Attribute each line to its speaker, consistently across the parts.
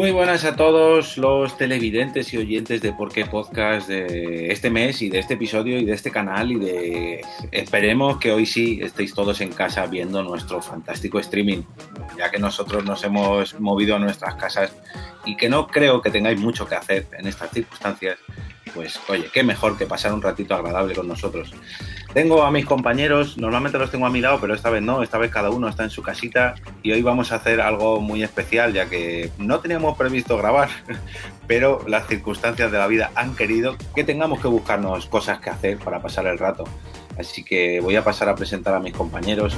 Speaker 1: Muy buenas a todos los televidentes y oyentes de Por qué Podcast de este mes y de este episodio y de este canal y de esperemos que hoy sí estéis todos en casa viendo nuestro fantástico streaming, ya que nosotros nos hemos movido a nuestras casas y que no creo que tengáis mucho que hacer en estas circunstancias, pues oye, qué mejor que pasar un ratito agradable con nosotros. Tengo a mis compañeros, normalmente los tengo a mi lado, pero esta vez no, esta vez cada uno está en su casita y hoy vamos a hacer algo muy especial, ya que no teníamos previsto grabar, pero las circunstancias de la vida han querido que tengamos que buscarnos cosas que hacer para pasar el rato. Así que voy a pasar a presentar a mis compañeros.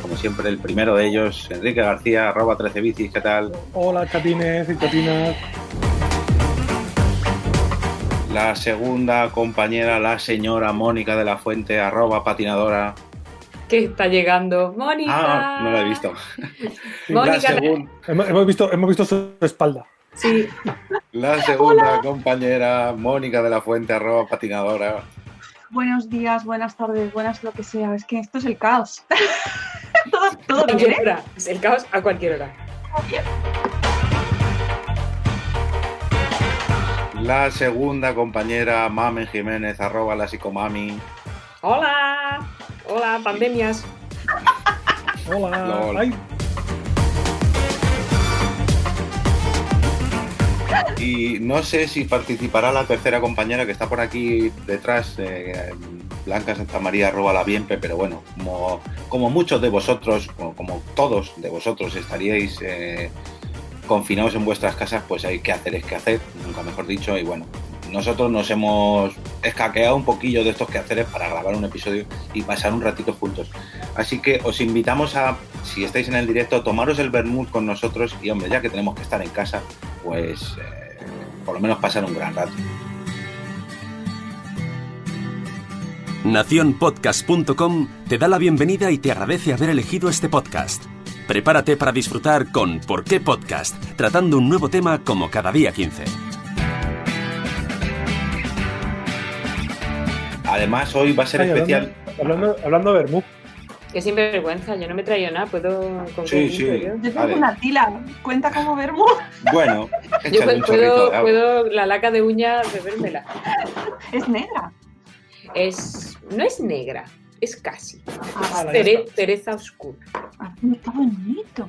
Speaker 1: Como siempre, el primero de ellos, Enrique García, arroba 13 bicis, ¿qué tal?
Speaker 2: Hola, catines y catinas
Speaker 1: la segunda compañera, la señora Mónica de la Fuente, arroba patinadora.
Speaker 3: Que está llegando. Mónica.
Speaker 1: Ah, no la he visto.
Speaker 3: Mónica.
Speaker 2: Hemos, visto, hemos visto su espalda.
Speaker 3: Sí.
Speaker 1: La segunda compañera, Mónica de la Fuente, arroba patinadora.
Speaker 4: Buenos días, buenas tardes, buenas lo que sea. Es que esto es el caos.
Speaker 3: todo. Es el caos a cualquier hora.
Speaker 1: La segunda compañera, Mamen Jiménez, arroba la psicomami.
Speaker 3: Hola, hola, pandemias.
Speaker 2: hola.
Speaker 1: Y no sé si participará la tercera compañera que está por aquí detrás, eh, Blanca Santa María, arroba la Bienpe, pero bueno, como, como muchos de vosotros, como, como todos de vosotros estaríais eh, confinados en vuestras casas, pues hay que hacer, es que hacer, nunca mejor dicho, y bueno, nosotros nos hemos escaqueado un poquillo de estos quehaceres para grabar un episodio y pasar un ratito juntos. Así que os invitamos a, si estáis en el directo, tomaros el vermouth con nosotros y hombre, ya que tenemos que estar en casa, pues eh, por lo menos pasar un gran rato.
Speaker 5: Naciónpodcast.com te da la bienvenida y te agradece haber elegido este podcast. Prepárate para disfrutar con ¿Por qué Podcast? Tratando un nuevo tema como cada día 15.
Speaker 1: Además, hoy va a ser especial.
Speaker 2: Hablando, hablando, de Vermú.
Speaker 3: Que sin vergüenza, yo no me he traído nada, puedo
Speaker 1: Sí, sí.
Speaker 4: Yo tengo una tila, cuenta como Vermú.
Speaker 1: Bueno,
Speaker 3: yo puedo, puedo, la laca de uña bebérmela.
Speaker 4: Es negra.
Speaker 3: Es. no es negra, es casi.
Speaker 4: Ah,
Speaker 3: Teresa Oscura.
Speaker 4: Está bonito.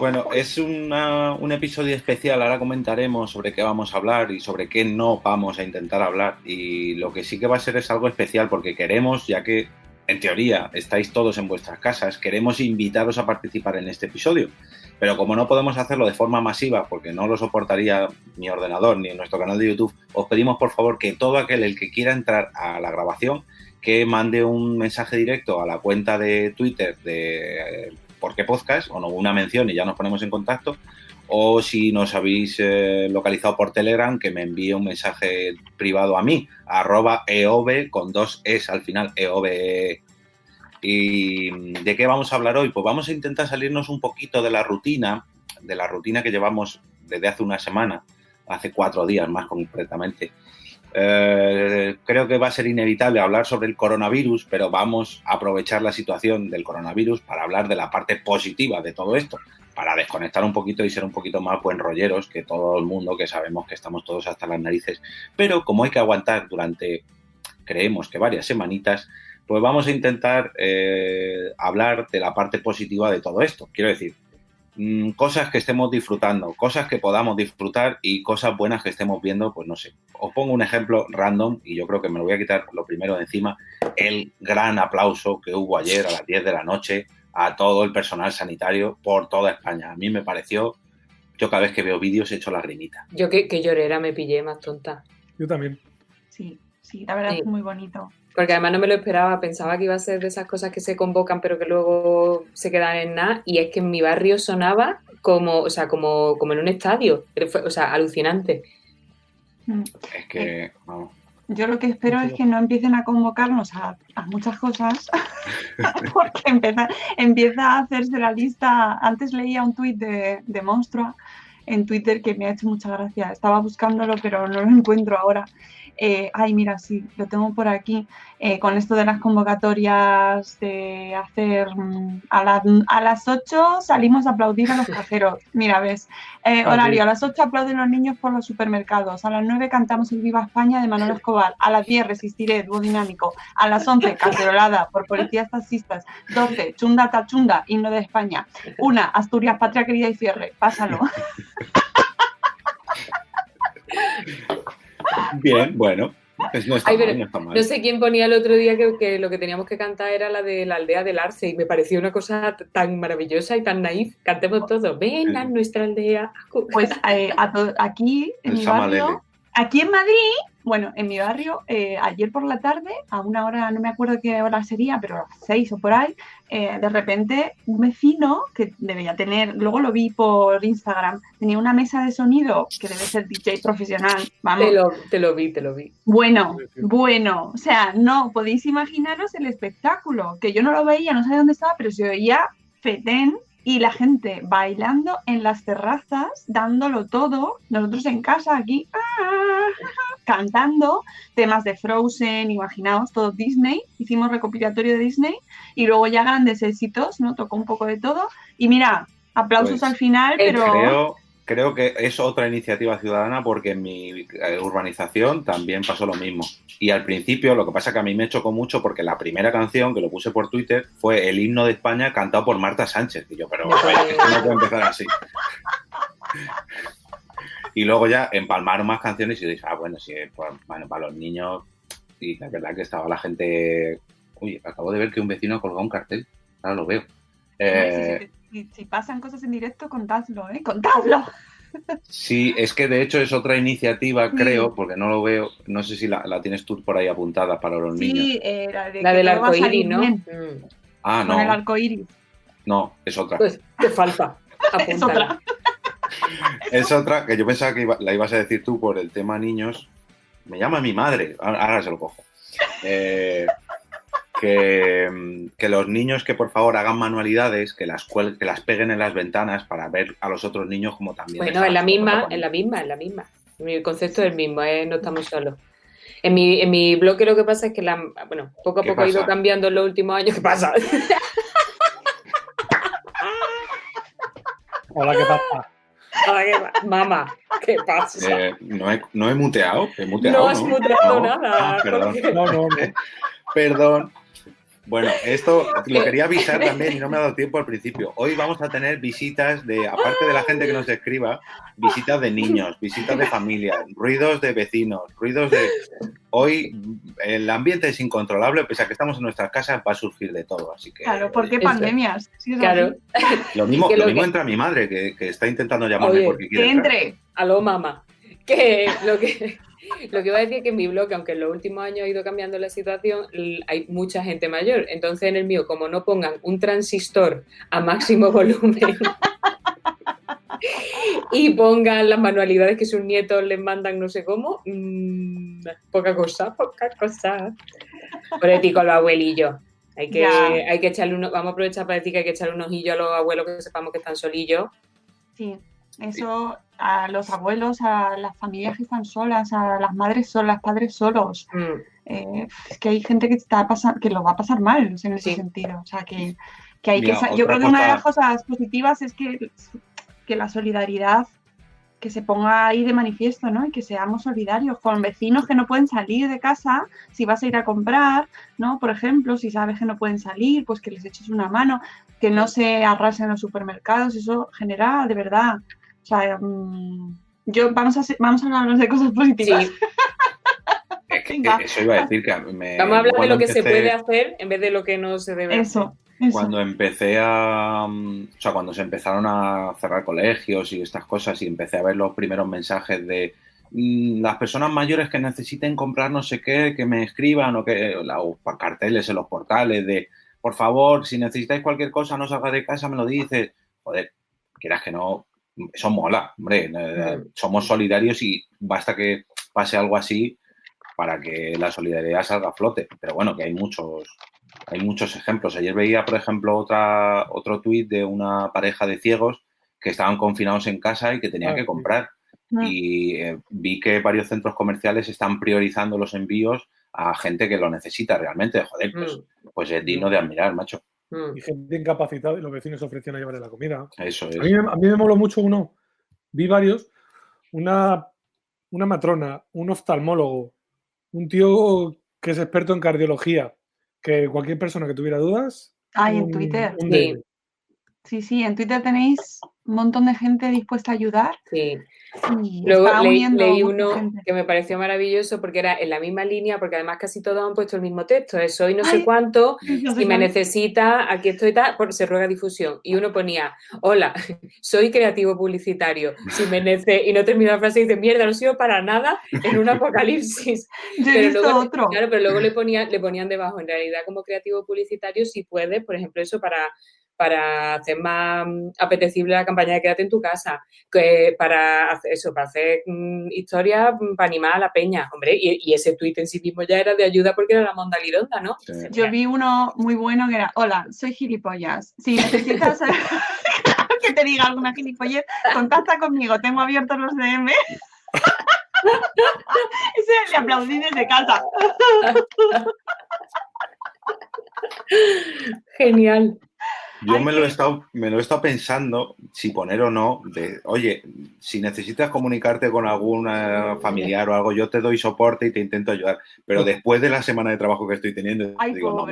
Speaker 1: Bueno, es un episodio especial. Ahora comentaremos sobre qué vamos a hablar y sobre qué no vamos a intentar hablar. Y lo que sí que va a ser es algo especial porque queremos, ya que en teoría estáis todos en vuestras casas, queremos invitaros a participar en este episodio. Pero como no podemos hacerlo de forma masiva, porque no lo soportaría mi ordenador ni nuestro canal de YouTube, os pedimos por favor que todo aquel el que quiera entrar a la grabación que mande un mensaje directo a la cuenta de Twitter de eh, Por qué Podcast o no, una mención y ya nos ponemos en contacto. O si nos habéis eh, localizado por Telegram, que me envíe un mensaje privado a mí, arroba eov con dos es al final, eov. ¿Y de qué vamos a hablar hoy? Pues vamos a intentar salirnos un poquito de la rutina, de la rutina que llevamos desde hace una semana, hace cuatro días más concretamente, eh, creo que va a ser inevitable hablar sobre el coronavirus, pero vamos a aprovechar la situación del coronavirus para hablar de la parte positiva de todo esto, para desconectar un poquito y ser un poquito más buen rolleros que todo el mundo, que sabemos que estamos todos hasta las narices. Pero como hay que aguantar durante, creemos que varias semanitas, pues vamos a intentar eh, hablar de la parte positiva de todo esto. Quiero decir, Mm, cosas que estemos disfrutando, cosas que podamos disfrutar y cosas buenas que estemos viendo, pues no sé. Os pongo un ejemplo random y yo creo que me lo voy a quitar lo primero de encima, el gran aplauso que hubo ayer a las 10 de la noche a todo el personal sanitario por toda España. A mí me pareció, yo cada vez que veo vídeos he hecho lagrimita.
Speaker 3: Yo que, que llorera me pillé más tonta.
Speaker 2: Yo también.
Speaker 4: Sí, sí, la verdad es muy bonito.
Speaker 3: Porque además no me lo esperaba, pensaba que iba a ser de esas cosas que se convocan pero que luego se quedan en nada. Y es que en mi barrio sonaba como, o sea, como, como en un estadio. O sea, alucinante.
Speaker 1: Mm. Es que, vamos.
Speaker 4: Yo lo que espero es que no empiecen a convocarnos a, muchas cosas, porque empieza, empieza, a hacerse la lista. Antes leía un tuit de, de Monstrua en Twitter que me ha hecho mucha gracia. Estaba buscándolo, pero no lo encuentro ahora eh, ay, mira, sí, lo tengo por aquí, eh, con esto de las convocatorias de hacer mm, a, a, las 8 salimos a aplaudir a los cajeros. Mira, ves, eh, horario, a las 8 aplauden los niños por los supermercados, a las 9 cantamos el Viva España de Manuel Escobar, a las 10 resistiré, dúo dinámico, a las 11 cacerolada por policías taxistas, 12 chunda tachunda, himno de España, 1 Asturias, patria querida y cierre, pásalo.
Speaker 1: Bien, bueno. Pues no,
Speaker 3: sé quién ponía el otro día que, lo que teníamos que cantar era la de la aldea del Arce y me pareció una cosa tan maravillosa y tan naif. Cantemos todos, ven a nuestra aldea.
Speaker 4: Pues eh, aquí en mi barrio, aquí en Madrid bueno, en mi barrio, eh, ayer por la tarde, a una hora, no me acuerdo qué hora sería, pero a las seis o por ahí, eh, de repente un vecino que debería tener, luego lo vi por Instagram, tenía una mesa de sonido que debe ser DJ profesional.
Speaker 3: Vamos. Te lo, te lo vi, te lo vi.
Speaker 4: Bueno, bueno, o sea, no podéis imaginaros el espectáculo, que yo no lo veía, no sabía dónde estaba, pero se oía fetén y la gente bailando en las terrazas, dándolo todo, nosotros en casa aquí ¡ah! cantando temas de Frozen, imaginaos, todo Disney, hicimos recopilatorio de Disney y luego ya grandes éxitos, ¿no? Tocó un poco de todo y mira, aplausos pues, al final, pero
Speaker 1: creo que es otra iniciativa ciudadana porque en mi eh, urbanización también pasó lo mismo. Y al principio, lo que pasa es que a mí me chocó mucho porque la primera canción que lo puse por Twitter fue el himno de España cantado por Marta Sánchez. Y yo, pero esto no puede empezar así. y luego ya empalmaron más canciones y dije, ah, bueno, sí, pues, bueno, para los niños. Y la verdad que estaba la gente. Uy, acabo de ver que un vecino ha colgado un cartel. Ahora lo veo.
Speaker 4: Eh, si, pasan cosas en directo, contadlo, ¿eh? Contadlo.
Speaker 1: Sí, es que de hecho es otra iniciativa, creo, porque no lo veo, no sé si la, tienes tú por ahí apuntada para los niños.
Speaker 3: Sí, eh, la, del arco iris, ¿no? Mm.
Speaker 1: Ah, no.
Speaker 4: Con el arco iris.
Speaker 1: No, es otra.
Speaker 3: Pues te falta.
Speaker 4: es otra.
Speaker 1: es otra que yo pensaba que la ibas a decir tú por el tema niños. Me llama mi madre, ahora se lo cojo. Eh, que, que, los niños que por favor hagan manualidades, que las, que las peguen en las ventanas para ver a los otros niños como también.
Speaker 3: Bueno, en la misma, en la misma, en la misma. Mi concepto es el mismo, ¿eh? no estamos solos. En mi, en mi blog lo que pasa es que la, bueno, poco a poco ha ido cambiando en los últimos años. ¿Qué pasa?
Speaker 2: Hola, ¿qué pasa?
Speaker 3: Hola, ¿qué pasa? Mamá, ¿qué pasa?
Speaker 1: Eh, no, he, no he muteado, he muteado.
Speaker 3: No has muteado nada.
Speaker 1: Ah, perdón. No, no, no. Perdón. Bueno, esto lo quería avisar también y no me ha dado tiempo al principio. Hoy vamos a tener visitas de, aparte de la gente que nos escriba, visitas de niños, visitas de familia, ruidos de vecinos, ruidos de... Hoy el ambiente es incontrolable, pese a que estamos en nuestras casas, va a surgir de todo, así que...
Speaker 4: Claro, ¿por qué pandemias?
Speaker 3: claro.
Speaker 1: Lo mismo, lo mismo entra mi madre, que, está intentando llamarme porque quiere
Speaker 4: Que entre.
Speaker 3: Aló, mamá. Que lo que lo que iba a decir es que en mi blog, aunque en los últimos años ha ido cambiando la situación, hay mucha gente mayor. Entonces, en el mío, como no pongan un transistor a máximo volumen y pongan las manualidades que sus nietos les mandan no sé cómo, mm, poca cosa, poca cosa. Por el con los abuelillos. Hay que, hay que echarle uno, vamos a aprovechar para decir que hay que echarle un ojillo a los abuelos que sepamos que están solillos.
Speaker 4: Sí. Eso a los abuelos, a las familias que están solas, a las madres solas, padres solos. Mm. Eh, es que hay gente que está que lo va a pasar mal en ese sentido. O sea, que, hay que. Yo creo que una de las cosas positivas es que, que la solidaridad que se ponga ahí de manifiesto, ¿no? Y que seamos solidarios con vecinos que no pueden salir de casa, si vas a ir a comprar, ¿no? Por ejemplo, si sabes que no pueden salir, pues que les eches una mano, que no se arrasen los supermercados, eso genera de verdad sea, mm, yo, vamos, a, vamos a hablar de cosas positivas.
Speaker 1: eso iba a decir que me,
Speaker 3: Vamos a hablar de lo que se puede hacer en vez de lo que no se debe
Speaker 4: hacer.
Speaker 1: Cuando empecé a. Mm, o sea, cuando se empezaron a cerrar colegios y estas cosas, y empecé a ver los primeros mensajes de mm, las personas mayores que necesiten comprar no sé qué, que me escriban, o que los carteles en los portales de por favor, si necesitáis cualquier cosa, no salga de casa, me lo dices. Joder, quieras que no, eso mola, hombre, eh, mm. somos solidarios y basta que pase algo así para que la solidaridad salga a flote. Pero bueno, que hay muchos, hay muchos ejemplos. Ayer veía, por ejemplo, otra, otro tuit de una pareja de ciegos que estaban confinados en casa y que tenían ah, que comprar. mm. y eh, vi que varios centros comerciales están priorizando los envíos a gente que lo necesita realmente. Joder, pues, mm. pues es digno de admirar, macho.
Speaker 2: Y gente incapacitada y los vecinos ofrecían a llevarle la comida.
Speaker 1: Eso es.
Speaker 2: A mí, a mí me moló mucho uno, vi varios, una, una matrona, un oftalmólogo, un tío que es experto en cardiología, que cualquier persona que tuviera dudas.
Speaker 4: Ay, en Twitter. sí. sí, sí, en Twitter tenéis un montón de gente dispuesta a ayudar.
Speaker 3: Sí. Luego leí, uno que me pareció maravilloso porque era en la misma línea, porque además casi todos han puesto el mismo texto, es soy no sé cuánto, si me necesita, aquí estoy tal, se ruega difusión. Y uno ponía, hola, soy creativo publicitario, si me y no termina la frase y dice, mierda, no sido para nada en un apocalipsis.
Speaker 4: pero, luego, otro.
Speaker 3: Claro, pero luego le ponían, le ponían debajo, en realidad como creativo publicitario, si puedes, por ejemplo, eso para para hacer más mm, apetecible la campaña de Quédate en tu casa, que para hacer eso, para hacer mm, historias mm, para animar a la peña, hombre, y, ese tuit en sí mismo ya era de ayuda porque era la monda lironda, ¿no?
Speaker 4: Yo vi uno muy bueno que era, hola, soy gilipollas, si necesitas que te diga alguna gilipollez, contacta conmigo, tengo abiertos los DM. Ese le aplaudí desde casa.
Speaker 3: Genial.
Speaker 1: Yo me lo, he estado, me lo he estado pensando si poner o no, de, oye, si necesitas comunicarte con algún familiar o algo, yo te doy soporte y te intento ayudar. Pero después de la semana de trabajo que estoy teniendo, digo,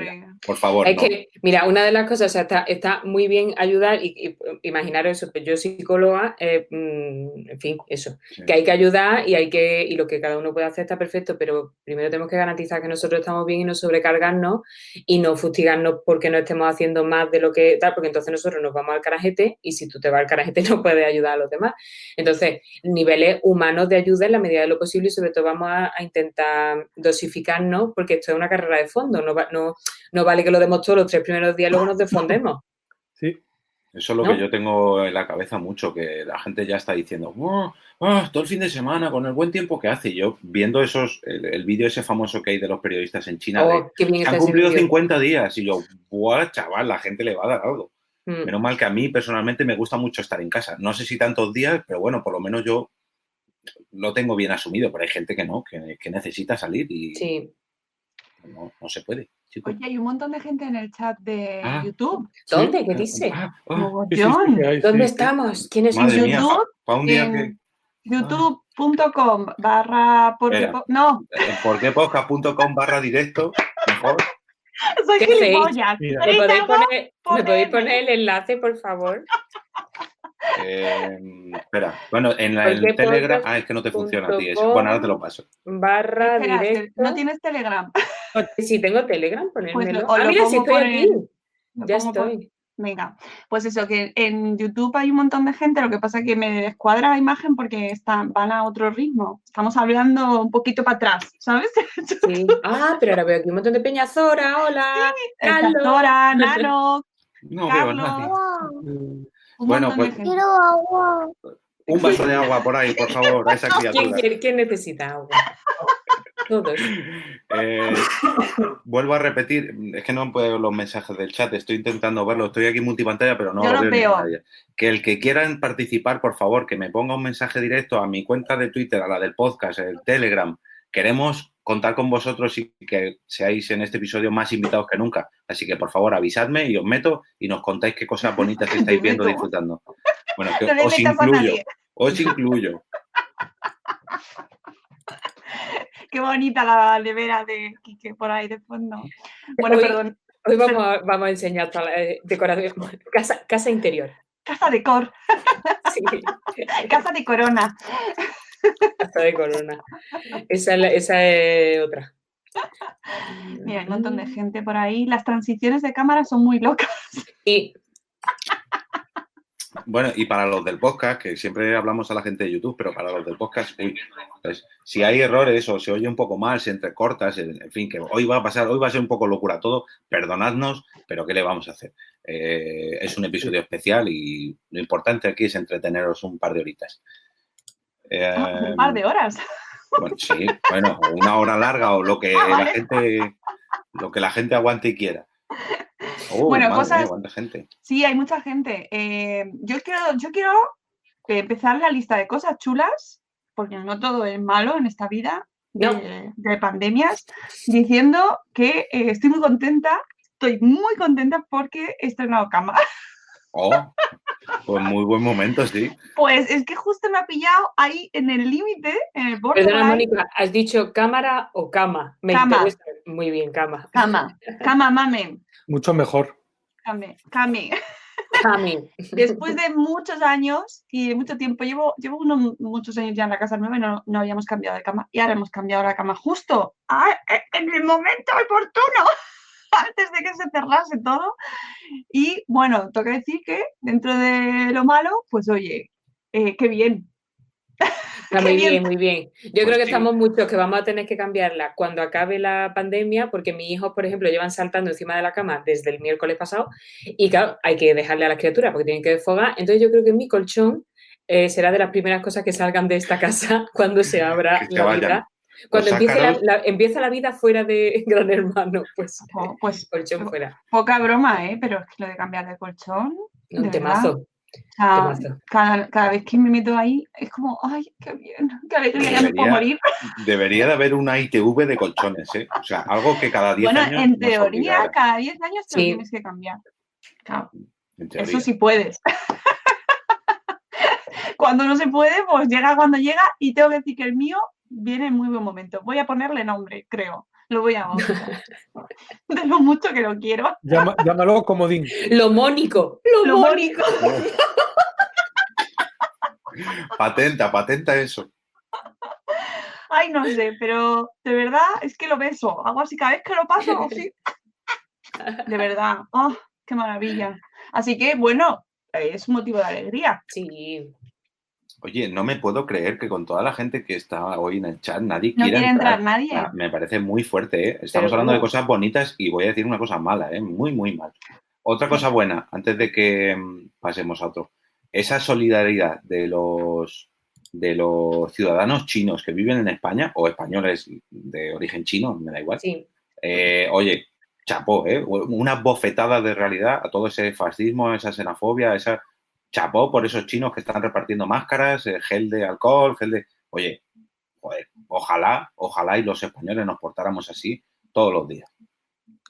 Speaker 1: por favor.
Speaker 3: Es que, mira, una de las cosas, o sea, está, está muy bien ayudar y, imaginar eso, pues yo psicóloga, eh, mm, en fin, eso, que hay que ayudar y hay que, y lo que cada uno puede hacer está perfecto, pero primero tenemos que garantizar que nosotros estamos bien y no sobrecargarnos y no fustigarnos porque no estemos haciendo más de lo que tal, porque entonces nosotros nos vamos al carajete y si tú te vas al carajete no puedes ayudar a los demás. Entonces, niveles humanos de ayuda en la medida de lo posible y sobre todo vamos a, intentar dosificarnos porque esto es una carrera de fondo, no, no, no vale que lo demos todos los tres primeros días, luego nos defondemos.
Speaker 2: Sí.
Speaker 1: Eso es lo que yo tengo en la cabeza mucho, que la gente ya está diciendo, oh, oh, todo el fin de semana con el buen tiempo que hace. Y yo viendo esos, el, vídeo ese famoso que hay de los periodistas en China, oh, han cumplido 50 días. Y yo, ¡buah, chaval! La gente le va a dar algo. Mm. Menos mal que a mí personalmente me gusta mucho estar en casa. No sé si tantos días, pero bueno, por lo menos yo lo tengo bien asumido, pero hay gente que no, que, necesita salir y no, no se puede.
Speaker 4: Oye, hay un montón de gente en el chat de ah. YouTube.
Speaker 3: ¿Dónde? ¿Qué dice? Ah, ah, ¿Dónde estamos? ¿Quién es
Speaker 4: YouTube? youtube.com barra porque no
Speaker 1: eh, porquepodcast.com barra directo mejor
Speaker 4: soy gilipollas
Speaker 3: ¿Me podéis, poner, ¿Me podéis poner el enlace por favor?
Speaker 1: Eh, espera, bueno, en la, el Telegram. Ah, es que no te funciona a ti eso. Bueno, ahora te lo paso.
Speaker 3: Barra directo.
Speaker 4: No tienes Telegram.
Speaker 3: Sí, tengo Telegram, ponérmelo. Pues ah, mira, si estoy aquí. Ya estoy.
Speaker 4: Venga, pues eso, que en YouTube hay un montón de gente, lo que pasa es que me descuadra la imagen porque están, van a otro ritmo. Estamos hablando un poquito para atrás, ¿sabes?
Speaker 3: Sí. Ah, pero ahora veo aquí un montón de Peñazora, hola,
Speaker 4: sí, Carlos. Nano,
Speaker 1: no Carlos. Veo bueno, pues. Quiero agua. Un vaso de agua por ahí, por favor, a esa criatura.
Speaker 3: ¿Quién, necesita agua? Todos.
Speaker 1: Eh, vuelvo a repetir, es que no puedo ver los mensajes del chat, estoy intentando verlo, estoy aquí multipantalla, pero no
Speaker 4: lo veo.
Speaker 1: Que el que quieran participar, por favor, que me ponga un mensaje directo a mi cuenta de Twitter, a la del podcast, el Telegram. Queremos contar con vosotros y que seáis en este episodio más invitados que nunca. Así que por favor avisadme y os meto y nos contáis qué cosas bonitas estáis viendo, disfrutando. Bueno, que os incluyo, os incluyo.
Speaker 4: Qué bonita la nevera de Quique por ahí de fondo. Bueno,
Speaker 3: hoy,
Speaker 4: perdón.
Speaker 3: Hoy vamos a, vamos a enseñar toda la eh, decoración. Casa, casa interior.
Speaker 4: Casa de cor. Sí. Casa de corona
Speaker 3: de corona. Esa, es otra.
Speaker 4: Mira, hay un montón de gente por ahí. Las transiciones de cámara son muy locas.
Speaker 3: Y...
Speaker 1: Bueno, y para los del podcast, que siempre hablamos a la gente de YouTube, pero para los del podcast, pues, si hay errores o se oye un poco mal, se entrecortas, en fin, que hoy va a pasar, hoy va a ser un poco locura todo, perdonadnos, pero ¿qué le vamos a hacer? Eh, es un episodio especial y lo importante aquí es entreteneros un par de horitas.
Speaker 4: Ah, un par de horas.
Speaker 1: Bueno, sí, bueno, una hora larga o lo que ah, la gente lo que la gente aguante y quiera.
Speaker 4: Oh, bueno, cosas. gente. Sí, hay mucha gente. Eh, yo quiero, yo quiero empezar la lista de cosas chulas porque no todo es malo en esta vida de, pandemias, diciendo que eh, estoy muy contenta, estoy muy contenta porque he estrenado cama.
Speaker 1: Oh, pues muy buen momento, sí.
Speaker 4: Pues es que justo me ha pillado ahí en el límite, en el borde.
Speaker 3: Perdona, Mónica, ¿has dicho cámara o cama? Me
Speaker 4: cama.
Speaker 3: Muy bien, cama.
Speaker 4: Cama, cama, mame.
Speaker 2: Mucho mejor.
Speaker 4: Came, came. Después de muchos años y mucho tiempo, llevo, llevo unos, muchos años ya en la casa nueva y no, no habíamos cambiado de cama y ahora hemos cambiado la cama justo en el momento oportuno, antes de que se cerrase todo. Y bueno, toca decir que dentro de lo malo, pues oye, eh, qué bien,
Speaker 3: muy bien, muy bien. Yo creo pues que estamos muchos que vamos a tener que cambiarla cuando acabe la pandemia, porque mis hijos, por ejemplo, llevan saltando encima de la cama desde el miércoles pasado y claro, hay que dejarle a las criaturas porque tienen que desfogar. Entonces yo creo que mi colchón eh, será de las primeras cosas que salgan de esta casa cuando se abra la vida. Cuando pues empiece la, vida fuera de Gran Hermano, pues,
Speaker 4: pues
Speaker 3: colchón fuera.
Speaker 4: Poca broma, ¿eh? Pero es que lo de cambiar de colchón.
Speaker 3: Un temazo
Speaker 4: cada, vez que me meto ahí es como, ay, qué bien, qué alegría, ya me puedo morir.
Speaker 1: Debería de haber una ITV de colchones, ¿eh? O sea, algo que cada 10 años.
Speaker 4: Bueno, en teoría, cada 10 años te lo tienes que cambiar. Eso sí puedes. cuando no se puede, pues llega cuando llega y tengo que decir que el mío viene en muy buen momento. Voy a ponerle nombre, creo. Lo voy a De lo mucho que lo quiero.
Speaker 2: llámalo comodín.
Speaker 3: Lo mónico.
Speaker 4: Lo, mónico.
Speaker 1: patenta, patenta eso.
Speaker 4: Ay, no sé, pero de verdad es que lo beso. Hago así cada vez que lo paso, así. De verdad. Oh, qué maravilla. Así que, bueno, es un motivo de alegría.
Speaker 3: Sí.
Speaker 1: Oye, no me puedo creer que con toda la gente que está hoy en el chat nadie
Speaker 4: no
Speaker 1: quiera
Speaker 4: entrar. nadie.
Speaker 1: me parece muy fuerte, ¿eh? Estamos hablando de cosas bonitas y voy a decir una cosa mala, ¿eh? Muy, muy mal. Otra cosa buena, antes de que mm, pasemos a otro. Esa solidaridad de los, de los ciudadanos chinos que viven en España, o españoles de origen chino, me da igual.
Speaker 3: Sí.
Speaker 1: Eh, oye, chapó, ¿eh? Una bofetada de realidad a todo ese fascismo, esa xenofobia, esa chapó por esos chinos que están repartiendo máscaras, eh, gel de alcohol, gel de... Oye, ojalá, ojalá y los españoles nos portáramos así todos los días.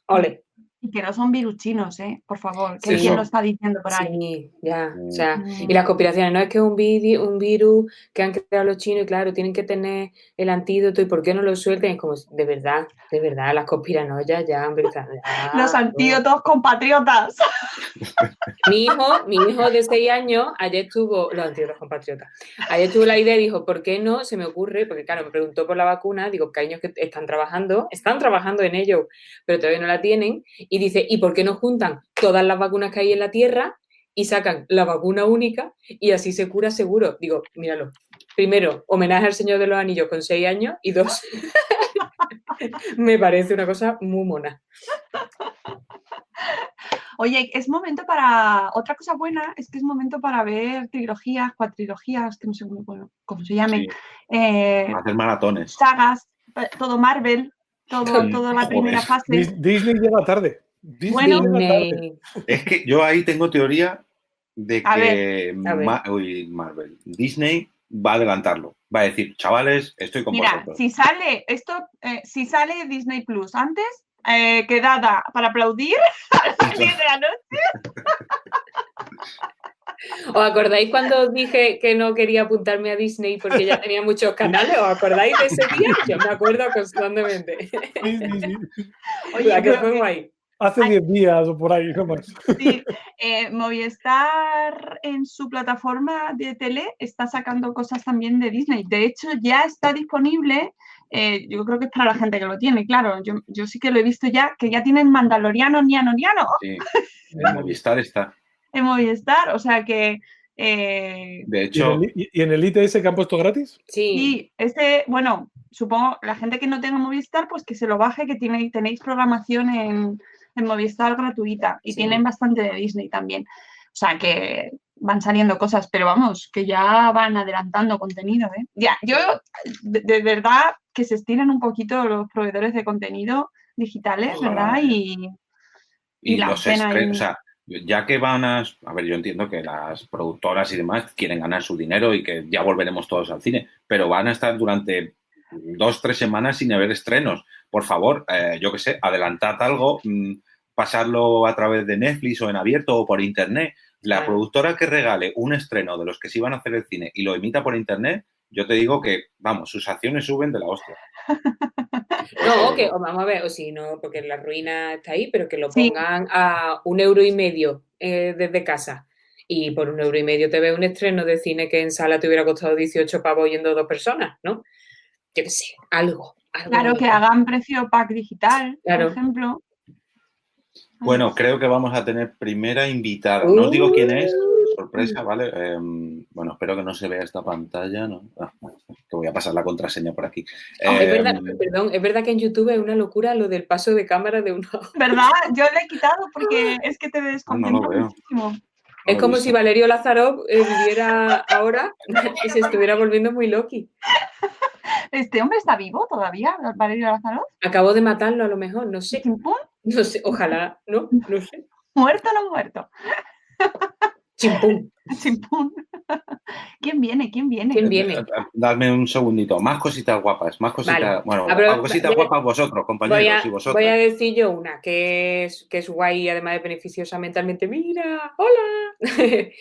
Speaker 3: Ole.
Speaker 4: Y que no son virus chinos, ¿eh? Por favor, que quién lo está diciendo por ahí.
Speaker 3: Sí, ya, o sea, y las conspiraciones, no es que un, un virus que han creado los chinos y claro, tienen que tener el antídoto y por qué no lo suelten, es como, de verdad, de verdad, las conspiranoias ya, hombre,
Speaker 4: Los antídotos compatriotas.
Speaker 3: Mi hijo, mi hijo de seis años, ayer tuvo, los antídotos compatriotas, ayer tuvo la idea y dijo, ¿por qué no se me ocurre? Porque claro, me preguntó por la vacuna, digo, que que están trabajando, están trabajando en ello, pero todavía no la tienen y dice, ¿y por qué no juntan todas las vacunas que hay en la Tierra y sacan la vacuna única y así se cura seguro? Digo, míralo. Primero, homenaje al Señor de los Anillos con seis años y dos, me parece una cosa muy mona.
Speaker 4: Oye, es momento para. Otra cosa buena es que es momento para ver trilogías, cuatrilogías, que no sé cómo, se llamen.
Speaker 1: Eh, Hacer maratones.
Speaker 4: Sagas, eh, todo Marvel, todo, toda la primera fase.
Speaker 2: Disney llega tarde
Speaker 4: bueno,
Speaker 1: es que yo ahí tengo teoría de que Marvel, Disney va a adelantarlo. Va a decir, chavales, estoy con
Speaker 4: Mira, si sale esto, eh, si sale Disney Plus antes, eh, quedada para aplaudir a las 10 de la noche.
Speaker 3: ¿Os acordáis cuando dije que no quería apuntarme a Disney porque ya tenía muchos canales? ¿Os acordáis de ese día? Yo me acuerdo constantemente. Oye, que fue guay.
Speaker 2: Hace 10 días o por ahí,
Speaker 4: Sí, eh, Movistar en su plataforma de tele está sacando cosas también de Disney. De hecho, ya está disponible, eh, yo creo que es para la gente que lo tiene, claro. Yo, yo sí que lo he visto ya, que ya tienen Mandaloriano, Niano, Niano.
Speaker 1: Sí, en Movistar está.
Speaker 4: en Movistar, o sea que... Eh,
Speaker 1: de hecho...
Speaker 2: ¿Y en, el, ITS que han puesto gratis?
Speaker 3: Sí.
Speaker 4: Y este, bueno, supongo, la gente que no tenga Movistar, pues que se lo baje, que tiene, tenéis programación en en Movistar gratuita y tienen bastante de Disney también. O sea que van saliendo cosas, pero vamos, que ya van adelantando contenido. ¿eh? Ya, yo de, verdad que se estiren un poquito los proveedores de contenido digitales, ¿verdad? Y,
Speaker 1: y, la los o sea, ya que van a... A ver, yo entiendo que las productoras y demás quieren ganar su dinero y que ya volveremos todos al cine, pero van a estar durante dos, tres semanas sin haber estrenos. Por favor, eh, yo qué sé, adelantad algo, mm, pasarlo a través de Netflix o en abierto o por internet. La productora que regale un estreno de los que se iban a hacer el cine y lo emita por internet, yo te digo que, vamos, sus acciones suben de la hostia.
Speaker 3: No, que vamos a ver, o si no, porque la ruina está ahí, pero que lo pongan a un euro y medio eh, desde casa. Y por un euro y medio te ve un estreno de cine que en sala te hubiera costado 18 pavos yendo dos personas, ¿no? Yo qué sé, algo.
Speaker 4: claro, que hagan precio pack digital, por ejemplo.
Speaker 1: Bueno, creo que vamos a tener primera invitada. No os digo quién es, uh. sorpresa, ¿vale? Em, bueno, espero que no se vea esta pantalla, ¿no? Ah, que voy a pasar la contraseña por aquí.
Speaker 3: Ah, es verdad, em, perdón, es verdad que en YouTube es una locura lo del paso de cámara de uno.
Speaker 4: ¿Verdad? Yo lo he quitado porque es que te desconcentra muchísimo.
Speaker 3: es como si Valerio Lázaro eh, viviera ahora y se estuviera volviendo muy loqui.
Speaker 4: ¿Este hombre está vivo todavía, Valerio Lázaro?
Speaker 3: Acabo de matarlo a lo mejor, no sé. No sé, ojalá, ¿no? No sé.
Speaker 4: ¿Muerto o no muerto?
Speaker 3: Chimpún.
Speaker 4: Chimpún. ¿Quién viene? ¿Quién viene?
Speaker 3: ¿Quién viene?
Speaker 1: Dame un segundito. Más cositas guapas, más cositas. Bueno, más cositas guapas vosotros, compañeros
Speaker 3: y
Speaker 1: vosotros.
Speaker 3: Voy a decir yo una que es, que es guay y además de beneficiosa mentalmente. Mira, hola.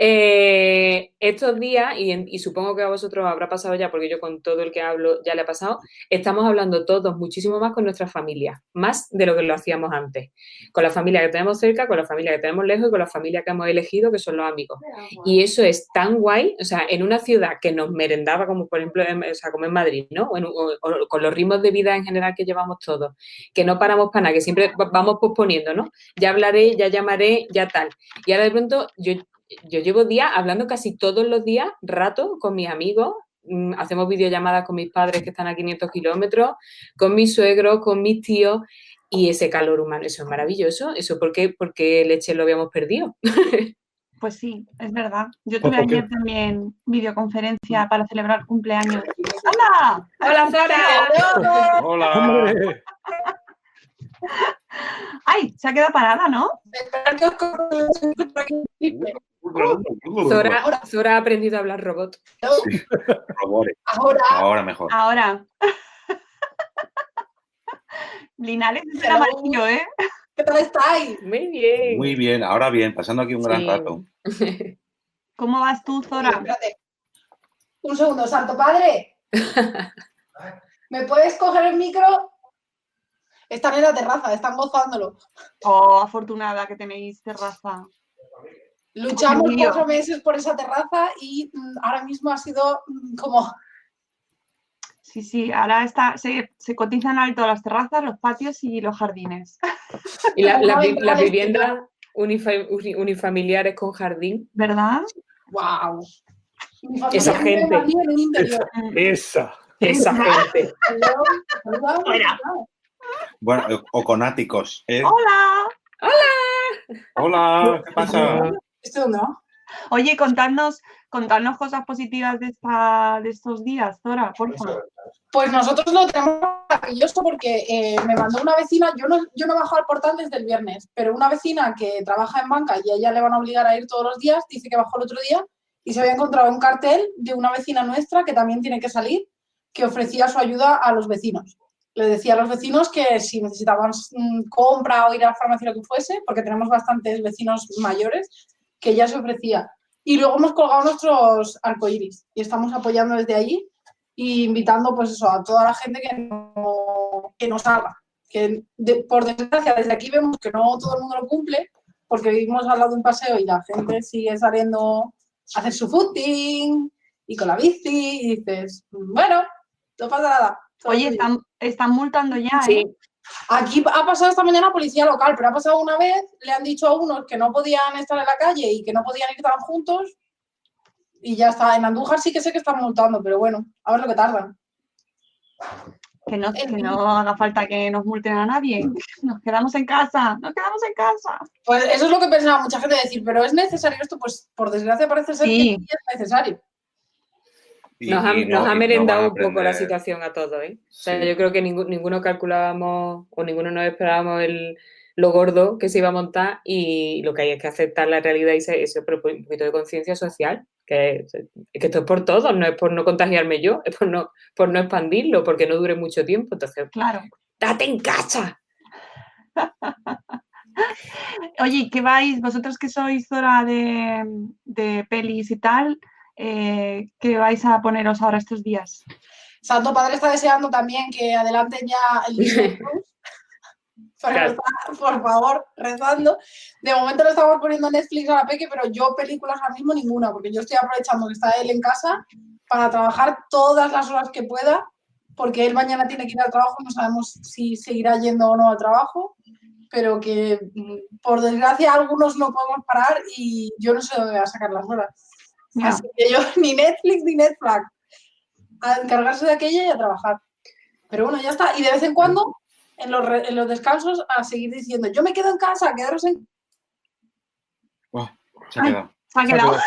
Speaker 3: Eh, estos días, y, y, supongo que a vosotros habrá pasado ya, porque yo con todo el que hablo ya le ha pasado, estamos hablando todos muchísimo más con nuestra familia, más de lo que lo hacíamos antes. Con la familia que tenemos cerca, con la familia que tenemos lejos y con la familia que hemos elegido, que son los amigos. Y eso es tan guay, o sea, en una ciudad que nos merendaba, como por ejemplo, o sea, como en Madrid, ¿no? O, con los ritmos de vida en general que llevamos todos, que no paramos para nada, que siempre vamos posponiendo, ¿no? Ya hablaré, ya llamaré, ya tal. Y ahora de pronto yo, yo llevo días hablando casi todos los días, rato, con mis amigos, mm, hacemos videollamadas con mis padres que están a 500 kilómetros, con mis suegros, con mis tíos, y ese calor humano, eso es maravilloso. ¿Eso por qué? Porque leche lo habíamos perdido.
Speaker 4: Pues sí, es verdad. Yo tuve ayer también videoconferencia para celebrar cumpleaños. ¡Hola!
Speaker 3: ¡Hola, Sara!
Speaker 1: ¡Hola!
Speaker 4: ¡Ay! Se ha quedado parada, ¿no?
Speaker 3: Zora, ha aprendido a hablar robot.
Speaker 1: Ahora. Ahora mejor.
Speaker 4: Ahora. Linares es el amarillo, ¿eh?
Speaker 6: ¿Qué tal estáis?
Speaker 3: Muy bien.
Speaker 1: Muy bien, ahora bien, pasando aquí un gran rato.
Speaker 4: ¿Cómo vas tú, Zora?
Speaker 6: Un segundo, Santo Padre. ¿Me puedes coger el micro? Están en la terraza, están gozándolo.
Speaker 4: Oh, afortunada que tenéis terraza.
Speaker 6: Luchamos cuatro meses por esa terraza y mm, ahora mismo ha sido mm, como
Speaker 4: Sí, sí, ahora está, se, se, cotizan alto las terrazas, los patios y los jardines.
Speaker 3: Y las la, viviendas unifamiliares con jardín.
Speaker 4: ¿Verdad?
Speaker 6: ¡Wow!
Speaker 3: Esa gente.
Speaker 2: Esa.
Speaker 3: Esa gente.
Speaker 1: Bueno, o con áticos. ¿eh?
Speaker 4: ¡Hola!
Speaker 3: ¡Hola!
Speaker 1: Hola, ¿qué pasa?
Speaker 6: Esto no.
Speaker 4: Oye, contadnos, contarnos cosas positivas de, esta, de estos días, Zora, por favor.
Speaker 6: Pues nosotros lo tenemos maravilloso porque eh, me mandó una vecina, yo no, yo no bajo al portal desde el viernes, pero una vecina que trabaja en banca y a ella le van a obligar a ir todos los días, dice que bajó el otro día y se había encontrado un cartel de una vecina nuestra que también tiene que salir, que ofrecía su ayuda a los vecinos. Le decía a los vecinos que si necesitaban mm, compra o ir a la farmacia lo que fuese, porque tenemos bastantes vecinos mayores, que ya se ofrecía. Y luego hemos colgado nuestros arcoíris y estamos apoyando desde allí e invitando pues eso, a toda la gente que, no, que nos haga. Que por desgracia desde aquí vemos que no todo el mundo lo cumple porque vivimos al lado de un paseo y la gente sigue saliendo a hacer su footing y con la bici y dices, bueno, no pasa nada.
Speaker 4: Oye, están, están multando ya,
Speaker 3: sí.
Speaker 4: ¿eh?
Speaker 6: Aquí ha pasado esta mañana policía local, pero ha pasado una vez, le han dicho a unos que no podían estar en la calle y que no podían ir tan juntos y ya está. En Andújar sí que sé que están multando, pero bueno, a ver lo que tardan.
Speaker 4: Que no, que no haga falta que nos multen a nadie. Nos quedamos en casa, nos quedamos en casa.
Speaker 6: Pues eso es lo que pensaba mucha gente decir, pero ¿es necesario esto? Pues por desgracia parece ser que sí es necesario.
Speaker 3: Nos ha, merendado un poco la situación a todos, ¿eh? O sea, yo creo que ninguno calculábamos o ninguno nos esperábamos el lo gordo que se iba a montar y lo que hay es que aceptar la realidad y ese, un poquito de conciencia social, que, es que esto es por todo, no es por no contagiarme yo, es por no, por no expandirlo, porque no dure mucho tiempo. Entonces,
Speaker 4: claro.
Speaker 3: ¡date en casa!
Speaker 4: Oye, ¿qué vais? Vosotros que sois hora de, de pelis y tal, eh, ¿qué vais a poneros ahora estos días?
Speaker 6: Santo Padre está deseando también que adelanten ya el Disney por favor, rezando. De momento lo estamos poniendo Netflix a la Peque, pero yo películas ahora mismo ninguna, porque yo estoy aprovechando que está él en casa para trabajar todas las horas que pueda, porque él mañana tiene que ir al trabajo, no sabemos si seguirá yendo o no al trabajo, pero que mm, por desgracia algunos no podemos parar y yo no sé dónde voy a sacar las horas. Así que yo ni Netflix ni Netflix a encargarse de aquella y a trabajar. Pero bueno, ya está. Y de vez en cuando, en los, en los descansos, a seguir diciendo, yo me quedo en casa, quedaros en...
Speaker 1: se ha quedado.
Speaker 4: Se ha quedado.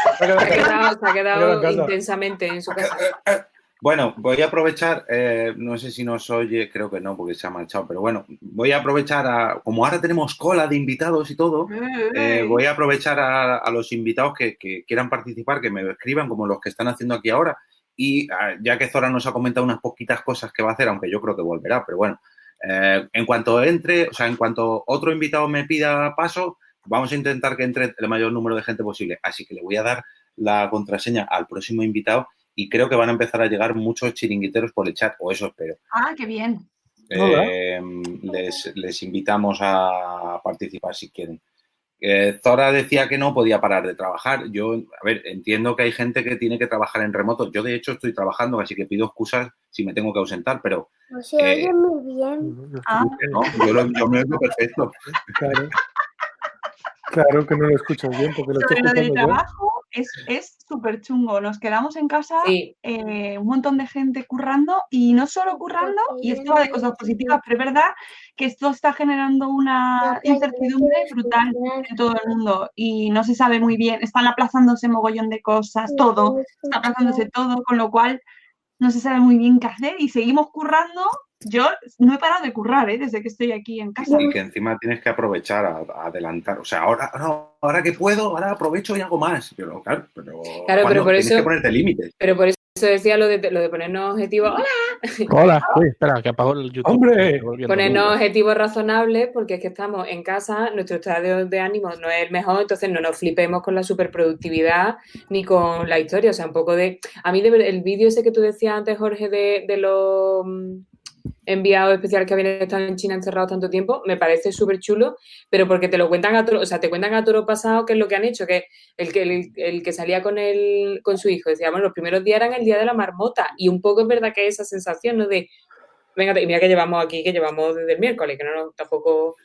Speaker 3: Se ha quedado, intensamente en su casa.
Speaker 1: Bueno, voy a aprovechar, eh, no sé si nos oye, creo que no, porque se ha marchado, pero bueno, voy a aprovechar a, como ahora tenemos cola de invitados y todo, eh, voy a aprovechar a, los invitados que, quieran participar, que me escriban como los que están haciendo aquí ahora, y ah, ya que Zora nos ha comentado unas poquitas cosas que va a hacer, aunque yo creo que volverá, pero bueno, eh, en cuanto entre, o sea, en cuanto otro invitado me pida paso, vamos a intentar que entre el mayor número de gente posible. Así que le voy a dar la contraseña al próximo invitado y creo que van a empezar a llegar muchos chiringuiteros por el chat, o eso espero.
Speaker 4: Ah, qué bien.
Speaker 1: Eh, les, les, invitamos a participar si quieren. Eh, Zora decía que no podía parar de trabajar. Yo, a ver, entiendo que hay gente que tiene que trabajar en remoto. Yo, de hecho, estoy trabajando, así que pido excusas si me tengo que ausentar, pero...
Speaker 7: No se oye eh, muy bien.
Speaker 1: Ah. yo, lo, yo me oigo perfecto.
Speaker 2: Claro. claro que no lo escucho bien porque lo estoy escuchando
Speaker 4: trabajo, es súper chungo. Nos quedamos en casa eh, un montón de gente currando y no solo currando, y esto va de cosas positivas, pero es verdad que esto está generando una incertidumbre brutal en todo el mundo y no se sabe muy bien. Están aplazándose mogollón de cosas, todo, está aplazándose todo, con lo cual no se sabe muy bien qué hacer y seguimos currando yo no he parado de currar ¿eh? desde que estoy aquí en casa.
Speaker 1: Y que encima tienes que aprovechar, a, adelantar. O sea, ahora, ahora que puedo, ahora aprovecho y hago más. Pero claro, pero,
Speaker 3: claro, pero por
Speaker 1: tienes que ponerte límites.
Speaker 3: Pero por eso decía lo de, lo de ponernos objetivos. ¡Hola!
Speaker 8: Hola, Uy, espera, que apago el YouTube.
Speaker 2: ¡Hombre!
Speaker 3: Ponernos objetivos razonables porque es que estamos en casa, nuestro estado de ánimo no es el mejor, entonces no nos flipemos con la superproductividad ni con la historia. O sea, un poco de. A mí, el vídeo ese que tú decías antes, Jorge, de, de los enviado especial que habían estado en China encerrados tanto tiempo, me parece súper chulo, pero porque te lo cuentan a toro, o sea, te cuentan a toro pasado qué es lo que han hecho, que el que, el, que salía con el, con su hijo, decía, bueno, los primeros días eran el día de la marmota, y un poco es verdad que hay esa sensación, ¿no? De, venga, y mira que llevamos aquí, que llevamos desde el miércoles, que no, no tampoco...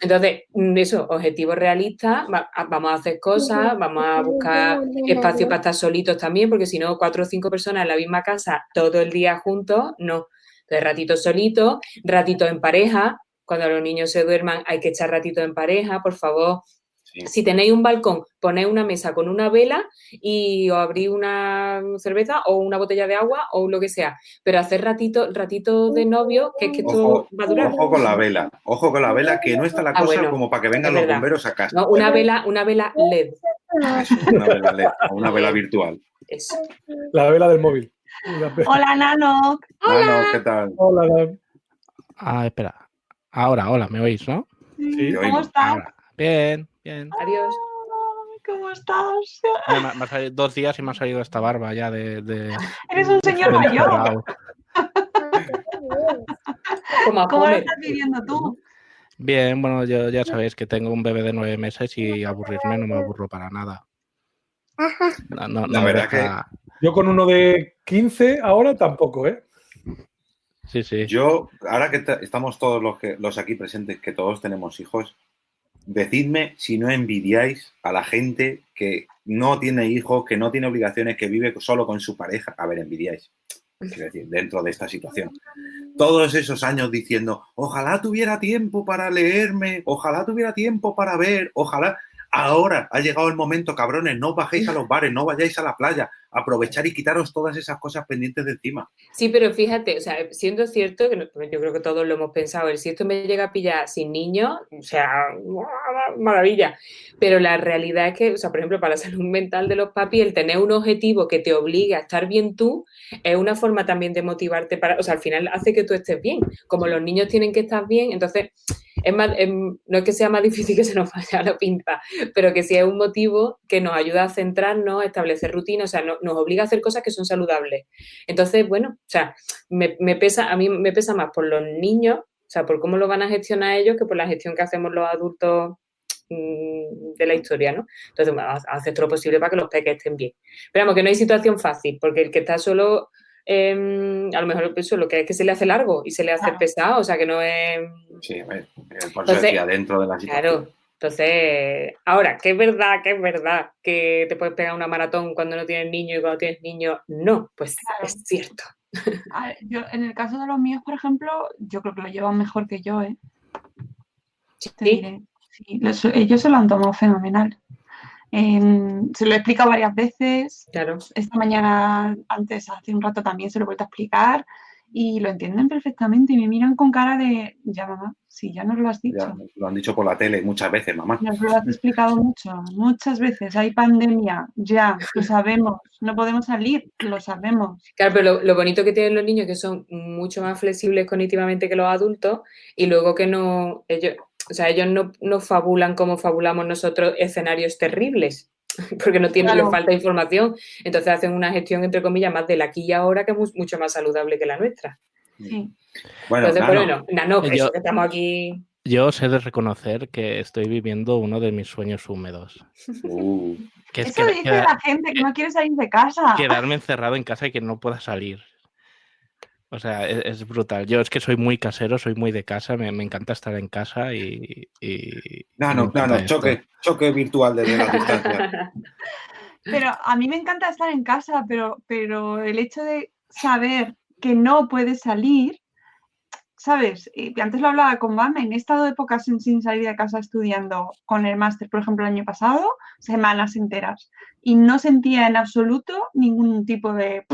Speaker 3: Entonces, eso, objetivos realistas, vamos a hacer cosas, vamos a buscar espacio para estar solitos también, porque si no, cuatro o cinco personas en la misma casa todo el día juntos, no. Entonces, ratito solito, ratito en pareja. Cuando los niños se duerman hay que echar ratito en pareja, por favor. Si tenéis un balcón, ponéis una mesa con una vela y os abrís una cerveza o una botella de agua o lo que sea. Pero hacer ratito, ratito de novio, que es que esto va a durar.
Speaker 1: Ojo con la vela, ojo con la vela, que no está la ah, cosa como para que vengan los bomberos a casa.
Speaker 3: una vela, una vela LED.
Speaker 1: una vela LED o una vela virtual.
Speaker 2: La vela del móvil.
Speaker 4: Hola, Nano.
Speaker 1: Hola. ¿qué tal?
Speaker 2: Hola,
Speaker 8: Ah, espera. Ahora, hola, ¿me oís, no?
Speaker 4: Sí, ¿cómo estás?
Speaker 8: Bien, bien.
Speaker 3: Adiós.
Speaker 4: ¿Cómo estás?
Speaker 8: me, ha salido dos días y me ha salido esta barba ya de.
Speaker 4: Eres un señor mayor. ¿Cómo lo estás viviendo tú?
Speaker 8: Bien, bueno, yo ya sabéis que tengo un bebé de nueve meses y aburrirme no me aburro para nada.
Speaker 1: No, la verdad que
Speaker 2: yo con uno de 15 ahora tampoco, ¿eh?
Speaker 8: Sí, sí.
Speaker 1: Yo, ahora que estamos todos los, que, los aquí presentes, que todos tenemos hijos, decidme si no envidiáis a la gente que no tiene hijos, que no tiene obligaciones, que vive solo con su pareja. A ver, envidiáis. Quiero decir, dentro de esta situación. Todos esos años diciendo, ojalá tuviera tiempo para leerme, ojalá tuviera tiempo para ver, ojalá Ahora ha llegado el momento, cabrones, no bajéis a los bares, no vayáis a la playa, aprovechar y quitaros todas esas cosas pendientes de encima.
Speaker 3: Sí, pero fíjate, o sea, siendo cierto, que yo creo que todos lo hemos pensado, si esto me llega a pillar sin niños, o sea, maravilla. Pero la realidad es que, o sea, por ejemplo, para la salud mental de los papis, el tener un objetivo que te obligue a estar bien tú, es una forma también de motivarte para, o sea, al final hace que tú estés bien. Como los niños tienen que estar bien, entonces es más, no es que sea más difícil que se nos vaya la pinta, pero que sí es un motivo que nos ayuda a centrarnos, a establecer rutinas, o sea, nos obliga a hacer cosas que son saludables. Entonces, bueno, o sea, me, pesa, a mí me pesa más por los niños, o sea, por cómo lo van a gestionar ellos que por la gestión que hacemos los adultos mm, de la historia, ¿no? Entonces, bueno, hacer todo lo posible para que los peques estén bien. Pero vamos, que no hay situación fácil, porque el que está solo Em, a lo mejor eso lo que es que se le hace largo y se le hace pesado, o sea que no es.
Speaker 1: Sí, por entonces, dentro de la situación.
Speaker 3: Claro. Entonces, ahora, que es verdad, que es verdad que te puedes pegar una maratón cuando no tienes niño y cuando tienes niño, no, pues es cierto.
Speaker 4: yo, en el caso de los míos, por ejemplo, yo creo que lo llevan mejor que yo, ¿eh? Sí. sí ellos se lo han tomado fenomenal se lo he explicado varias veces.
Speaker 3: Claro.
Speaker 4: Esta mañana, antes, hace un rato también se lo he vuelto a explicar y lo entienden perfectamente y me miran con cara de, ya mamá, si ya nos lo has dicho.
Speaker 1: lo han dicho por la tele muchas veces, mamá.
Speaker 4: Nos lo has explicado mucho, muchas veces. Hay pandemia, ya, lo sabemos. No podemos salir, lo sabemos.
Speaker 3: Claro, pero lo, lo bonito que tienen los niños que son mucho más flexibles cognitivamente que los adultos y luego que no, ellos, o sea, ellos no, no fabulan como fabulamos nosotros escenarios terribles, porque no tienen, falta de información. Entonces hacen una gestión, entre comillas, más del aquí y ahora, que es mucho más saludable que la nuestra.
Speaker 4: Sí.
Speaker 3: Bueno, Entonces, bueno, Nano, yo, estamos aquí.
Speaker 8: Yo sé de reconocer que estoy viviendo uno de mis sueños húmedos.
Speaker 1: Uh.
Speaker 4: Que Eso dice la gente, que no quiere salir de casa.
Speaker 8: Quedarme encerrado en casa y que no pueda salir. O sea, es, brutal. Yo es que soy muy casero, soy muy de casa, me, encanta estar en casa y...
Speaker 1: no, no, no, no, choque, choque virtual desde la distancia.
Speaker 4: Pero a mí me encanta estar en casa, pero, pero el hecho de saber que no puedes salir, ¿sabes? Y antes lo hablaba con Mame, he estado épocas sin, sin salir de casa estudiando con el máster, por ejemplo, el año pasado, semanas enteras, y no sentía en absoluto ningún tipo de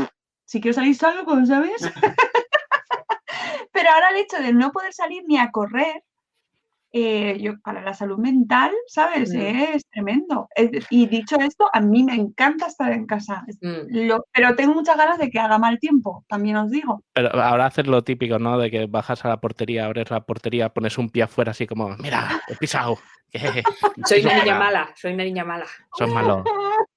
Speaker 4: si quiero salir salgo, ¿sabes? Pero ahora el hecho de no poder salir ni a correr, eh, yo, para la salud mental, ¿sabes? Mm. Es tremendo. y dicho esto, a mí me encanta estar en casa, mm. pero tengo muchas ganas de que haga mal tiempo, también os digo.
Speaker 8: Pero ahora haces lo típico, ¿no? De que bajas a la portería, abres la portería, pones un pie afuera así como, mira, he pisado.
Speaker 3: soy una niña mala, soy una niña mala.
Speaker 8: Son malos.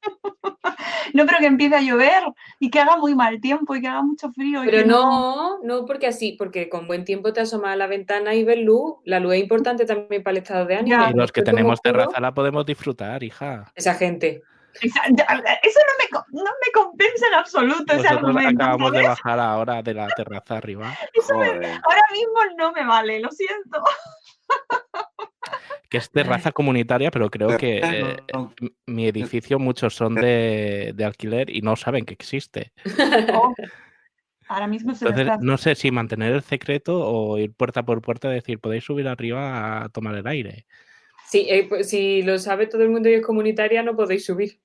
Speaker 4: No, pero que empiece a llover y que haga muy mal tiempo y que haga mucho frío.
Speaker 3: Pero no, no, porque así, porque con buen tiempo te asomas a la ventana y ves luz. La luz es importante también para el estado de ánimo.
Speaker 8: y los que tenemos terraza la podemos disfrutar, hija.
Speaker 3: Esa gente.
Speaker 4: Eso no me, no me compensa en absoluto ese argumento.
Speaker 8: Acabamos de bajar ahora de la terraza arriba.
Speaker 4: ahora mismo no me vale, lo siento
Speaker 8: que es de raza comunitaria, pero creo que eh, mi edificio muchos son de, alquiler y no saben que existe.
Speaker 4: Oh, ahora mismo se
Speaker 8: Entonces, no sé si mantener el secreto o ir puerta por puerta y decir, podéis subir arriba a tomar el aire.
Speaker 3: Sí, eh, pues, si lo sabe todo el mundo y es comunitaria, no podéis subir.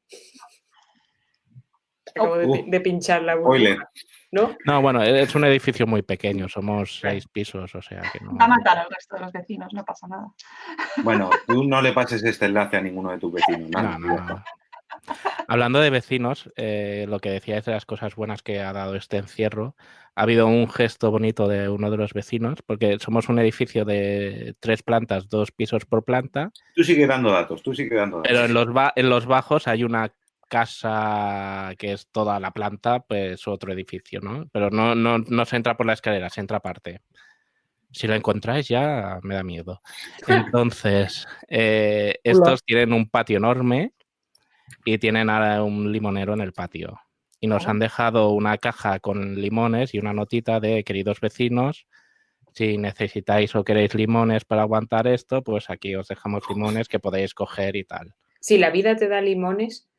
Speaker 3: Acabo de, uh. pinchar la ¿no?
Speaker 8: No, bueno, es un edificio muy pequeño, somos seis pisos, o sea que no.
Speaker 4: Va a matar al resto de los vecinos, no pasa nada.
Speaker 1: Bueno, tú no le pases este enlace a ninguno de tus vecinos. No, no,
Speaker 8: Hablando de vecinos, eh, lo que decía es de las cosas buenas que ha dado este encierro. Ha habido un gesto bonito de uno de los vecinos, porque somos un edificio de tres plantas, dos pisos por planta.
Speaker 1: Tú sigue dando datos, tú sigue dando datos.
Speaker 8: Pero en los, en los bajos hay una casa que es toda la planta, pues otro edificio, ¿no? Pero no, no, no se entra por la escalera, se entra aparte. Si lo encontráis ya me da miedo. Entonces, eh, estos tienen un patio enorme y tienen ahora un limonero en el patio. Y nos han dejado una caja con limones y una notita de queridos vecinos. Si necesitáis o queréis limones para aguantar esto, pues aquí os dejamos limones que podéis coger y tal.
Speaker 3: Si la vida te da limones,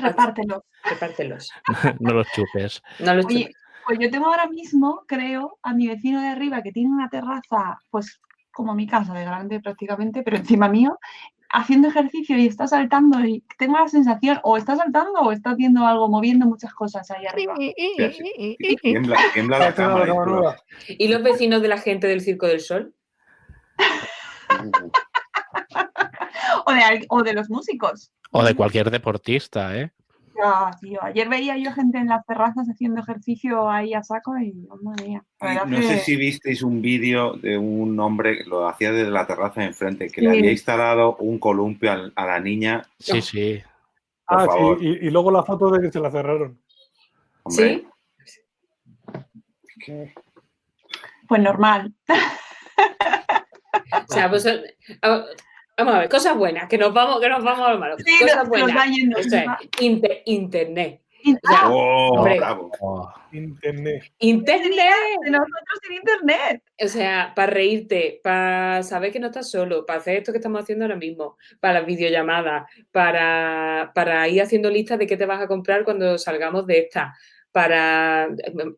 Speaker 4: Repártelos.
Speaker 3: Repártelos.
Speaker 8: no los chupes.
Speaker 3: No los chupes.
Speaker 4: pues yo tengo ahora mismo, creo, a mi vecino de arriba que tiene una terraza, pues como mi casa de grande prácticamente, pero encima mío, haciendo ejercicio y está saltando y tengo la sensación, o está saltando o está haciendo algo, moviendo muchas cosas ahí arriba.
Speaker 1: Tiembla, tiembla la cama.
Speaker 3: ¿Y los vecinos de la gente del Circo del Sol?
Speaker 4: o, de, o de los músicos.
Speaker 8: O de cualquier deportista, ¿eh?
Speaker 4: tío. Ayer veía yo gente en las terrazas haciendo ejercicio ahí a saco y, madre mía.
Speaker 1: no sé si visteis un vídeo de un hombre, lo hacía desde la terraza de enfrente, que le había instalado un columpio a, la niña.
Speaker 8: Sí, sí.
Speaker 2: ah, sí, y, luego la foto de que se la cerraron.
Speaker 3: ¿Sí?
Speaker 4: Pues normal.
Speaker 3: o sea, pues, Vamos a ver, cosas buenas, que nos vamos, que nos vamos a lo malo. cosas buenas. internet.
Speaker 1: oh, bravo.
Speaker 2: Internet.
Speaker 3: Internet.
Speaker 4: Nosotros en internet.
Speaker 3: O sea, para reírte, para saber que no estás solo, para hacer esto que estamos haciendo ahora mismo, para las videollamadas, para, para ir haciendo listas de qué te vas a comprar cuando salgamos de esta, para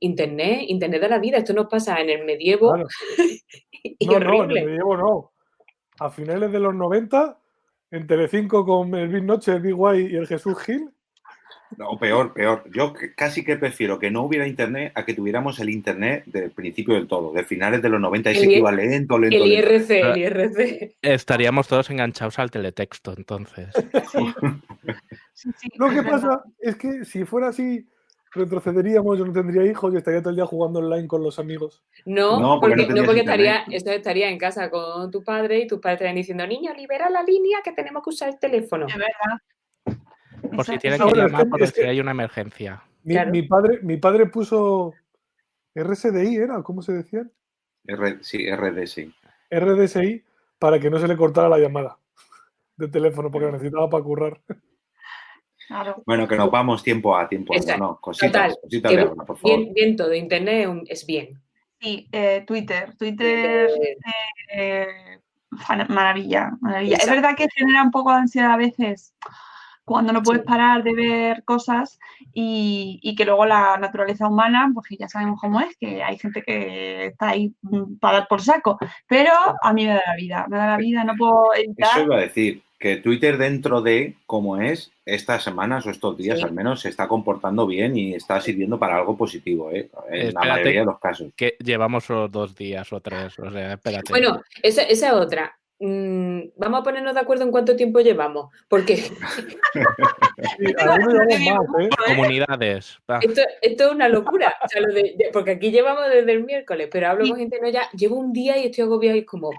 Speaker 3: internet, internet de la vida. Esto nos pasa en el medievo.
Speaker 2: y no, no, en el medievo no a finales de los 90, en Telecinco con el Big Noche, el Big Guay y el Jesús Gil.
Speaker 1: No, peor, peor. Yo casi que prefiero que no hubiera internet a que tuviéramos el internet del principio del todo, de finales de los 90, y se iba lento, lento.
Speaker 3: El IRC, el IRC.
Speaker 8: Estaríamos todos enganchados al teletexto, entonces.
Speaker 2: Lo que pasa es que si fuera así, retrocederíamos, yo no tendría hijos y estaría todo el día jugando online con los amigos.
Speaker 3: No, porque, no porque estaría, esto estaría en casa con tu padre y tus padres estarían diciendo, niño, libera la línea que tenemos que usar el teléfono.
Speaker 4: Es verdad.
Speaker 8: Por si tiene que llamar porque si hay una emergencia.
Speaker 2: Mi, padre, mi padre puso RSDI, ¿era? ¿Cómo se decía?
Speaker 1: sí, RDSI.
Speaker 2: RDSI para que no se le cortara la llamada de teléfono porque lo necesitaba para currar.
Speaker 1: Bueno, que nos vamos tiempo a tiempo, ¿no? Cositas, cositas de por favor.
Speaker 3: Bien, bien, todo, Internet es bien.
Speaker 4: Sí, eh, Twitter. Twitter, eh, maravilla, maravilla. Es verdad que genera un poco de ansiedad a veces cuando no puedes parar de ver cosas y, que luego la naturaleza humana, pues ya sabemos cómo es, que hay gente que está ahí mm, para dar por saco, pero a mí me da la vida, me da la vida, no puedo evitar.
Speaker 1: Eso iba a decir, que Twitter dentro de cómo es, estas semanas o estos días al menos se está comportando bien y está sirviendo para algo positivo, ¿eh? en la mayoría de los casos.
Speaker 8: Que llevamos dos días o tres, o sea, espérate.
Speaker 3: Bueno, esa, esa otra. Mm, vamos a ponernos de acuerdo en cuánto tiempo llevamos, porque
Speaker 8: comunidades.
Speaker 3: Esto, es una locura, porque aquí llevamos desde el miércoles, pero hablo con gente, no, ya llevo un día y estoy agobiado y es como,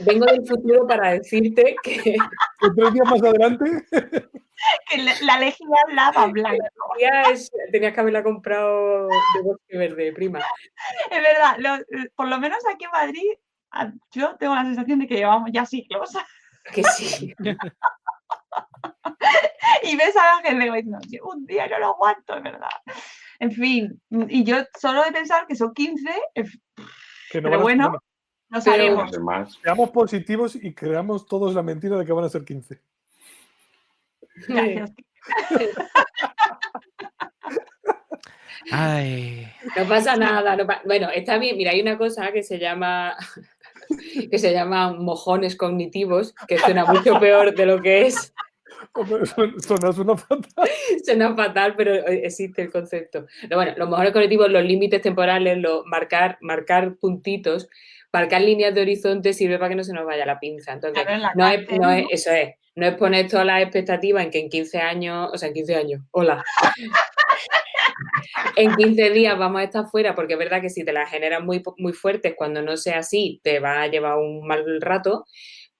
Speaker 3: vengo del futuro para decirte que...
Speaker 2: ¿Tres días más adelante?
Speaker 4: que la lejía lava blanca.
Speaker 3: Tenías que haberla comprado de bosque verde, prima.
Speaker 4: Es verdad, por lo menos aquí en Madrid yo tengo la sensación de que llevamos ya siglos.
Speaker 3: Que sí.
Speaker 4: y ves a la gente diciendo, un día no lo aguanto, es verdad. En fin, y yo solo de pensar que son 15, pero bueno, no sabemos.
Speaker 2: Seamos positivos y creamos todos la mentira de que van a ser 15.
Speaker 8: Ay.
Speaker 3: No pasa nada. Bueno, está bien. Mira, hay una cosa que se llama que se llaman mojones cognitivos, que suena mucho peor de lo que es.
Speaker 2: Suena, suena fatal.
Speaker 3: Suena fatal, pero existe el concepto. bueno, los mojones cognitivos, los límites temporales, lo, marcar, marcar puntitos, marcar líneas de horizonte sirve para que no se nos vaya la pinza. Entonces, no es, no es, eso es, no es poner todas las expectativas en que en 15 años, o sea, en 15 años, hola, en 15 días vamos a estar fuera, porque es verdad que si te las generas muy, muy fuertes, cuando no sea así, te va a llevar un mal rato.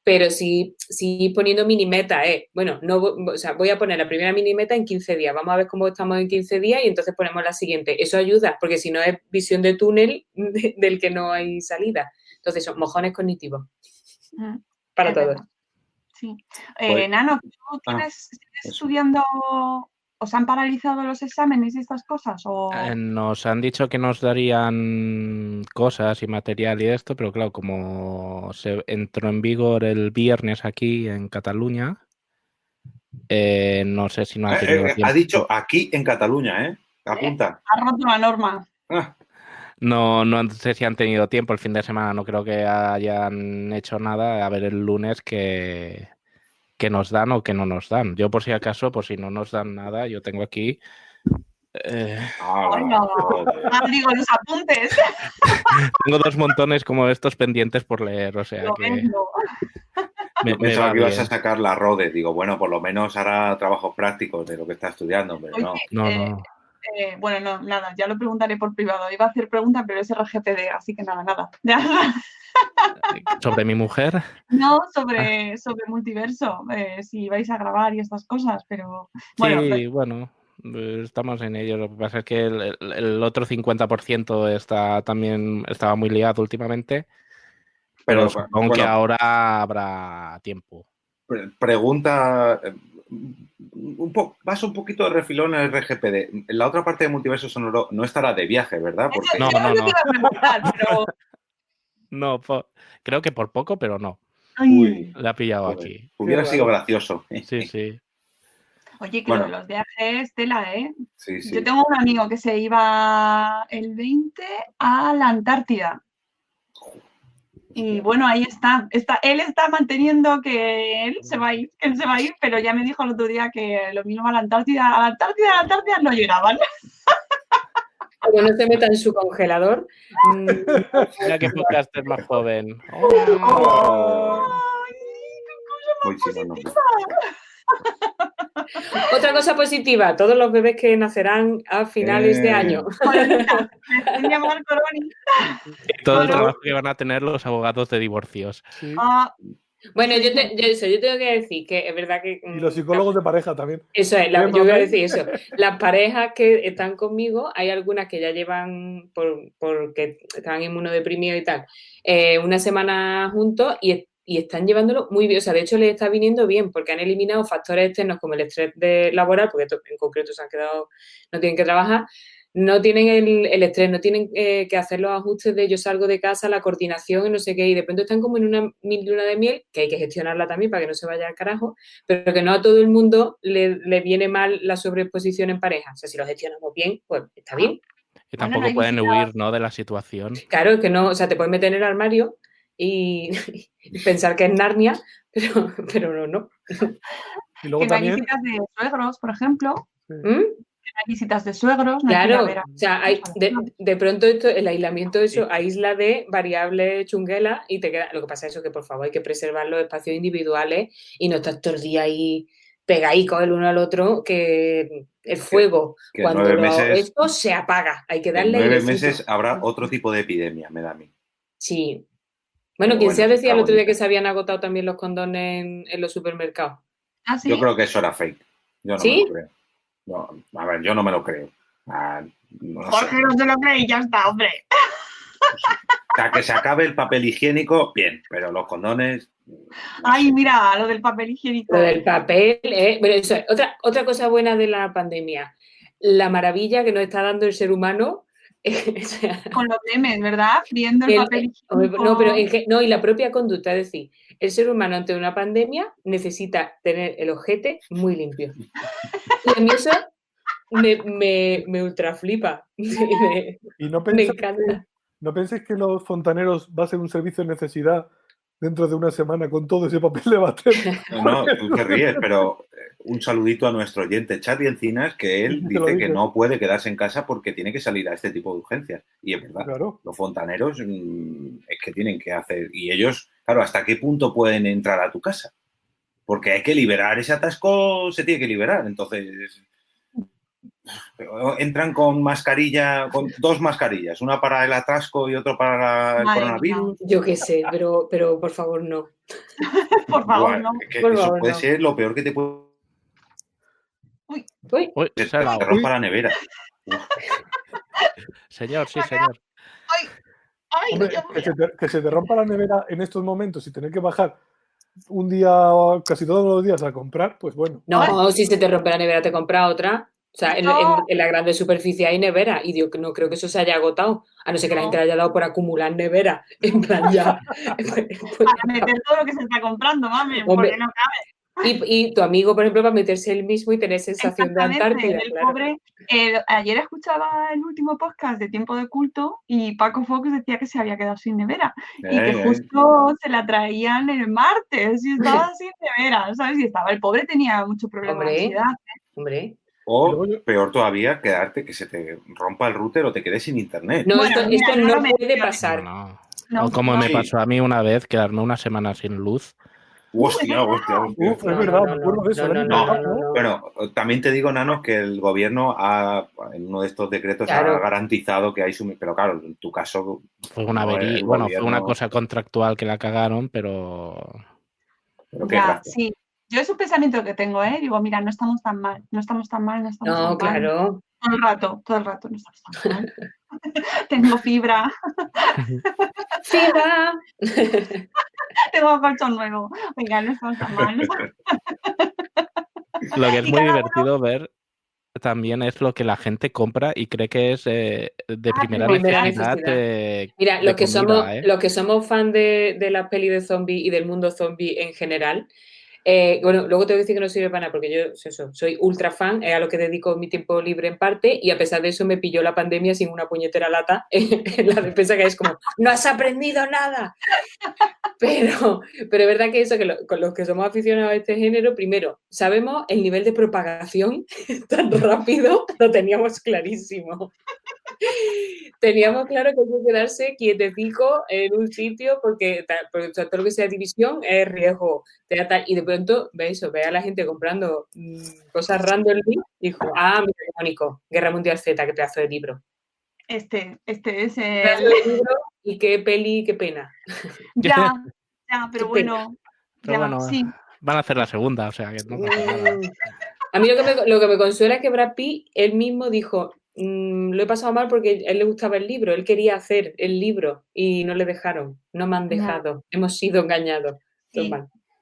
Speaker 3: Pero si, si poniendo mini meta, eh, bueno, no, o sea, voy a poner la primera mini meta en 15 días, vamos a ver cómo estamos en 15 días y entonces ponemos la siguiente. Eso ayuda, porque si no es visión de túnel del que no hay salida. Entonces son mojones cognitivos. Mm, para todos.
Speaker 4: Sí. Eh, pues Nano, ¿tú ah, tienes, estudiando ¿Os han paralizado los exámenes y estas cosas? O...
Speaker 8: Eh, nos han dicho que nos darían cosas y material y esto, pero claro, como se entró en vigor el viernes aquí en Cataluña, eh, no sé si no han
Speaker 1: eh,
Speaker 8: tenido
Speaker 1: Ha dicho aquí en Cataluña, ¿eh? Apunta.
Speaker 4: ha roto la norma.
Speaker 8: Ah. No, no sé si han tenido tiempo el fin de semana, no creo que hayan hecho nada. A ver el lunes que, que nos dan o que no nos dan. Yo por si acaso, por si no nos dan nada, yo tengo aquí... eh,
Speaker 1: Ah,
Speaker 4: Ah, digo, los apuntes.
Speaker 8: tengo dos montones como estos pendientes por leer, o sea
Speaker 4: Lo
Speaker 8: que
Speaker 4: no.
Speaker 8: me, me
Speaker 1: Pensaba que ibas a sacar la RODE. Digo, bueno, por lo menos hará trabajos prácticos de lo que está estudiando, pero no.
Speaker 4: Oye,
Speaker 8: No,
Speaker 4: eh,
Speaker 8: no.
Speaker 4: Eh, bueno, no, nada, ya lo preguntaré por privado. Iba a hacer pregunta, pero es RGPD, así que nada, nada. Ya.
Speaker 8: Sobre mi mujer,
Speaker 4: No, sobre, sobre multiverso, eh, si vais a grabar y estas cosas, pero bueno,
Speaker 8: sí, bueno, eh, estamos en ello. Lo que pasa es que el, otro 50% está también estaba muy liado últimamente, pero,
Speaker 1: Pero,
Speaker 8: supongo que
Speaker 1: bueno.
Speaker 8: ahora habrá tiempo.
Speaker 1: Pre- Pregunta. Un po- vas un poquito de refilón en el RGPD. La otra parte de Multiverso Sonoro no estará de viaje, ¿verdad? Porque
Speaker 8: No, no, no.
Speaker 4: pero
Speaker 8: No, creo que por poco, pero no.
Speaker 1: Uy,
Speaker 8: La ha pillado
Speaker 1: joder,
Speaker 8: aquí.
Speaker 1: hubiera sido gracioso.
Speaker 8: Sí, sí.
Speaker 4: oye,
Speaker 1: Bueno.
Speaker 4: de los viajes, tela, ¿eh?
Speaker 1: Sí, sí.
Speaker 4: Yo tengo un amigo que se iba el 20 a la Antártida. Y bueno, ahí está. está. Él está manteniendo que él se va a ir, que él se va a ir, pero ya me dijo el otro día que lo mismo a la Antártida, a la Antártida, a la Antártida no llegaban.
Speaker 3: Como no se meta en su congelador.
Speaker 8: Mira que podcaster más joven.
Speaker 1: Uy, sí, no, no.
Speaker 3: Otra cosa positiva, todos los bebés que nacerán a finales de
Speaker 1: Eh.
Speaker 3: año.
Speaker 4: Llamar.
Speaker 8: Todo el trabajo que van a tener los abogados de divorcios.
Speaker 2: Sí.
Speaker 4: Ah,
Speaker 3: Bueno, yo, te- yo, eso, yo tengo que decir que es verdad que...
Speaker 2: Y los psicólogos de pareja también.
Speaker 3: Eso es, la-
Speaker 2: ¿Qué
Speaker 3: yo voy a decir eso. Las parejas que están conmigo, hay algunas que ya llevan, por, porque están inmunodeprimidos y tal, eh, una semana juntos y, y están llevándolo muy bien. O sea, de hecho les está viniendo bien porque han eliminado factores externos como el estrés de laboral, porque en concreto se han quedado, no tienen que trabajar, no tienen el, el estrés, no tienen eh, que hacer los ajustes de yo salgo de casa, la coordinación y no sé qué, y de pronto están como en una mil luna de miel, que hay que gestionarla también para que no se vaya al carajo, pero que no a todo el mundo le, le viene mal la sobreexposición en pareja. O sea, si lo gestionamos bien, pues está bien.
Speaker 8: Y
Speaker 4: Bueno, no
Speaker 8: tampoco pueden huir ¿no? de la situación.
Speaker 3: Claro, es que no, o sea, te puedes meter en el armario y, y pensar que es Narnia, pero, pero no, no.
Speaker 2: Y luego
Speaker 4: que no hay
Speaker 2: también.
Speaker 4: visitas de suegros, por ejemplo.
Speaker 3: ¿Mm?
Speaker 4: Hay visitas de suegros. no hay que ir a
Speaker 3: Claro,
Speaker 4: a-
Speaker 3: o sea, hay, de, de pronto esto, el aislamiento eso aísla de variables chunguelas y te queda. Lo que pasa es eso que por favor hay que preservar los espacios individuales y no estar todo el día ahí pegadicos el uno al otro, que el fuego,
Speaker 1: que en
Speaker 3: cuando
Speaker 1: nueve
Speaker 3: lo-
Speaker 1: meses-
Speaker 3: esto se apaga, hay que
Speaker 1: En
Speaker 3: darle
Speaker 1: nueve
Speaker 3: airecito.
Speaker 1: meses habrá otro tipo de epidemia, me da a mí.
Speaker 3: Sí. Bueno,
Speaker 1: Pero
Speaker 3: quien
Speaker 1: bueno,
Speaker 3: sea decía el otro día que se habían agotado también los condones en, en los supermercados.
Speaker 4: Ah, sí.
Speaker 1: Yo creo que eso era fake. Yo no
Speaker 3: ¿Sí?
Speaker 1: me lo creo. No, a ver, yo no me lo creo. Ah, no sé.
Speaker 4: Jorge no se lo cree y ya está, hombre.
Speaker 1: O sea, que se acabe el papel higiénico, bien, pero los condones.
Speaker 4: Ay, mira, lo del papel higiénico.
Speaker 3: Lo del papel, eh, bueno, eso, otra, otra cosa buena de la pandemia, la maravilla que nos está dando el ser humano.
Speaker 4: Con los memes, ¿verdad? Friendo el,
Speaker 3: el-
Speaker 4: papel higiénico.
Speaker 3: no, pero en no, y la propia conducta, es decir, el ser humano ante una pandemia necesita tener el ojete muy limpio. Y a mí eso me, me, me ultraflipa. Me,
Speaker 2: Y no
Speaker 3: me
Speaker 2: penséis,
Speaker 3: encanta.
Speaker 2: no que los fontaneros va a ser un servicio de necesidad dentro de una semana con todo ese papel de bater.
Speaker 1: No, tú te ríes, pero eh, un saludito a nuestro oyente Charlie Encinas, que él
Speaker 2: Sí,
Speaker 1: dice que no puede quedarse en casa porque tiene que salir a este tipo de urgencias. Y es verdad,
Speaker 2: Claro.
Speaker 1: los fontaneros mm, es que tienen que hacer. Y ellos, claro, ¿hasta qué punto pueden entrar a tu casa? Porque hay que liberar ese atasco, se tiene que liberar. Entonces, entran con mascarilla, con dos mascarillas, una para el atasco y otra para el
Speaker 4: Madre
Speaker 1: coronavirus.
Speaker 3: Yo qué sé, pero, pero por favor no.
Speaker 4: Por favor, no.
Speaker 1: es que
Speaker 3: Por
Speaker 1: eso
Speaker 3: favor,
Speaker 1: puede
Speaker 3: no.
Speaker 1: ser lo peor que te puede
Speaker 3: Uy,
Speaker 8: Uy,
Speaker 1: que
Speaker 8: se dado.
Speaker 1: rompa la nevera.
Speaker 8: Señor, sí, señor.
Speaker 4: Ay,
Speaker 2: Hombre,
Speaker 4: Dios
Speaker 2: que se, te, que se te rompa la nevera en estos momentos y tener que bajar un día, casi todos los días a comprar, pues bueno.
Speaker 3: no, si se te rompe la nevera te compra otra. O sea, en,
Speaker 4: No.
Speaker 3: en- en la grande superficie hay nevera y yo no creo que eso se haya agotado, a no ser que la gente le haya dado por acumular nevera. En plan, ya.
Speaker 4: Para meter todo lo que se está comprando, mami,
Speaker 3: Hombre.
Speaker 4: porque no cabe.
Speaker 3: Y, tu amigo, por ejemplo, va a meterse él mismo y tener sensación de Antártida.
Speaker 4: El pobre, ayer escuchaba el último podcast de Tiempo de Culto y Paco Fox decía que se había quedado sin nevera y que justo se la traían el martes y estaba sin nevera, ¿sabes? Y estaba, el pobre tenía mucho problema de ansiedad. ¿eh?
Speaker 3: Hombre.
Speaker 1: O peor todavía, quedarte que se te rompa el router o te quedes sin internet.
Speaker 3: No, esto, no, puede pasar.
Speaker 8: o como me pasó a mí una vez, quedarme una semana sin luz
Speaker 1: Hostia, hostia, hostia.
Speaker 2: Uf, es verdad, me acuerdo de eso.
Speaker 1: Bueno, también te digo, Nanos, que el gobierno ha, en uno de estos decretos ha garantizado que hay suministro. Pero claro, en tu caso.
Speaker 8: Fue una, bueno, fue una cosa contractual que la cagaron, pero.
Speaker 4: ya, sí. Yo es un pensamiento que tengo, ¿eh? Digo, mira, no estamos tan mal, no estamos tan mal, no estamos tan
Speaker 3: mal. claro.
Speaker 4: Todo el rato, todo el rato no estamos tan mal. tengo fibra.
Speaker 3: fibra.
Speaker 4: tengo colchón nuevo. Venga, no estamos tan mal.
Speaker 8: Lo que es muy divertido ver también es lo que la gente compra y cree que es eh, de ah, primera, necesidad.
Speaker 3: Mira, los que, somos, ¿eh? que somos fan de, de la peli de zombie y del mundo zombie en general, eh, bueno, luego tengo que decir que no sirve para nada porque yo soy ultra fan, es a lo que dedico mi tiempo libre en parte y a pesar de eso me pilló la pandemia sin una puñetera lata en, la defensa que es como, no has aprendido nada. Pero, pero es verdad que eso, que con los que somos aficionados a este género, primero, sabemos el nivel de propagación tan rápido, lo teníamos clarísimo. Teníamos claro que hay que quedarse quietecico en un sitio porque, todo lo que sea división es riesgo. Y de pronto ve eso, ve a la gente comprando mm, cosas random y dijo, ah, mira, Guerra Mundial Z, qué pedazo de libro.
Speaker 4: Este, este es el...
Speaker 3: libro y qué peli, qué pena.
Speaker 4: Ya, ya, pero bueno, sí.
Speaker 8: Van a hacer la segunda, o sea que no mm.
Speaker 3: A mí lo que, me, lo que me consuela es que Brad Pitt, él mismo dijo, mm, lo he pasado mal porque a él le gustaba el libro, él quería hacer el libro y no le dejaron, no me han dejado, hemos sido engañados.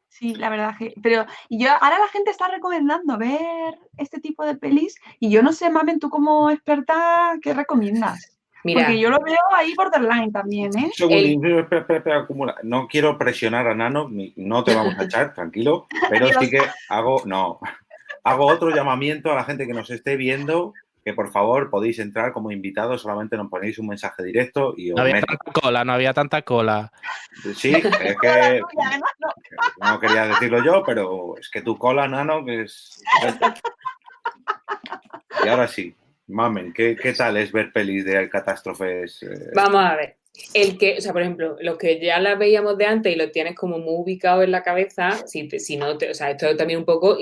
Speaker 4: Sí, la verdad que. Pero yo ahora la gente está recomendando ver este tipo de pelis y yo no sé, Mamen, tú como experta, ¿qué recomiendas? Mira, Porque yo lo veo ahí borderline también, ¿eh?
Speaker 1: no quiero presionar a Nano, no te vamos a echar, tranquilo, pero sí que hago, no, hago otro llamamiento a la gente que nos esté viendo que por favor podéis entrar como invitados, solamente nos ponéis un mensaje directo y
Speaker 8: No había tanta cola, no había tanta cola.
Speaker 1: Sí, es que no quería decirlo yo, pero es que tu cola, nano, que es... Y ahora sí, mamen, ¿qué, qué tal es ver pelis de catástrofes?
Speaker 3: Eh? Vamos a ver el que, o sea, por ejemplo, los que ya las veíamos de antes y lo tienes como muy ubicado en la cabeza, si, si no, te, o sea, esto es también un poco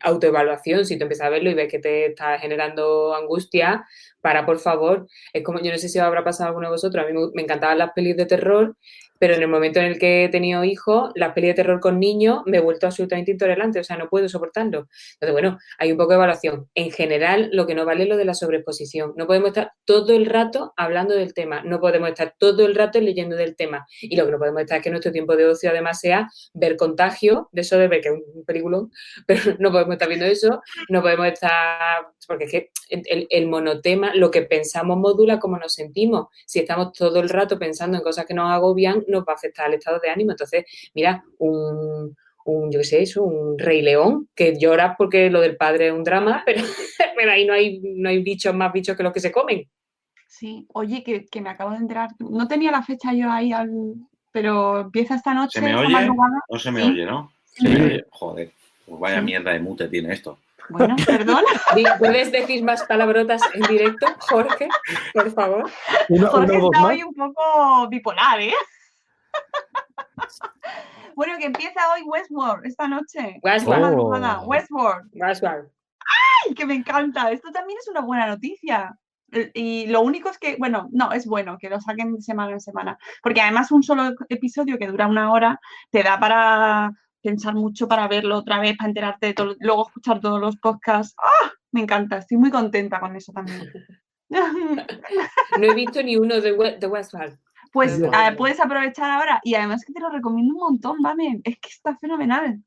Speaker 3: autoevaluación, si tú empiezas a verlo y ves que te está generando angustia, para por favor, es como, yo no sé si habrá pasado alguno de vosotros, a mí me, me encantaban las pelis de terror pero en el momento en el que he tenido hijos, la peli de terror con niños me he vuelto absolutamente intolerante, o sea, no puedo soportarlo. Entonces, bueno, hay un poco de evaluación. En general, lo que no vale es lo de la sobreexposición. No podemos estar todo el rato hablando del tema, no podemos estar todo el rato leyendo del tema. Y lo que no podemos estar es que nuestro tiempo de ocio además sea ver contagio, de eso de ver que es un película, pero no podemos estar viendo eso, no podemos estar, porque es que el, el monotema, lo que pensamos modula cómo nos sentimos. Si estamos todo el rato pensando en cosas que nos agobian, nos va a afectar al estado de ánimo. Entonces, mira, un, un yo qué sé, eso, un rey león, que llora porque lo del padre es un drama, pero, pero ahí no hay, no hay bichos más bichos que los que se comen.
Speaker 4: Sí, oye, que, me acabo de enterar, no tenía la fecha yo ahí, pero empieza esta noche.
Speaker 1: ¿Se me oye? No se me oye, ¿no? Sí. Joder, pues vaya mierda de mute tiene esto.
Speaker 4: Bueno, perdón.
Speaker 3: ¿Puedes decir más palabrotas en directo, Jorge? Por favor.
Speaker 4: Jorge está hoy un poco bipolar, ¿eh? bueno, que empieza hoy Westworld esta noche.
Speaker 3: Westworld.
Speaker 4: Westworld.
Speaker 3: Westworld.
Speaker 4: ¡Ay! Que me encanta. Esto también es una buena noticia. Y lo único es que, bueno, no, es bueno que lo saquen semana en semana. Porque además un solo episodio que dura una hora te da para pensar mucho, para verlo otra vez, para enterarte de todo, luego escuchar todos los podcasts. ¡Ah! Me encanta, estoy muy contenta con eso también.
Speaker 3: no he visto ni uno de, Westworld.
Speaker 4: Pues ah, puedes aprovechar ahora y además que te lo recomiendo un montón, Mamen. Es que está fenomenal.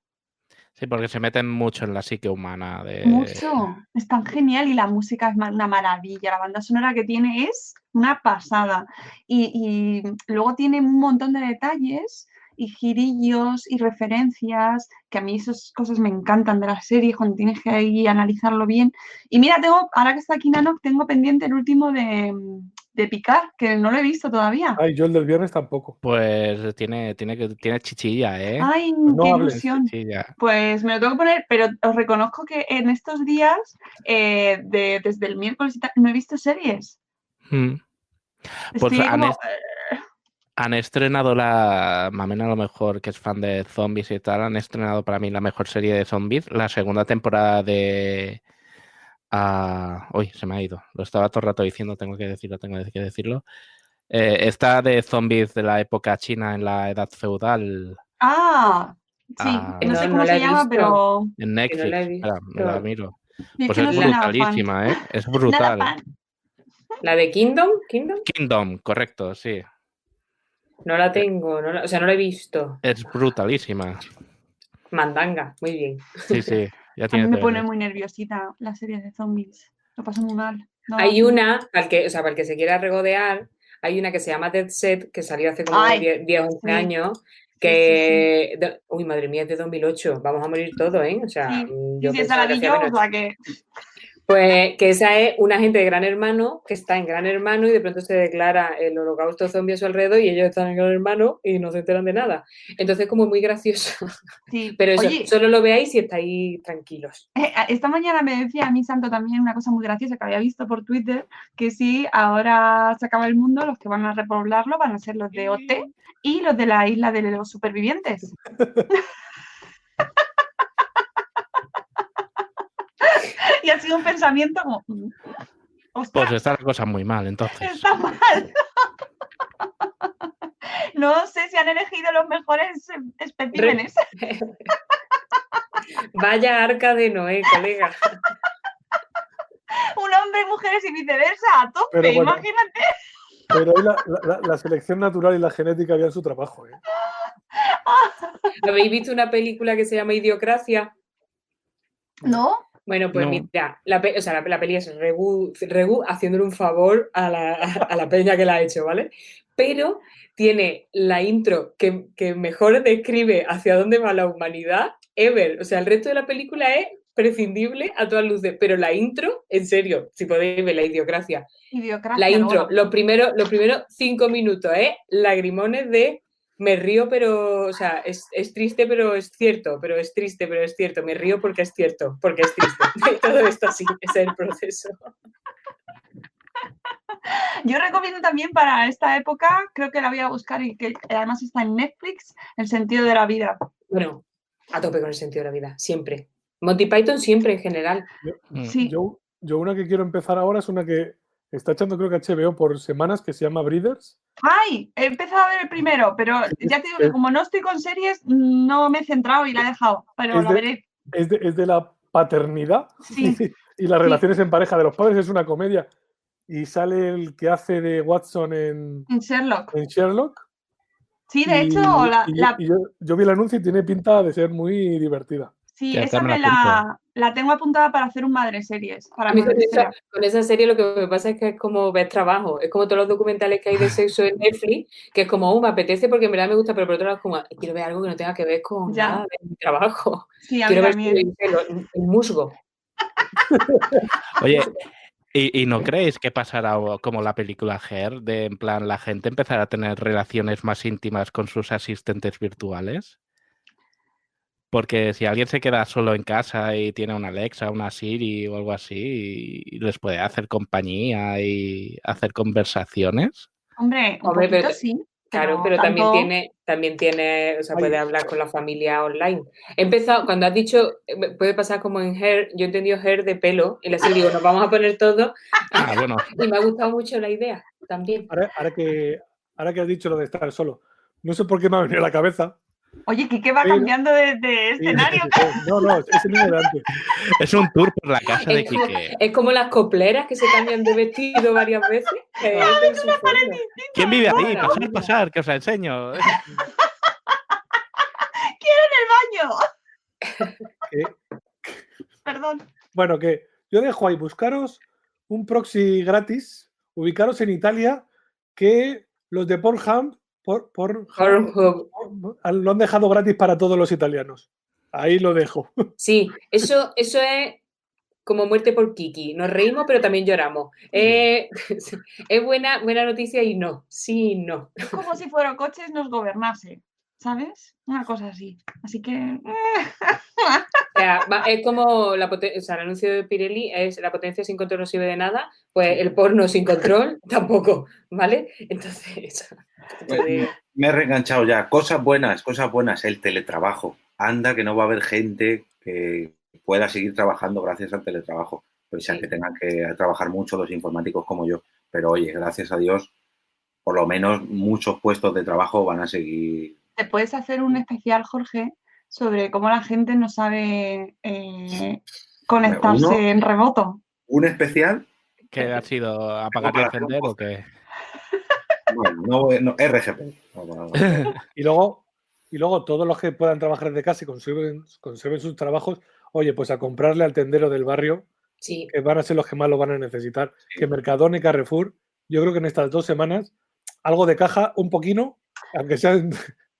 Speaker 8: Sí, porque se meten mucho en la psique humana. De...
Speaker 4: Mucho. Es tan genial y la música es una maravilla. La banda sonora que tiene es una pasada. Y, luego tiene un montón de detalles y girillos y referencias, que a mí esas cosas me encantan de las series cuando tienes que ahí analizarlo bien. Y mira, tengo, ahora que está aquí Nano, tengo pendiente el último de, de Picar, que no lo he visto todavía.
Speaker 2: Ay, yo el del viernes tampoco.
Speaker 8: Pues tiene, tiene, que, tiene chichilla, ¿eh?
Speaker 4: Ay,
Speaker 2: no
Speaker 4: qué ilusión.
Speaker 8: Chichilla.
Speaker 4: Pues me lo tengo que poner, pero os reconozco que en estos días, eh, de- desde el miércoles y tal, no he visto series.
Speaker 8: Mm. Pues
Speaker 4: Estoy
Speaker 8: han,
Speaker 4: como,
Speaker 8: est- han estrenado la. Mamena, a lo mejor, que es fan de zombies y tal, han estrenado para mí la mejor serie de zombies, la segunda temporada de. Ah, uy, se me ha ido. Lo estaba todo el rato diciendo, tengo que decirlo, tengo que decirlo. Eh, esta de zombies de la época china en la edad feudal
Speaker 4: Ah, sí,
Speaker 8: Ah.
Speaker 4: no, sé cómo
Speaker 3: no
Speaker 4: se llama,
Speaker 3: visto.
Speaker 4: pero
Speaker 8: en Netflix.
Speaker 3: la he visto.
Speaker 8: Espera, me la miro.
Speaker 4: es
Speaker 8: Pues
Speaker 4: que no
Speaker 8: es brutalísima, ¿eh? Es brutal.
Speaker 3: ¿La de Kingdom? ¿Kingdom?
Speaker 8: Kingdom, correcto, sí.
Speaker 3: No la tengo, no la- o sea, no la he visto.
Speaker 8: Es brutalísima.
Speaker 3: Mandanga, muy bien.
Speaker 8: Sí, sí. Ya
Speaker 4: A mí me pone muy nerviosita las series de zombies. Lo paso muy mal. No,
Speaker 3: Hay una, para el que, o sea, para el que se quiera regodear, hay una que se llama Dead Set, que salió hace como
Speaker 4: Ay,
Speaker 3: 10, 10, 11
Speaker 4: sí.
Speaker 3: años,
Speaker 4: Sí,
Speaker 3: que... uy, madre mía, es de 2008. Vamos a morir todos, ¿eh? O sea,
Speaker 4: Sí,
Speaker 3: mm, yo
Speaker 4: sí, esa la
Speaker 3: que
Speaker 4: vi yo, o sea que.
Speaker 3: Pues que esa es una gente de Gran Hermano que está en Gran Hermano y de pronto se declara el holocausto zombie a su alrededor y ellos están en Gran Hermano y no se enteran de nada. Entonces, como muy gracioso.
Speaker 4: Sí.
Speaker 3: Pero eso,
Speaker 4: Oye,
Speaker 3: solo lo veáis si estáis tranquilos.
Speaker 4: eh, esta mañana me decía a mí Santo también una cosa muy graciosa que había visto por Twitter, que si ahora se acaba el mundo, los que van a repoblarlo van a ser los de OT y los de la isla de los supervivientes. y ha sido un pensamiento como, ostras,
Speaker 8: Pues está la cosa muy mal, entonces.
Speaker 4: está mal. no sé si han elegido los mejores especímenes.
Speaker 3: Vaya arca de Noé, colega.
Speaker 4: Un hombre, mujeres y viceversa, a tope,
Speaker 2: Pero bueno.
Speaker 4: imagínate.
Speaker 2: Pero ahí la, la- la- la selección natural y la genética habían su trabajo. ¿eh?
Speaker 3: ¿Habéis visto una película que se llama Idiocracia?
Speaker 4: ¿No?
Speaker 3: Bueno, pues
Speaker 8: No.
Speaker 3: mira, la, pe- o sea, la, la peli es Regu, Regu haciéndole un favor a la, a la peña que la ha hecho, ¿vale? Pero tiene la intro que, que mejor describe hacia dónde va la humanidad ever. O sea, el resto de la película es prescindible a todas luces, pero la intro, en serio, si podéis ver la idiocracia,
Speaker 4: Idiocracia.
Speaker 3: la intro, los primeros los primeros cinco minutos, ¿eh? Lagrimones de me río, pero, o sea, es, es triste, pero es cierto, pero es triste, pero es cierto. Me río porque es cierto, porque es triste. Todo esto así, es el proceso.
Speaker 4: Yo recomiendo también para esta época, creo que la voy a buscar y que además está en Netflix, El sentido de la vida.
Speaker 3: Bueno, a tope con el sentido de la vida, siempre. Monty Python siempre en general.
Speaker 4: Sí.
Speaker 2: Yo, yo una que quiero empezar ahora es una que está echando creo que HBO por semanas que se llama Breeders.
Speaker 4: ¡Ay! He empezado a ver el primero, pero ya te digo que como no estoy con series, no me he centrado y la he dejado, pero
Speaker 2: Es
Speaker 4: la
Speaker 2: de-
Speaker 4: veré.
Speaker 2: Es de, es de la paternidad
Speaker 4: Sí.
Speaker 2: y las relaciones en pareja de los padres. Es una comedia. Y sale el que hace de Watson en,
Speaker 4: En Sherlock.
Speaker 2: en Sherlock.
Speaker 4: Sí, de
Speaker 2: y-
Speaker 4: hecho, la,
Speaker 2: y-
Speaker 4: la-
Speaker 2: y yo, yo vi el anuncio y tiene pinta de ser muy divertida.
Speaker 4: sí, esa
Speaker 8: me la
Speaker 4: la, tengo apuntada para hacer un madre series. Para
Speaker 3: A mí con esa,
Speaker 4: series.
Speaker 3: con esa serie lo que me pasa es que es como ver trabajo. Es como todos los documentales que hay de sexo en Netflix, que es como, oh, me apetece porque en verdad me gusta, pero por otro lado es como, quiero ver algo que no tenga que ver con
Speaker 4: Ya.
Speaker 3: nada de mi trabajo.
Speaker 4: Sí, a mí
Speaker 3: Quiero ver
Speaker 4: también.
Speaker 3: el, el- el musgo.
Speaker 8: Oye, ¿y, y no creéis que pasará como la película Her, de en plan la gente empezará a tener relaciones más íntimas con sus asistentes virtuales? Porque si alguien se queda solo en casa y tiene una Alexa, una Siri o algo así, y les puede hacer compañía y hacer conversaciones.
Speaker 4: Hombre, un
Speaker 3: Hombre,
Speaker 4: poquito
Speaker 3: pero-
Speaker 4: sí.
Speaker 3: Claro, pero también
Speaker 4: tanto-
Speaker 3: tiene, también tiene, o sea,
Speaker 2: Ay.
Speaker 3: puede hablar con la familia online. He empezado, cuando has dicho, eh, puede pasar como en Her, yo he entendido Her de pelo, y así digo, nos vamos a poner todo,
Speaker 8: Ah, bueno,
Speaker 3: y me ha gustado mucho la idea también.
Speaker 2: Ahora, ahora que, ahora que has dicho lo de estar solo, no sé por qué me ha venido a la cabeza.
Speaker 4: Oye, Kike va
Speaker 2: Pero-
Speaker 4: cambiando de, escenario.
Speaker 2: No, no, es el mismo de antes.
Speaker 8: es un tour por la casa de
Speaker 3: como,
Speaker 8: Quique.
Speaker 3: es como las copleras que se cambian de vestido varias veces. en.
Speaker 8: ¿Quién vive ahí? Pasar, pasar, que os la enseño.
Speaker 4: baño.
Speaker 2: Que-
Speaker 4: Perdón.
Speaker 2: Bueno, que yo dejo ahí, buscaros un proxy gratis, ubicaros en Italia, que los de Pornhub por, por,
Speaker 3: Pornhub.
Speaker 2: lo han dejado gratis para todos los italianos. Ahí lo dejo.
Speaker 3: Sí, eso, eso es como muerte por Kiki. Nos reímos, pero también lloramos. Eh, es buena, buena noticia y no. Sí no.
Speaker 4: Es como si fuera coches nos gobernase, ¿sabes? Una cosa así. Así que.
Speaker 3: O sea, va- es como la o sea, el anuncio de Pirelli es la potencia sin control no sirve de nada, pues el porno sin control tampoco, ¿vale? Entonces,
Speaker 1: Pues, me he reenganchado ya. Cosas buenas, cosas buenas. El teletrabajo. Anda que no va a haber gente que pueda seguir trabajando gracias al teletrabajo. Pese a
Speaker 3: Sí.
Speaker 1: que tengan que trabajar mucho los informáticos como yo. Pero oye, gracias a Dios, por lo menos muchos puestos de trabajo van a seguir.
Speaker 4: Te puedes hacer un especial, Jorge, sobre cómo la gente no sabe eh, conectarse
Speaker 1: Uno.
Speaker 4: en remoto.
Speaker 1: Un especial,
Speaker 8: ¿Qué ha sido apagar y encender o qué?
Speaker 1: bueno, no, no, RGP. No.
Speaker 2: Y luego, y luego todos los que puedan trabajar desde casa y conserven, conserven sus trabajos, oye, pues a comprarle al tendero del barrio,
Speaker 3: sí,
Speaker 2: que van a ser los que más lo van a necesitar.
Speaker 1: Sí.
Speaker 2: Que Mercadona y Carrefour, yo creo que en estas dos semanas, algo de caja, un poquino, aunque sea en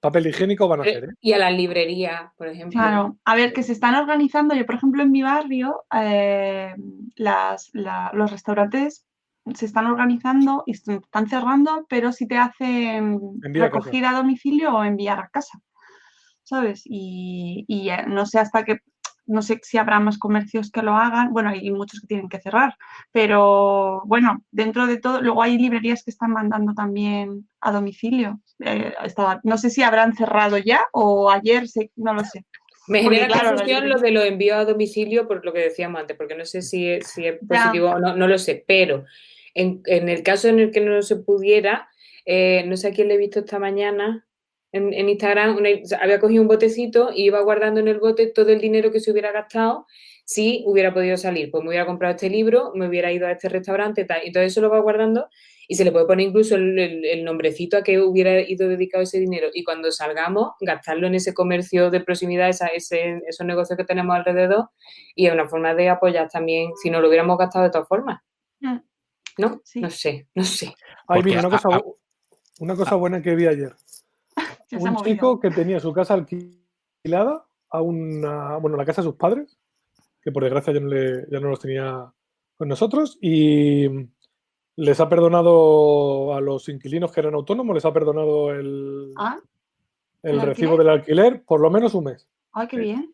Speaker 2: papel higiénico, van a hacer. ¿eh?
Speaker 3: y a las librerías, por ejemplo.
Speaker 4: Claro, a ver, que se están organizando. Yo, por ejemplo, en mi barrio, eh, las, la- los restaurantes se están organizando y están cerrando, pero sí te hacen recogida a domicilio o enviar a casa, ¿sabes? Y, y, eh, no sé hasta qué, no sé si habrá más comercios que lo hagan. Bueno, hay muchos que tienen que cerrar, pero bueno, dentro de todo, luego hay librerías que están mandando también a domicilio. Eh, estaba- no sé si habrán cerrado ya o ayer, no lo sé.
Speaker 3: Me
Speaker 4: Porque,
Speaker 3: genera
Speaker 4: claro, la
Speaker 3: confusión
Speaker 4: librería-
Speaker 3: lo de los envíos a domicilio por lo que decíamos antes, porque no sé si es, si es
Speaker 4: Ya.
Speaker 3: positivo o no, no lo sé, pero en, en el caso en el que no se pudiera, eh, no sé a quién le he visto esta mañana en, en Instagram, una- o sea, había cogido un botecito y iba guardando en el bote todo el dinero que se hubiera gastado si hubiera podido salir. Pues me hubiera comprado este libro, me hubiera ido a este restaurante, tal, y todo eso lo va guardando y se le puede poner incluso el, el- el nombrecito a que hubiera ido dedicado ese dinero y cuando salgamos gastarlo en ese comercio de proximidad, esa- ese- esos negocios que tenemos alrededor y es una forma de apoyar también, si no lo hubiéramos gastado de todas formas.
Speaker 4: Mm.
Speaker 3: ¿No?
Speaker 4: Sí.
Speaker 3: No sé, no sé.
Speaker 2: Ay, mira, cosa, una cosa buena que vi ayer.
Speaker 4: Se
Speaker 2: un chico que tenía su casa alquilada a una, bueno, la casa de sus padres, que por desgracia ya no, le- ya no los tenía con nosotros, y les ha perdonado a los inquilinos que eran autónomos, les ha perdonado el,
Speaker 4: Ah,
Speaker 2: el
Speaker 4: ¿el
Speaker 2: recibo
Speaker 4: alquiler?
Speaker 2: del alquiler por lo menos un mes.
Speaker 4: ay, qué
Speaker 1: Sí.
Speaker 4: bien.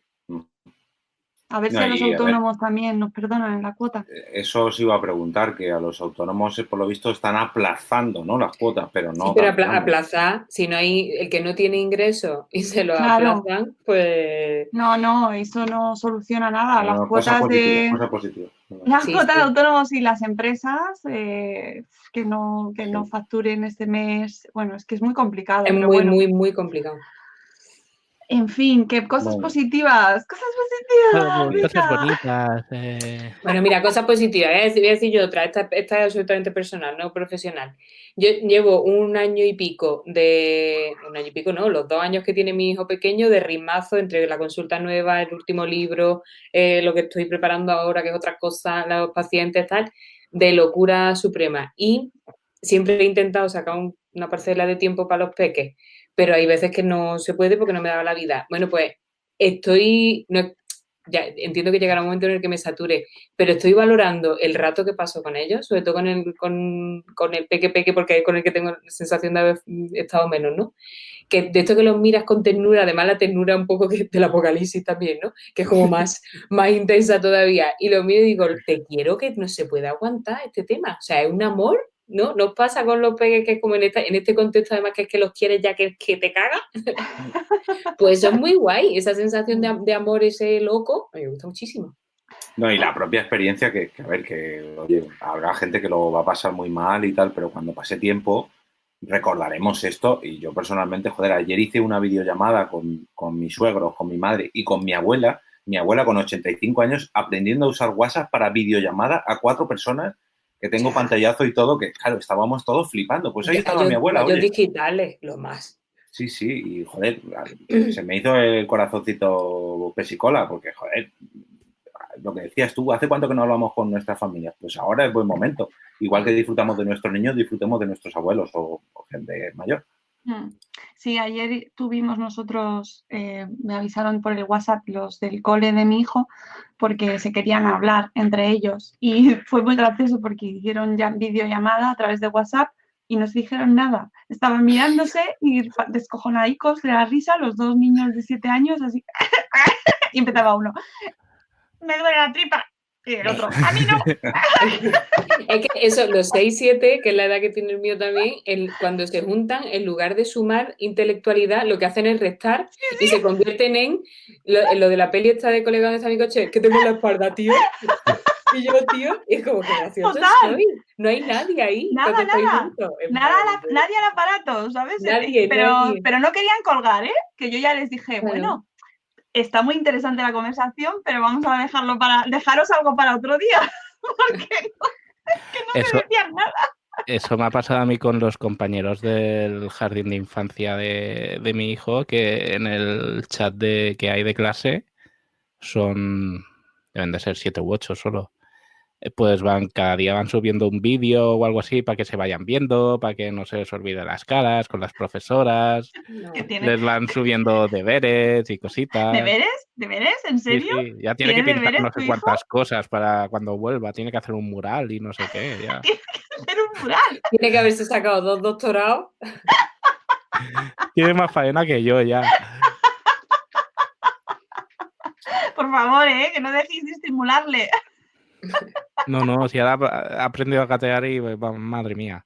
Speaker 4: A ver si
Speaker 1: No,
Speaker 4: a los
Speaker 1: y a ver-
Speaker 4: autónomos también nos perdonan la cuota.
Speaker 1: Eso os iba a preguntar, que a los autónomos, eh, por lo visto, están aplazando ¿no? las cuotas, pero no.
Speaker 3: Sí, pero aplazar, si no hay el que no tiene ingresos y se lo
Speaker 4: Claro.
Speaker 3: aplazan, pues
Speaker 4: No, no, eso no soluciona nada.
Speaker 1: No,
Speaker 4: Las cuotas
Speaker 1: positiva,
Speaker 4: de
Speaker 1: cosa positiva.
Speaker 4: las
Speaker 3: Sí,
Speaker 4: cuotas
Speaker 3: sí.
Speaker 4: de autónomos y las empresas eh, que no que no facturen este mes. Bueno, es que es muy complicado.
Speaker 3: es
Speaker 4: pero
Speaker 3: muy,
Speaker 4: bueno.
Speaker 3: muy, muy complicado.
Speaker 4: En fin, que cosas
Speaker 1: Bueno.
Speaker 4: positivas, cosas
Speaker 8: Cosas bonitas. eh,
Speaker 3: Bueno, mira, cosas positivas. ¿eh? Voy a decir yo otra. Esta, esta es absolutamente personal, no profesional. Yo llevo un año y pico de. Un año y pico, no, los dos años que tiene mi hijo pequeño de ritmazo entre la consulta nueva, el último libro, eh, lo que estoy preparando ahora, que es otra cosa, los pacientes, tal, de locura suprema. Y siempre he intentado sacar un- una parcela de tiempo para los peques, pero hay veces que no se puede porque no me daba la vida. Bueno, pues estoy. no- ya entiendo que llegará un momento en el que me sature, pero estoy valorando el rato que paso con ellos, sobre todo con el, con, con el peque peque, porque es con el que tengo la sensación de haber estado menos, ¿no? Que de esto que los miras con ternura, además la ternura un poco que del apocalipsis también, ¿no? Que es como más, más intensa todavía. Y lo miro y digo, te quiero que no se puede aguantar este tema. O sea, es un amor, ¿no? Nos pasa con los peques que es como en, esta, en este contexto, además, que es que los quieres ya que, que te caga. pues eso es muy guay, esa sensación de, de amor, ese loco, me gusta muchísimo.
Speaker 1: No, y la propia experiencia, que, que, a ver, que oye, habrá gente que lo va a pasar muy mal y tal, pero cuando pase tiempo recordaremos esto. Y yo personalmente, joder, ayer hice una videollamada con, con mis suegros, con mi madre y con mi abuela, mi abuela con 85 años, aprendiendo a usar WhatsApp para videollamada a cuatro personas que tengo pantallazo y todo, que claro, estábamos todos flipando. Pues ahí
Speaker 3: Ya,
Speaker 1: estaba
Speaker 3: yo-
Speaker 1: mi abuela,
Speaker 3: Los
Speaker 1: oye.
Speaker 3: digitales, lo más.
Speaker 1: Sí, sí, y joder, se me hizo el corazoncito pesicola, porque joder, lo que decías tú, ¿hace cuánto que no hablamos con nuestras familias? Pues ahora es buen momento. Igual que disfrutamos de nuestros niños, disfrutemos de nuestros abuelos o, o gente mayor.
Speaker 4: Mm. Sí, ayer tuvimos nosotros, eh, me avisaron por el WhatsApp los del cole de mi hijo, porque se querían hablar entre ellos. Y fue muy gracioso porque hicieron ya videollamada a través de WhatsApp y no se dijeron nada. Estaban mirándose y descojonadicos de la risa, los dos niños de siete años, así. y empezaba uno. Me duele la tripa. Y el otro, a mí no.
Speaker 3: es que eso, los 6, 7, que es la edad que tiene el mío también, cuando se juntan, en lugar de sumar intelectualidad, lo que hacen es restar y se convierten en lo, de la peli esta de colega de está mi coche, que tengo la espalda, tío. Y yo, tío, es como que gracioso No hay nadie ahí.
Speaker 4: Nada, nada. Nada, nadie al aparato, ¿sabes? pero, pero no querían colgar, ¿eh? Que yo ya les dije, bueno, está muy interesante la conversación, pero vamos a dejarlo para, dejaros algo para otro día, porque no, que no eso, decían nada.
Speaker 8: Eso me ha pasado a mí con los compañeros del jardín de infancia de, de mi hijo, que en el chat de, que hay de clase son, deben de ser siete u ocho solo. Eh, pues van cada día van subiendo un vídeo o algo así para que se vayan viendo, para que no se les olvide las caras con las profesoras. Les van subiendo deberes y cositas.
Speaker 4: ¿Deberes? ¿Deberes? ¿En serio?
Speaker 8: Ya tiene que pintar no sé cuántas cosas para cuando vuelva. Tiene que hacer un mural y no sé qué.
Speaker 4: Tiene que hacer un mural.
Speaker 3: Tiene que haberse sacado dos doctorados.
Speaker 8: tiene más faena que yo ya.
Speaker 4: Por favor, ¿eh? que no dejéis de estimularle.
Speaker 8: No, no, si ahora ha aprendido a gatear y madre mía.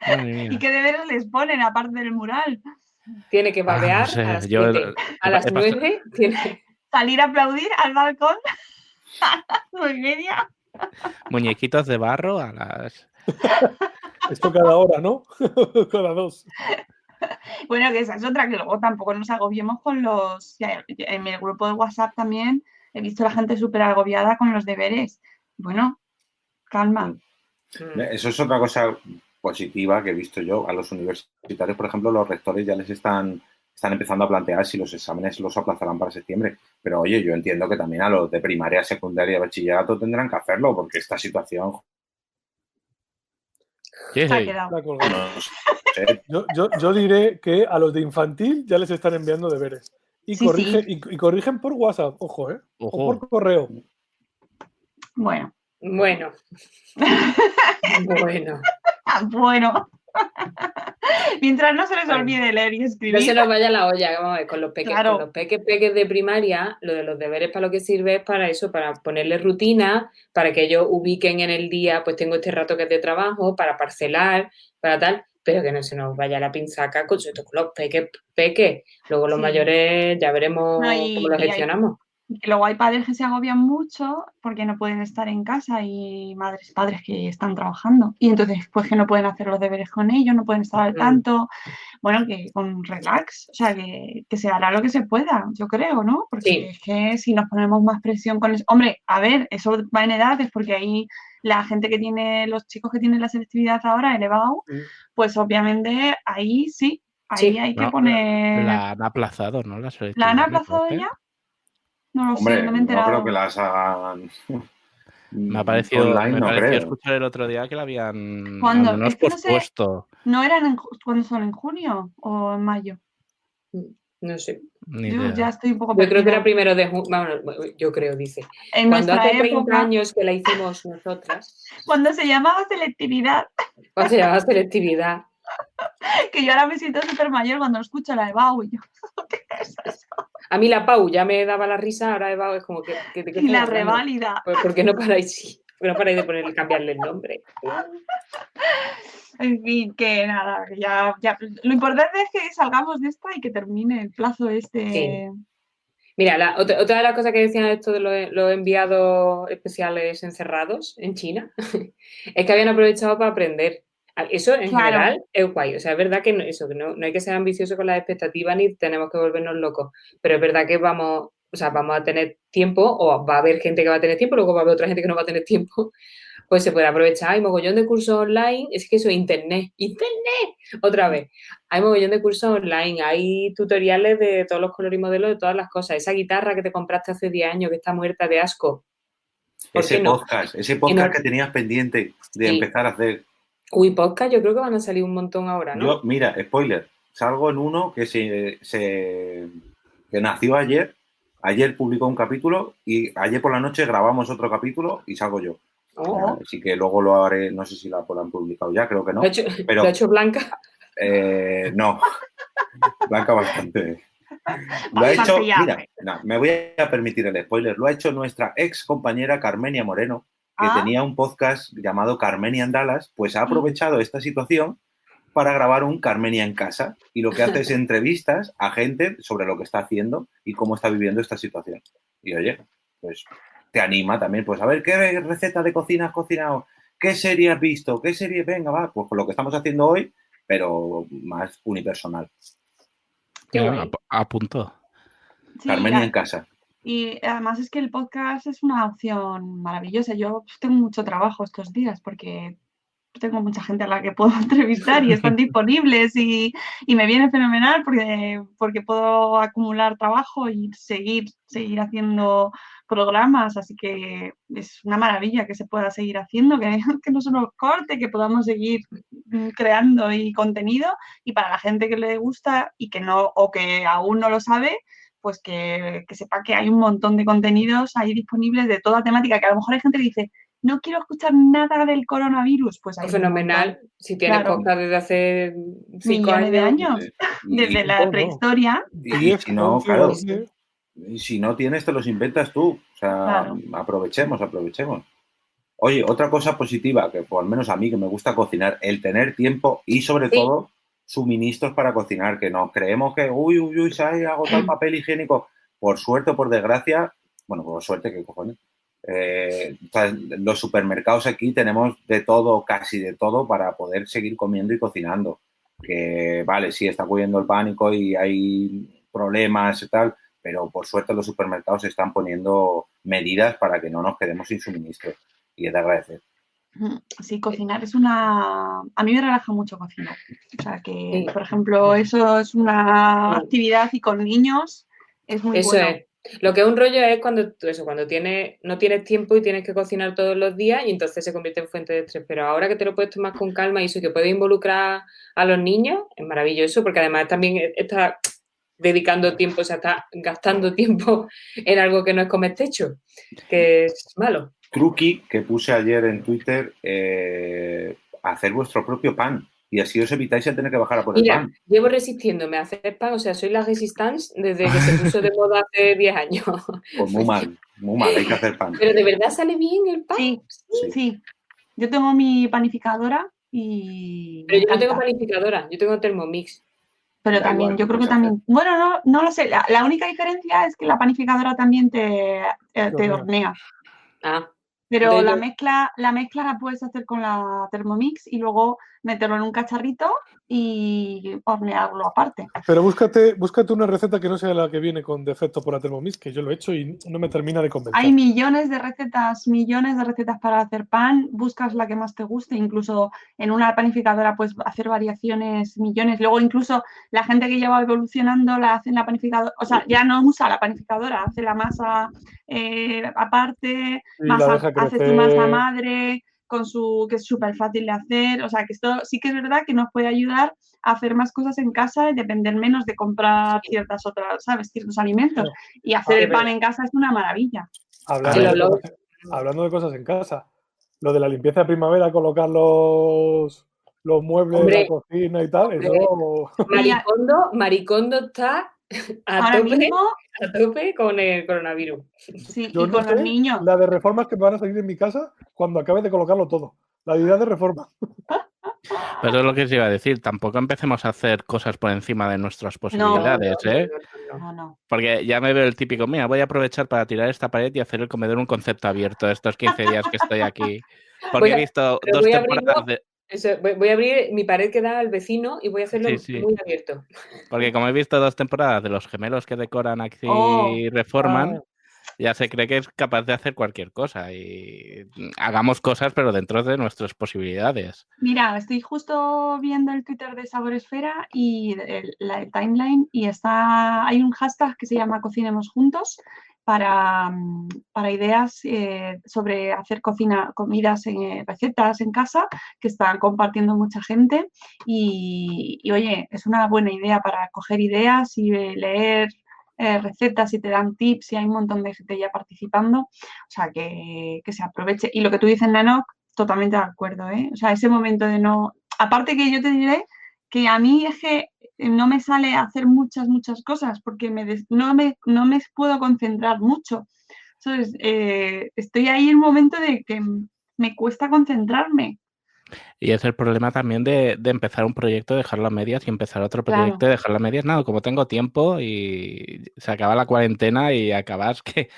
Speaker 4: ¿Y qué deberes les ponen aparte del mural?
Speaker 3: Tiene que ah, babear a las, a las 9, tiene...
Speaker 4: salir a aplaudir al balcón a las nueve y media.
Speaker 8: Muñequitos de barro a las.
Speaker 2: Esto cada hora, ¿no? cada dos.
Speaker 4: Bueno, que esa es otra, que luego tampoco nos agobiemos con los. En el grupo de WhatsApp también he visto a la gente súper agobiada con los deberes. Bueno, calma.
Speaker 1: Mm. Eso es otra cosa positiva que he visto yo. A los universitarios, por ejemplo, los rectores ya les están, están empezando a plantear si los exámenes los aplazarán para septiembre. Pero oye, yo entiendo que también a los de primaria, secundaria y bachillerato tendrán que hacerlo porque esta situación...
Speaker 2: yo diré que a los de infantil ya les están enviando deberes. Y, Y, corrigen por WhatsApp, ojo, ¿eh? O por correo.
Speaker 4: Bueno.
Speaker 3: Bueno. bueno.
Speaker 4: bueno. Mientras no se les olvide leer y escribir.
Speaker 3: No se nos vaya la olla, vamos a ver, con los peques, los peques, peques de primaria, lo de los deberes para lo que sirve es para eso, para ponerle rutina, para que ellos ubiquen en el día, pues tengo este rato que es de trabajo, para parcelar, para tal pero que no se nos vaya la pinzaca con, los peques, peque. Luego los mayores ya veremos cómo los gestionamos.
Speaker 4: Luego hay padres que se agobian mucho porque no pueden estar en casa y madres, padres que están trabajando. Y entonces, pues que no pueden hacer los deberes con ellos, no pueden estar al mm. tanto. Bueno, que con relax, o sea, que, se hará lo que se pueda, yo creo, ¿no? Porque es que si nos ponemos más presión con eso. Hombre, a ver, eso va en edades porque ahí la gente que tiene, los chicos que tienen la selectividad ahora elevado, mm. pues obviamente ahí sí, ahí hay que poner.
Speaker 8: La han aplazado, ¿no? La,
Speaker 4: ¿La han aplazado ya? No lo sé, no me he enterado.
Speaker 1: No creo que las hagan.
Speaker 8: Me ha parecido, me pareció escuchar el otro día que la habían ¿Cuándo? Es que
Speaker 4: pospuesto. No, eran en, cuando son en junio o en mayo.
Speaker 3: No sé.
Speaker 4: Yo ya estoy un poco
Speaker 3: Yo creo que era primero de junio. yo creo, dice. Cuando hace 30 años que la hicimos nosotras.
Speaker 4: Cuando se llamaba selectividad.
Speaker 3: Cuando se llamaba selectividad.
Speaker 4: que yo ahora me siento súper mayor cuando escucho la de Bau y yo, ¿qué es eso?
Speaker 3: A mí la Pau ya me daba la risa, ahora Bau es como que...
Speaker 4: y la reválida.
Speaker 3: Pues, ¿Por qué no paráis, no paráis de ponerle, cambiarle el nombre?
Speaker 4: En fin, que nada, ya, ya, lo importante es que salgamos de esta y que termine el plazo este.
Speaker 3: Mira, otra, de las cosas que decían esto de los, enviados especiales encerrados en China es que habían aprovechado para aprender. Eso en general es guay. O sea, es verdad que no, eso, que no, no hay que ser ambicioso con las expectativas ni tenemos que volvernos locos. Pero es verdad que vamos, o sea, vamos a tener tiempo, o va a haber gente que va a tener tiempo, luego va a haber otra gente que no va a tener tiempo pues se puede aprovechar. Hay mogollón de cursos online, es que eso es internet, internet, otra vez. Hay mogollón de cursos online, hay tutoriales de todos los colores y modelos de todas las cosas. Esa guitarra que te compraste hace 10 años que está muerta de asco.
Speaker 1: Ese podcast, ese podcast que tenías pendiente de empezar a hacer.
Speaker 3: Uy, podcast, yo creo que van a salir un montón ahora, ¿no?
Speaker 1: Yo, mira, spoiler, salgo en uno que se, se que nació ayer, ayer publicó un capítulo y ayer por la noche grabamos otro capítulo y salgo yo.
Speaker 3: Oh.
Speaker 1: Así que luego lo haré, no sé si la han publicado ya, creo que no.
Speaker 3: ¿Lo ha hecho,
Speaker 1: pero-
Speaker 3: ¿lo ha hecho Blanca?
Speaker 1: Eh, no, Blanca bastante. Lo ha hecho, mira, no, me voy a permitir el spoiler, lo ha hecho nuestra ex compañera Carmenia Moreno, que
Speaker 4: Ah.
Speaker 1: tenía un podcast llamado Carmenia en Dallas, pues ha aprovechado esta situación para grabar un Carmenia en casa y lo que hace es entrevistas a gente sobre lo que está haciendo y cómo está viviendo esta situación. Y oye, pues te anima también, pues a ver qué receta de cocina has cocinado, qué serie has visto, qué serie, venga, va, pues con lo que estamos haciendo hoy, pero más unipersonal.
Speaker 3: Qué
Speaker 8: ap- apunto.
Speaker 4: Sí,
Speaker 1: Carmenia en casa.
Speaker 4: Y además es que el podcast es una opción maravillosa. Yo pues, tengo mucho trabajo estos días porque tengo mucha gente a la que puedo entrevistar y están disponibles y, y me viene fenomenal porque, porque puedo acumular trabajo y seguir, seguir haciendo programas. Así que es una maravilla que se pueda seguir haciendo, que, que no se nos corte, que podamos seguir mm, creando y contenido. Y para la gente que le gusta y que no, o que aún no lo sabe, pues que, que sepa que hay un montón de contenidos ahí disponibles de toda temática, que a lo mejor hay gente que dice, no quiero escuchar nada del coronavirus, pues hay un
Speaker 3: Fenomenal. Si tienes
Speaker 4: Claro.
Speaker 3: podcast desde hace cinco
Speaker 4: millones de
Speaker 3: años.
Speaker 4: años,
Speaker 1: Y-
Speaker 4: desde la prehistoria.
Speaker 1: y- si no, claro,
Speaker 2: doce.
Speaker 1: y si no tienes, te los inventas tú. O sea,
Speaker 4: Claro.
Speaker 1: aprovechemos, aprovechemos. Oye, otra cosa positiva, que por al menos a mí que me gusta cocinar, el tener tiempo y sobre
Speaker 3: Sí.
Speaker 1: todo suministros para cocinar, que nos creemos que, uy, uy, uy, se ha agotado el papel higiénico. Por suerte o por desgracia, bueno, por suerte, ¿qué cojones? Eh, los supermercados aquí tenemos de todo, casi de todo, para poder seguir comiendo y cocinando. Que vale, sí, está ocurriendo el pánico y hay problemas y tal, pero por suerte los supermercados están poniendo medidas para que no nos quedemos sin suministro. Y es de agradecer.
Speaker 4: Sí, cocinar es una... A mí me relaja mucho cocinar. O sea que, por ejemplo, eso es una actividad y con niños es muy
Speaker 3: Eso
Speaker 4: bueno.
Speaker 3: es. Lo que es un rollo es cuando eso, cuando tienes, no tienes tiempo y tienes que cocinar todos los días y entonces se convierte en fuente de estrés. Pero ahora que te lo puedes tomar con calma y eso que puedes involucrar a los niños, es maravilloso porque además también está dedicando tiempo, o sea, está gastando tiempo en algo que no es comer techo, que es malo.
Speaker 1: Truqui que puse ayer en Twitter, eh, hacer vuestro propio pan. Y así os evitáis el tener que bajar a por el
Speaker 3: Mira,
Speaker 1: pan.
Speaker 3: llevo resistiéndome a hacer pan, o sea, soy la resistance desde que se puso de moda hace 10 años.
Speaker 1: Pues muy mal, muy mal, hay que hacer pan.
Speaker 3: Pero de verdad sale bien el pan.
Speaker 4: Sí,
Speaker 1: Sí.
Speaker 4: sí. Yo tengo mi panificadora y...
Speaker 3: Pero yo no tengo panificadora, yo tengo Thermomix.
Speaker 4: Pero
Speaker 1: Da
Speaker 4: también,
Speaker 1: igual,
Speaker 4: yo creo que
Speaker 1: puedes hacer.
Speaker 4: también. Bueno, no, no lo sé. La, la única diferencia es que la panificadora también te, eh, te
Speaker 2: hornea.
Speaker 3: Ah,
Speaker 4: Pero la mezcla, la mezcla la puedes hacer con la Thermomix y luego meterlo en un cacharrito y hornearlo aparte.
Speaker 2: Pero búscate, búscate una receta que no sea la que viene con defecto por la Thermomix, que yo lo he hecho y no me termina de convencer.
Speaker 4: Hay millones de recetas, millones de recetas para hacer pan. Buscas la que más te guste. Incluso en una panificadora puedes hacer variaciones, millones. Luego incluso la gente que lleva evolucionando la hace en la panificadora. O sea, ya no usa la panificadora, hace la masa eh, aparte,
Speaker 2: la
Speaker 4: hace su masa madre con su que es súper fácil de hacer. O sea, que esto sí que es verdad que nos puede ayudar a hacer más cosas en casa y depender menos de comprar ciertas otras, ¿sabes? Ciertos alimentos. Y hacer el pan en casa es una maravilla.
Speaker 2: Hablando, de cosas, hablando de cosas en casa, lo de la limpieza de primavera, colocar los, los muebles de
Speaker 3: Hombre,
Speaker 2: la cocina y tal,
Speaker 3: hombre.
Speaker 2: eso
Speaker 3: Maricondo, Maricondo está a
Speaker 4: Ahora
Speaker 3: tope,
Speaker 4: mismo,
Speaker 3: a tope con el coronavirus.
Speaker 4: sí,
Speaker 2: Yo
Speaker 4: y
Speaker 2: no
Speaker 4: con los niños.
Speaker 2: la de reformas que me van a salir en mi casa cuando acabe de colocarlo todo. La idea de reforma.
Speaker 8: Pero es lo que os iba a decir, tampoco empecemos a hacer cosas por encima de nuestras posibilidades,
Speaker 3: no,
Speaker 8: ¿eh?
Speaker 3: no.
Speaker 8: Porque ya me veo el típico, mira, voy a aprovechar para tirar esta pared y hacer el comedor un concepto abierto estos 15 días que estoy aquí. Porque
Speaker 3: a-
Speaker 8: he visto dos temporadas
Speaker 3: abrirlo-
Speaker 8: de...
Speaker 3: Eso, voy, voy a abrir mi pared que da al vecino y voy a hacerlo
Speaker 8: Sí, sí.
Speaker 3: muy abierto.
Speaker 8: Porque como he visto dos temporadas de los gemelos que decoran aquí
Speaker 4: Oh,
Speaker 8: y reforman,
Speaker 2: ah.
Speaker 8: ya se cree que es capaz de hacer cualquier cosa. Y hagamos cosas, pero dentro de nuestras posibilidades.
Speaker 4: Mira, estoy justo viendo el Twitter de Sabor Esfera y el, la el timeline y está, hay un hashtag que se llama Cocinemos Juntos para, mm, ideas eh, sobre hacer cocina, comidas, eh, recetas en casa que están compartiendo mucha gente y, oye, es una buena idea para coger ideas y leer recetas y te dan tips y hay un montón de gente ya participando, o sea, que, que se aproveche. Y lo que tú dices, Nanoc, totalmente de acuerdo, ¿eh? O sea, ese momento de no... Aparte que yo te diré que a mí es que no me sale hacer muchas, muchas cosas porque me no, me, no me puedo concentrar mucho. Entonces, eh, estoy ahí en un momento de que me cuesta concentrarme.
Speaker 8: Y es el problema también de, empezar un proyecto, dejarlo a medias y empezar otro proyecto y dejarlo a medias. Nada, como tengo tiempo y se acaba la cuarentena y acabas que,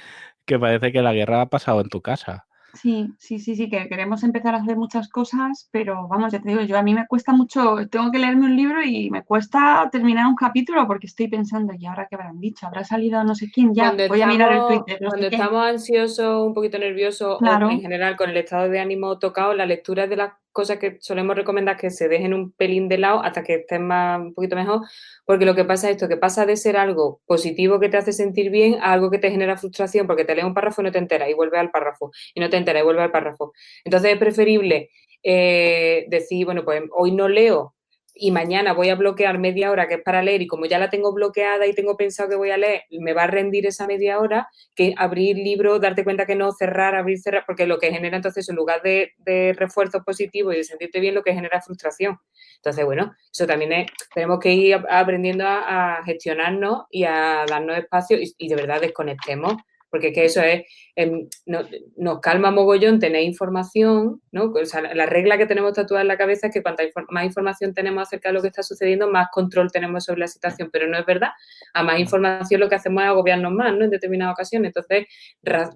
Speaker 8: que parece que la guerra ha pasado en tu casa.
Speaker 4: Sí, sí, sí, sí, que queremos empezar a hacer muchas cosas, pero vamos, ya te digo, yo a mí me cuesta mucho, tengo que leerme un libro y me cuesta terminar un capítulo porque estoy pensando, ¿y ahora qué habrán dicho? ¿Habrá salido no sé quién? Ya, voy a mirar el Twitter.
Speaker 3: cuando estamos ansiosos, un poquito nerviosos, o en general con el estado de ánimo tocado, la lectura de las cosas que solemos recomendar que se dejen un pelín de lado hasta que estén más, un poquito mejor, porque lo que pasa es esto, que pasa de ser algo positivo que te hace sentir bien a algo que te genera frustración, porque te lees un párrafo y no te enteras y vuelve al párrafo, y no te enteras y vuelve al párrafo. Entonces es preferible eh, decir, bueno, pues hoy no leo y mañana voy a bloquear media hora que es para leer y como ya la tengo bloqueada y tengo pensado que voy a leer, me va a rendir esa media hora que abrir libro, darte cuenta que no, cerrar, abrir, cerrar, porque lo que genera entonces en lugar de, de refuerzo positivo y de sentirte bien, lo que genera frustración. Entonces, bueno, eso también es, tenemos que ir aprendiendo a, gestionarnos y a darnos espacio y de verdad desconectemos porque que eso es, em, nos calma mogollón tener información, ¿no? O sea, la regla que tenemos tatuada en la cabeza es que cuanta más información tenemos acerca de lo que está sucediendo, más control tenemos sobre la situación, pero no es verdad. A más información lo que hacemos es agobiarnos más, ¿no? En determinadas ocasiones. Entonces,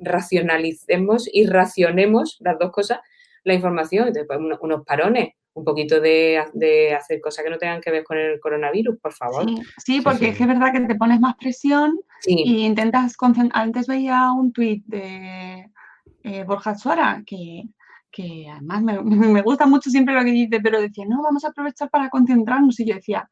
Speaker 3: racionalicemos y racionemos las dos cosas, la información, entonces, pues, unos parones, un poquito de, hacer cosas que no tengan que ver con el coronavirus, por favor.
Speaker 4: Sí, porque es que es verdad que te pones más presión y intentas concentrar. Antes veía un tuit de eh, Borja Suara que, además me, me, gusta mucho siempre lo que dice, pero decía, no, vamos a aprovechar para concentrarnos. Y yo decía,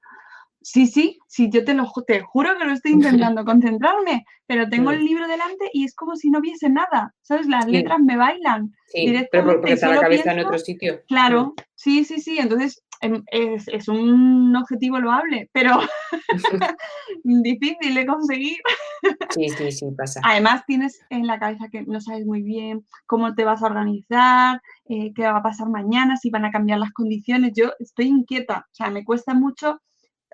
Speaker 4: Sí, sí, sí, yo te lo te juro que lo estoy intentando concentrarme, pero tengo el libro delante y es como si no viese nada, ¿sabes? Las letras me bailan.
Speaker 3: Sí, pero porque está la cabeza en otro sitio.
Speaker 4: Claro, sí, sí, sí, entonces em, es, un objetivo loable, pero difícil de conseguir.
Speaker 3: Sí, sí, sí, pasa.
Speaker 4: Además tienes en la cabeza que no sabes muy bien cómo te vas a organizar, eh, qué va a pasar mañana, si van a cambiar las condiciones. Yo estoy inquieta, o sea, me cuesta mucho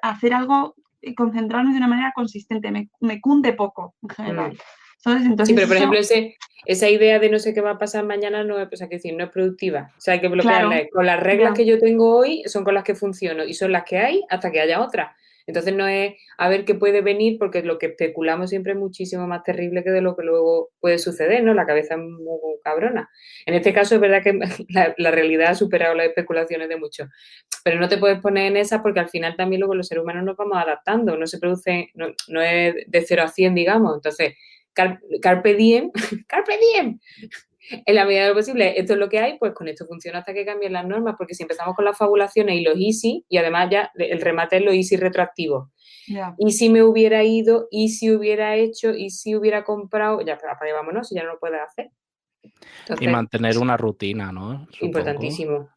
Speaker 4: hacer algo y concentrarme de una manera consistente. Me, me cunde poco en general.
Speaker 3: Entonces, sí, pero por ejemplo, ese, esa idea de no sé qué va a pasar mañana no es, o sea, que decir, no es productiva. O sea, hay que bloquearla. Con las reglas que yo tengo hoy son con las que funciono y son las que hay hasta que haya otra. Entonces no es a ver qué puede venir, porque lo que especulamos siempre es muchísimo más terrible que de lo que luego puede suceder, ¿no? La cabeza es muy cabrona. En este caso es verdad que la, realidad ha superado las especulaciones de muchos, pero no te puedes poner en esa porque al final también luego los seres humanos nos vamos adaptando, no se produce, no, no es de 0 a 100, digamos. Entonces, carpe diem, carpe diem, en la medida de lo posible, esto es lo que hay, pues con esto funciona hasta que cambien las normas, porque si empezamos con las fabulaciones y los easy, y además ya el remate es lo easy retroactivo. Y si me hubiera ido, y si hubiera hecho, y si hubiera comprado, ya para vámonos, si ya no lo puedes hacer.
Speaker 8: y mantener una rutina, ¿no?
Speaker 3: Importantísimo.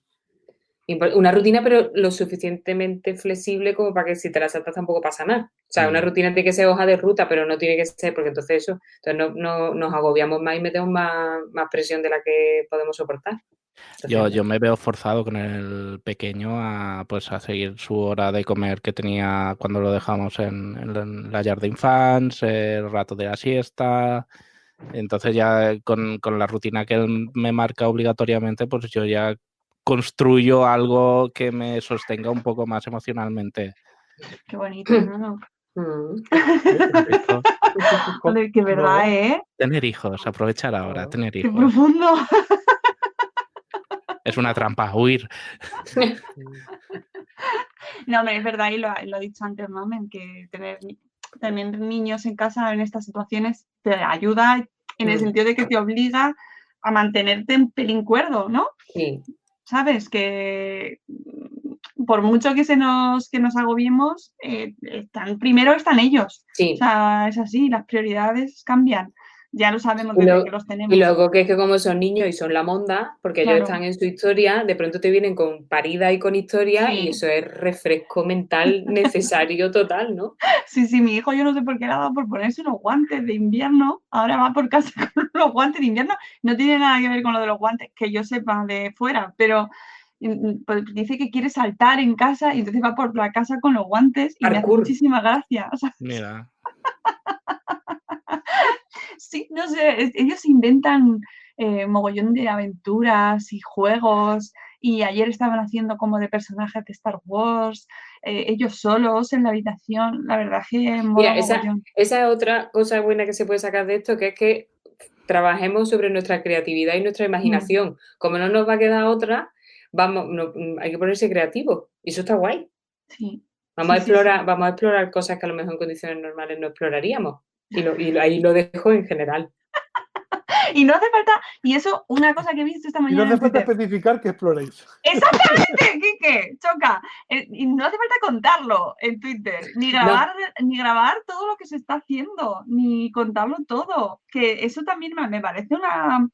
Speaker 3: Una rutina, pero lo suficientemente flexible como para que si te la saltas tampoco pasa nada. O sea, una mm. rutina tiene que ser hoja de ruta, pero no tiene que ser, porque entonces eso, entonces no, nos agobiamos más y metemos más, presión de la que podemos soportar.
Speaker 8: yo, yo me veo forzado con el pequeño a pues a seguir su hora de comer que tenía cuando lo dejamos en, en la Jardín Fans, el rato de la siesta. Entonces ya con, con, la rutina que él me marca obligatoriamente, pues yo ya construyo algo que me sostenga un poco más emocionalmente.
Speaker 4: Qué bonito, ¿no? Mm. Qué verdad, ¿eh?
Speaker 8: Tener hijos, aprovechar ahora, tener hijos.
Speaker 4: Qué profundo.
Speaker 8: Es una trampa, huir.
Speaker 4: No, es verdad, y lo, lo he dicho antes, mamen, que tener, tener niños en casa en estas situaciones te ayuda en el mm. sentido de que te obliga a mantenerte en pelín cuerdo, ¿no?
Speaker 3: Sí.
Speaker 4: ¿Sabes? Que mm, por mucho que se nos, que nos agobiemos, eh, están, primero están ellos.
Speaker 3: Sí.
Speaker 4: O sea, es así, las prioridades cambian. Ya lo sabemos desde que los tenemos.
Speaker 3: Y luego que es que como son niños y son la monda, porque ellos están en su historia, de pronto te vienen con parida y con historia y eso es refresco mental necesario total, ¿no?
Speaker 4: Sí, sí, mi hijo yo no sé por qué le ha dado por ponerse unos guantes de invierno, ahora va por casa con los guantes de invierno, no tiene nada que ver con lo de los guantes, que yo sepa de fuera, pero mm, mm, pues dice que quiere saltar en casa y entonces va por la casa con los guantes y me hace muchísima gracia.
Speaker 8: Mira.
Speaker 4: sí, no sé, ellos inventan eh, mogollón de aventuras y juegos y ayer estaban haciendo como de personajes de Star Wars, eh, ellos solos en la habitación, la verdad que...
Speaker 3: Mira, esa, esa, es otra cosa buena que se puede sacar de esto, que es que trabajemos sobre nuestra creatividad y nuestra mm. imaginación. Como no nos va a quedar otra, vamos, mm, hay que ponerse creativo y eso está guay.
Speaker 4: Sí.
Speaker 3: Vamos, a explorar, vamos a explorar cosas que a lo mejor en condiciones normales no exploraríamos. Y, ahí lo dejo en general.
Speaker 4: y no hace falta, y eso, una cosa que he visto esta mañana.
Speaker 2: Y no hace falta especificar que exploréis.
Speaker 4: Exactamente, Kike, choca. Eh, y no hace falta contarlo en Twitter, ni grabar, ni grabar todo lo que se está haciendo, ni contarlo todo. Que eso también me parece una,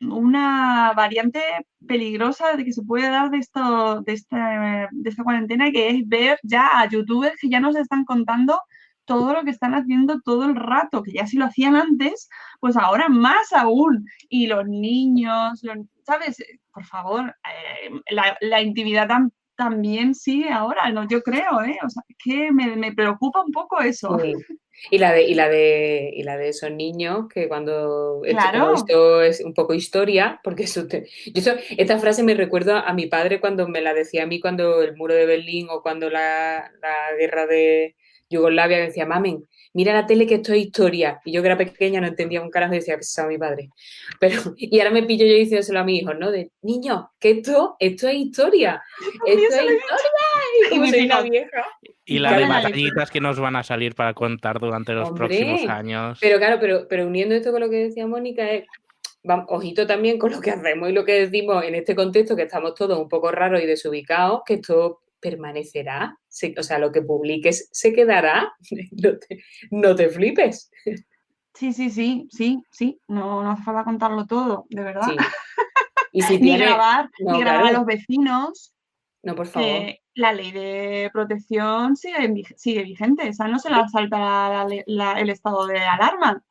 Speaker 4: una variante peligrosa de que se puede dar de esto, de esta, de esta cuarentena, que es ver ya a youtubers que ya nos están contando todo lo que están haciendo todo el rato, que ya si lo hacían antes, pues ahora más aún. Y los niños, ¿sabes? Por favor, eh, la, intimidad también sigue ahora, ¿no? yo creo, ¿eh? O sea, que me, preocupa un poco eso.
Speaker 3: Y la de, y la de, y la de esos niños que cuando esto, es un poco historia, porque eso esta frase me recuerda a mi padre cuando me la decía a mí cuando el muro de Berlín o cuando la guerra de, Yugoslavia que decía, mamen, mira la tele que esto es historia. Y yo que era pequeña no entendía un carajo y decía que se mi padre. Pero, y ahora me pillo yo diciéndoselo a mi hijo, ¿no? De, niño, que esto, esto es historia. Esto es historia. Y, soy una vieja.
Speaker 8: Y la de batallitas que nos van a salir para contar durante los próximos años.
Speaker 3: Pero claro, pero, pero uniendo esto con lo que decía Mónica, es, ojito también con lo que hacemos y lo que decimos en este contexto, que estamos todos un poco raros y desubicados, que esto permanecerá, o sea, lo que publiques se quedará, no te, flipes.
Speaker 4: Sí, sí, sí, sí, sí, no, no hace falta contarlo todo, de verdad.
Speaker 3: Y si
Speaker 4: ni grabar, ni grabar a los vecinos.
Speaker 3: No, por favor.
Speaker 4: la ley de protección sigue, sigue vigente, esa no se la salta el estado de alarma.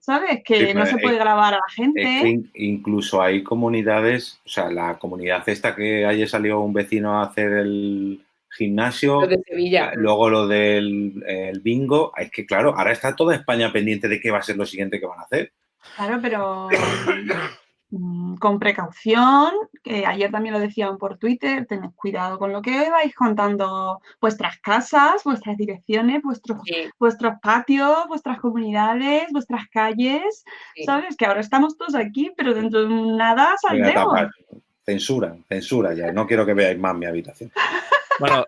Speaker 4: ¿Sabes? Que no se puede grabar a la gente.
Speaker 1: incluso hay comunidades, o sea, la comunidad esta que haya salido un vecino a hacer el gimnasio,
Speaker 3: lo de Sevilla.
Speaker 1: Eh, luego lo del bingo, es que claro, ahora está toda España pendiente de qué va a ser lo siguiente que van a hacer.
Speaker 4: Claro, pero con precaución, que ayer también lo decían por Twitter, tened cuidado con lo que vais contando vuestras casas, vuestras direcciones, vuestros, vuestros patios, vuestras comunidades, vuestras calles, ¿sabes? Que ahora estamos todos aquí, pero dentro de nada saldremos.
Speaker 1: Censura, censura ya, no quiero que veáis más mi habitación.
Speaker 8: Bueno,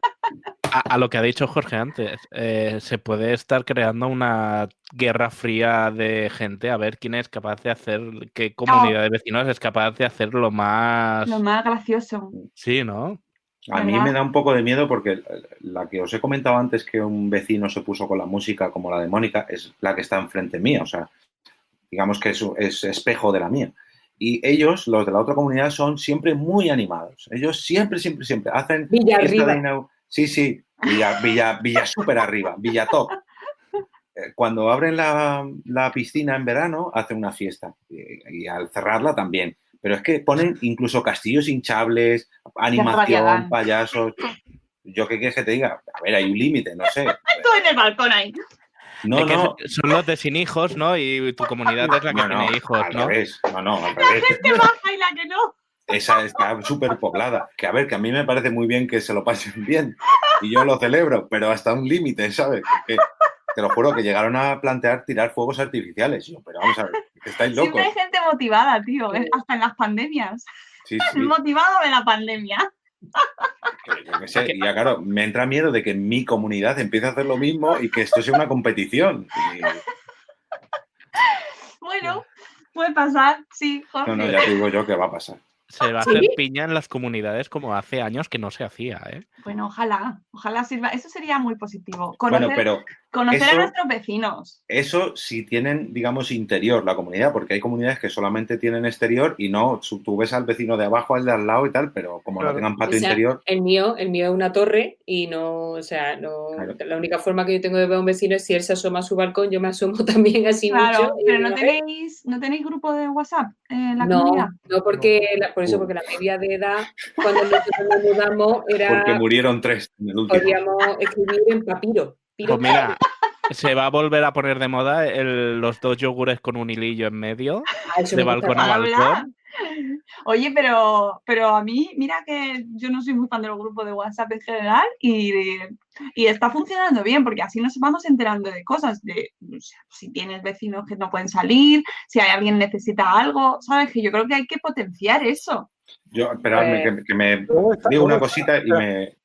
Speaker 8: a, lo que ha dicho Jorge antes, eh, se puede estar creando una guerra fría de gente a ver quién es capaz de hacer, qué comunidad de vecinos es capaz de hacer lo más...
Speaker 4: Lo más gracioso.
Speaker 8: Sí, ¿no?
Speaker 1: A mí me da un poco de miedo porque la que os he comentado antes que un vecino se puso con la música como la de Mónica es la que está enfrente mía, o sea, digamos que es, es espejo de la mía. Y ellos, los de la otra comunidad, son siempre muy animados. Ellos siempre, siempre, siempre hacen...
Speaker 3: Villa arriba.
Speaker 1: Sí, sí, Villa, Villa, Villa súper arriba, Villa top. Eh, cuando abren la, piscina en verano, hacen una fiesta. Y, al cerrarla también. Pero es que ponen incluso castillos hinchables, animación, payasos. Yo qué quieres que te diga. A ver, hay un límite, no sé.
Speaker 4: Tú en el balcón ahí.
Speaker 8: No, no. Son los de sin hijos, ¿no? Y tu comunidad es la que tiene hijos,
Speaker 1: al
Speaker 8: ¿no?
Speaker 1: Revés. No, no, al
Speaker 4: revés. La gente baja y la que no.
Speaker 1: Esa está súper poblada. Que a ver, que a mí me parece muy bien que se lo pasen bien. Y yo lo celebro, pero hasta un límite, ¿sabes? te lo juro que llegaron a plantear tirar fuegos artificiales. Yo, pero vamos a ver, estáis locos.
Speaker 4: Siempre hay gente motivada, tío, hasta en las pandemias. Sí, sí. Motivado de la pandemia.
Speaker 1: Y ya, claro, me entra miedo de que mi comunidad empiece a hacer lo mismo y que esto sea una competición.
Speaker 4: Bueno, puede pasar, sí, Jorge.
Speaker 1: No, no, ya te digo yo que va a pasar.
Speaker 8: Se va a hacer piña en las comunidades como hace años que no se hacía, ¿eh?
Speaker 4: Bueno, ojalá, ojalá sirva. Eso sería muy positivo.
Speaker 1: bueno, pero
Speaker 4: conocer a nuestros vecinos.
Speaker 1: Eso si tienen, digamos, interior la comunidad, porque hay comunidades que solamente tienen exterior y no, tú ves al vecino de abajo, al de al lado y tal, pero como no tengan patio interior.
Speaker 3: El mío, el mío es una torre y no, o sea, no, la única forma que yo tengo de ver a un vecino es si él se asoma a su balcón, yo me asomo también así
Speaker 4: claro, Pero no tenéis, no tenéis grupo de WhatsApp en la
Speaker 3: no,
Speaker 4: comunidad.
Speaker 3: No, porque por eso, porque la media de edad, cuando nosotros nos mudamos, era.
Speaker 1: Porque murieron tres en el último.
Speaker 3: Podríamos escribir en papiro.
Speaker 8: Pues mira, se va a volver a poner de moda los dos yogures con un hilillo en medio, ah, de balcón a balcón.
Speaker 4: Oye, pero, pero a mí, mira que yo no soy muy fan de los grupos de WhatsApp en general y, y está funcionando bien porque así nos vamos enterando de cosas, de si tienes vecinos que no pueden salir, si hay alguien necesita algo, ¿sabes? Que yo creo que hay que potenciar eso.
Speaker 1: Yo, esperadme, que, que, me digo una cosita y me...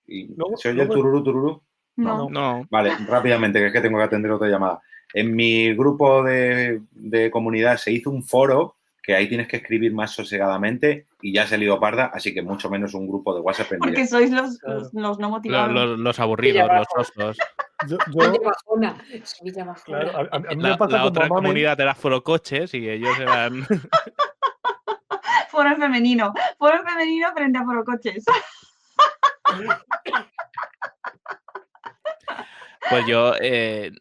Speaker 1: ¿Se oye el tururú, tururú?
Speaker 4: No.
Speaker 8: no.
Speaker 1: Vale, rápidamente, que es que tengo que atender otra llamada. En mi grupo de, de comunidad se hizo un foro que ahí tienes que escribir más sosegadamente y ya se lido parda, así que mucho menos un grupo de WhatsApp.
Speaker 4: Porque sois los, los, no motivados.
Speaker 8: Los, los aburridos, los osos.
Speaker 3: Yo, yo... Claro,
Speaker 8: a, a, mí me pasa la, otra comunidad era Foro Coches y ellos eran...
Speaker 4: foro femenino, foro femenino frente a Foro Coches.
Speaker 8: Pues yo eh,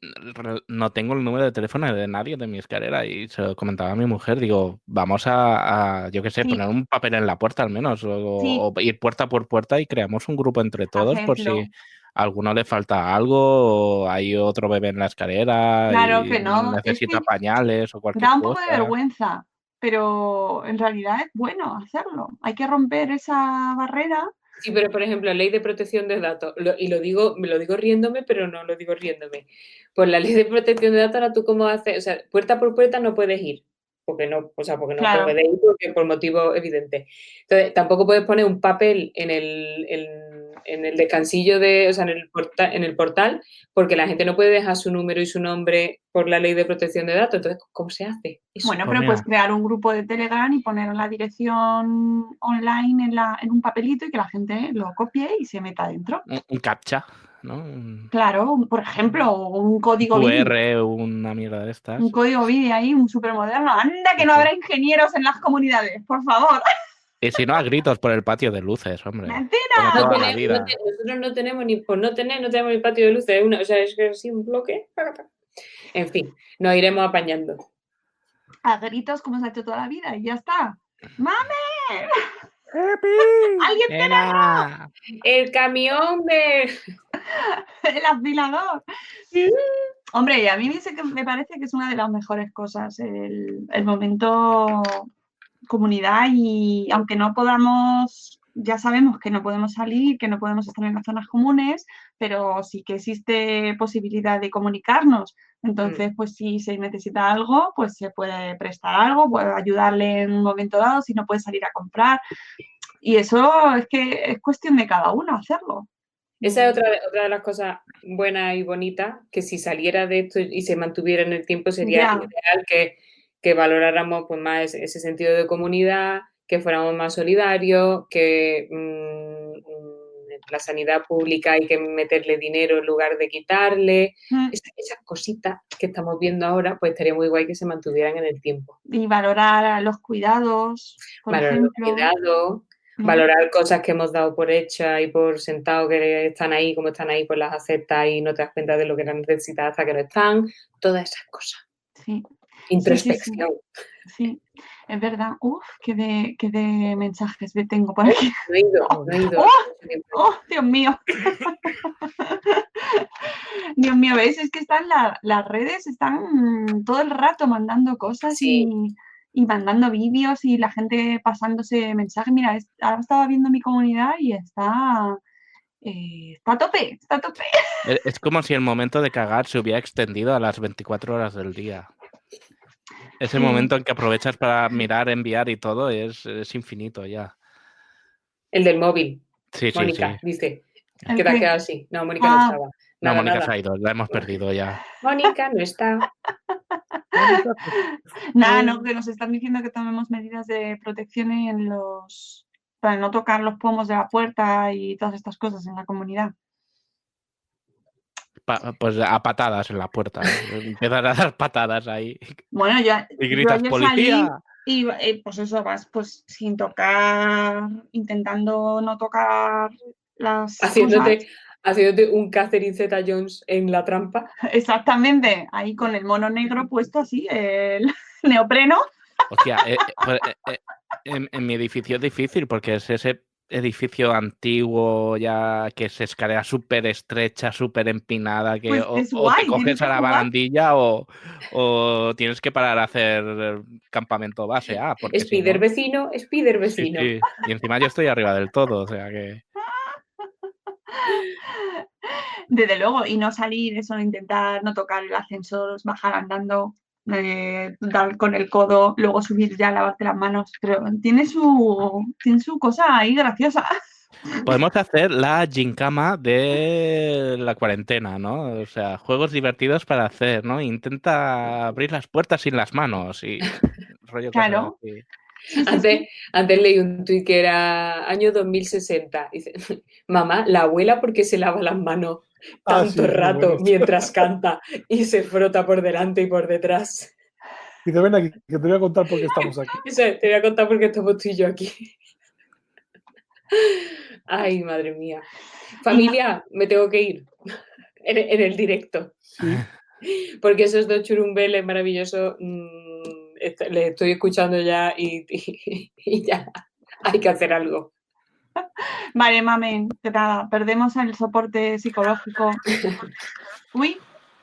Speaker 8: no tengo el número de teléfono de nadie de mi escalera y se lo comentaba a mi mujer. Digo, vamos a, yo qué sé, poner un papel en la puerta al menos o, ir puerta por puerta y creamos un grupo entre todos por si a alguno le falta algo o hay otro bebé en la escalera
Speaker 4: claro que no.
Speaker 8: necesita pañales o cualquier
Speaker 4: cosa. Da un
Speaker 8: poco
Speaker 4: de vergüenza, pero en realidad es bueno hacerlo. Hay que romper esa barrera
Speaker 3: Sí, pero por ejemplo, ley de protección de datos, y lo digo, me lo digo riéndome, pero no lo digo riéndome. Pues la ley de protección de datos, ahora tú cómo haces, o sea, puerta por puerta no puedes ir, porque no, o sea, porque no puedes ir porque por motivo evidente. Entonces, tampoco puedes poner un papel en el, en el descansillo de, o sea, en el, portal, en el portal, porque la gente no puede dejar su número y su nombre por la ley de protección de datos. Entonces, ¿cómo se hace?
Speaker 4: Bueno, pero puedes crear un grupo de Telegram y poner la dirección online en, la, en un papelito y que la gente lo copie y se meta dentro.
Speaker 8: Un, captcha. ¿no?
Speaker 4: Claro, por ejemplo, un código
Speaker 8: QR, una mierda de estas.
Speaker 4: Un código BID ahí, un súper moderno. Anda, que no habrá ingenieros en las comunidades, por favor.
Speaker 8: Y si no, a gritos por el patio de luces, hombre.
Speaker 4: ¡Mentira!
Speaker 3: nosotros no tenemos ni por no tener, no tenemos ni patio de luces. o sea, es que así un bloque. En fin, nos iremos apañando.
Speaker 4: A gritos como se ha hecho toda la vida y ya está. ¡Mame! ¡Alguien tiene
Speaker 3: El camión de.
Speaker 4: el afilador. Hombre, a mí me, que me parece que es una de las mejores cosas el, el momento comunidad y aunque no podamos, ya sabemos que no podemos salir, que no podemos estar en las zonas comunes, pero sí que existe posibilidad de comunicarnos. Entonces, mm. pues si se necesita algo, pues se puede prestar algo, puede ayudarle en un momento dado si no puede salir a comprar. Y eso es que es cuestión de cada uno hacerlo.
Speaker 3: Esa es otra otra de las cosas buenas y bonitas, que si saliera de esto y se mantuviera en el tiempo sería ideal que que valoráramos pues, más ese, sentido de comunidad, que fuéramos más solidarios, que mm, mm, la sanidad pública hay que meterle dinero en lugar de quitarle. Mm. Esas, cositas que estamos viendo ahora, pues estaría muy guay que se mantuvieran en el tiempo.
Speaker 4: Y valorar los cuidados.
Speaker 3: valorar los cuidados. Valorar cosas que hemos dado por hecha y por sentado que están ahí, como están ahí, pues las aceptas y no te das cuenta de lo que las necesitas hasta que no están. Todas esas cosas.
Speaker 4: Sí.
Speaker 3: Introspección.
Speaker 4: Sí, es verdad. Uf, qué de, qué de mensajes me tengo por aquí.
Speaker 3: No he ido, no he ido.
Speaker 4: ¡Oh! ¡Oh, Dios mío! Dios mío, ¿ves? Es que están las redes, están todo el rato mandando cosas y, mandando vídeos y la gente pasándose mensajes. Mira, ahora estaba viendo mi comunidad y está... Eh, está a tope, está a tope.
Speaker 8: Es como si el momento de cagar se hubiera extendido a las 24 horas del día. Ese momento en que aprovechas para mirar, enviar y todo es, infinito ya.
Speaker 3: El del móvil.
Speaker 8: Sí,
Speaker 3: Mónica,
Speaker 8: sí,
Speaker 3: dice. Que te ha quedado así. No, Mónica no ah. estaba.
Speaker 8: no, Mónica se ha ido, la hemos perdido ya.
Speaker 3: Mónica no está.
Speaker 4: Nada, no, que nos están diciendo que tomemos medidas de protección en los para no tocar los pomos de la puerta y todas estas cosas en la comunidad.
Speaker 8: Pues a patadas en la puerta. Empiezan a dar patadas ahí.
Speaker 4: Bueno, ya.
Speaker 8: Y gritas, policía.
Speaker 4: Y eh, pues eso vas pues sin tocar, intentando no tocar las.
Speaker 3: Haciéndote, haciéndote un Catherine Zeta Jones en la trampa.
Speaker 4: Exactamente, ahí con el mono negro puesto así, el neopreno.
Speaker 8: Hostia, eh, eh, pues, en, mi edificio es difícil porque es ese edificio antiguo ya que es escalera súper estrecha, súper empinada, que
Speaker 4: Pues
Speaker 8: o, te coges a la barandilla o, o tienes que parar a hacer campamento base. Ah, porque si
Speaker 3: Spider
Speaker 8: no-
Speaker 3: vecino, Spider
Speaker 8: Sí,
Speaker 3: vecino.
Speaker 8: sí. Y encima yo estoy arriba del todo, o sea que...
Speaker 4: Desde luego, y no salir, eso, intentar no tocar el ascensor, bajar andando, eh, dar con el codo, luego subir ya, lavarte las manos, pero tiene su, tiene su cosa ahí graciosa.
Speaker 8: Podemos hacer la gincama de la cuarentena, ¿no? O sea, juegos divertidos para hacer, ¿no? Intenta abrir las puertas sin las manos y rollo
Speaker 4: Claro.
Speaker 3: Antes, antes leí un tuit que era año 2060. Dice, mamá, la abuela porque se lava las manos
Speaker 2: Ah,
Speaker 3: tanto
Speaker 2: sí,
Speaker 3: rato
Speaker 2: bueno.
Speaker 3: mientras canta y se frota por delante y por detrás.
Speaker 2: Y te ven aquí, que te voy a contar por qué estamos aquí.
Speaker 3: Eso, te voy a contar porque estamos tú y yo aquí. Ay, madre mía. Familia, me tengo que ir en, en el directo.
Speaker 2: Sí.
Speaker 3: Porque esos dos churumbeles maravillosos mm, est- les estoy escuchando ya y, y- y ya hay que hacer algo.
Speaker 4: Vale, mamen, que nada, perdemos el soporte psicológico. Uy,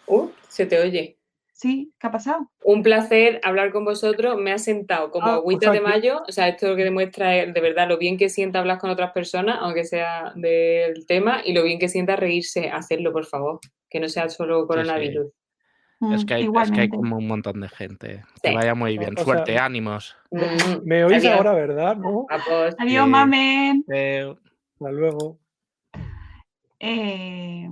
Speaker 3: Uh, se te oye.
Speaker 4: sí, ¿qué ha pasado?
Speaker 3: Un placer hablar con vosotros. Me ha sentado como
Speaker 2: Ah, o
Speaker 3: agüita de mayo. O sea, esto lo que demuestra es de verdad lo bien que sienta hablar con otras personas, aunque sea del tema, y lo bien que sienta reírse. Hacerlo, por favor. Que no sea solo coronavirus.
Speaker 8: Es
Speaker 4: Mm,
Speaker 8: que, hay, es que hay como un montón de gente.
Speaker 3: Sí.
Speaker 8: Que vaya muy bien.
Speaker 2: O sea-
Speaker 8: Suerte, ánimos.
Speaker 3: Mm,
Speaker 2: Me oís
Speaker 3: Adiós.
Speaker 2: ahora, ¿verdad?
Speaker 4: Adiós,
Speaker 8: Sí.
Speaker 4: mamen.
Speaker 8: Eh,
Speaker 2: Hasta luego.
Speaker 4: Eh,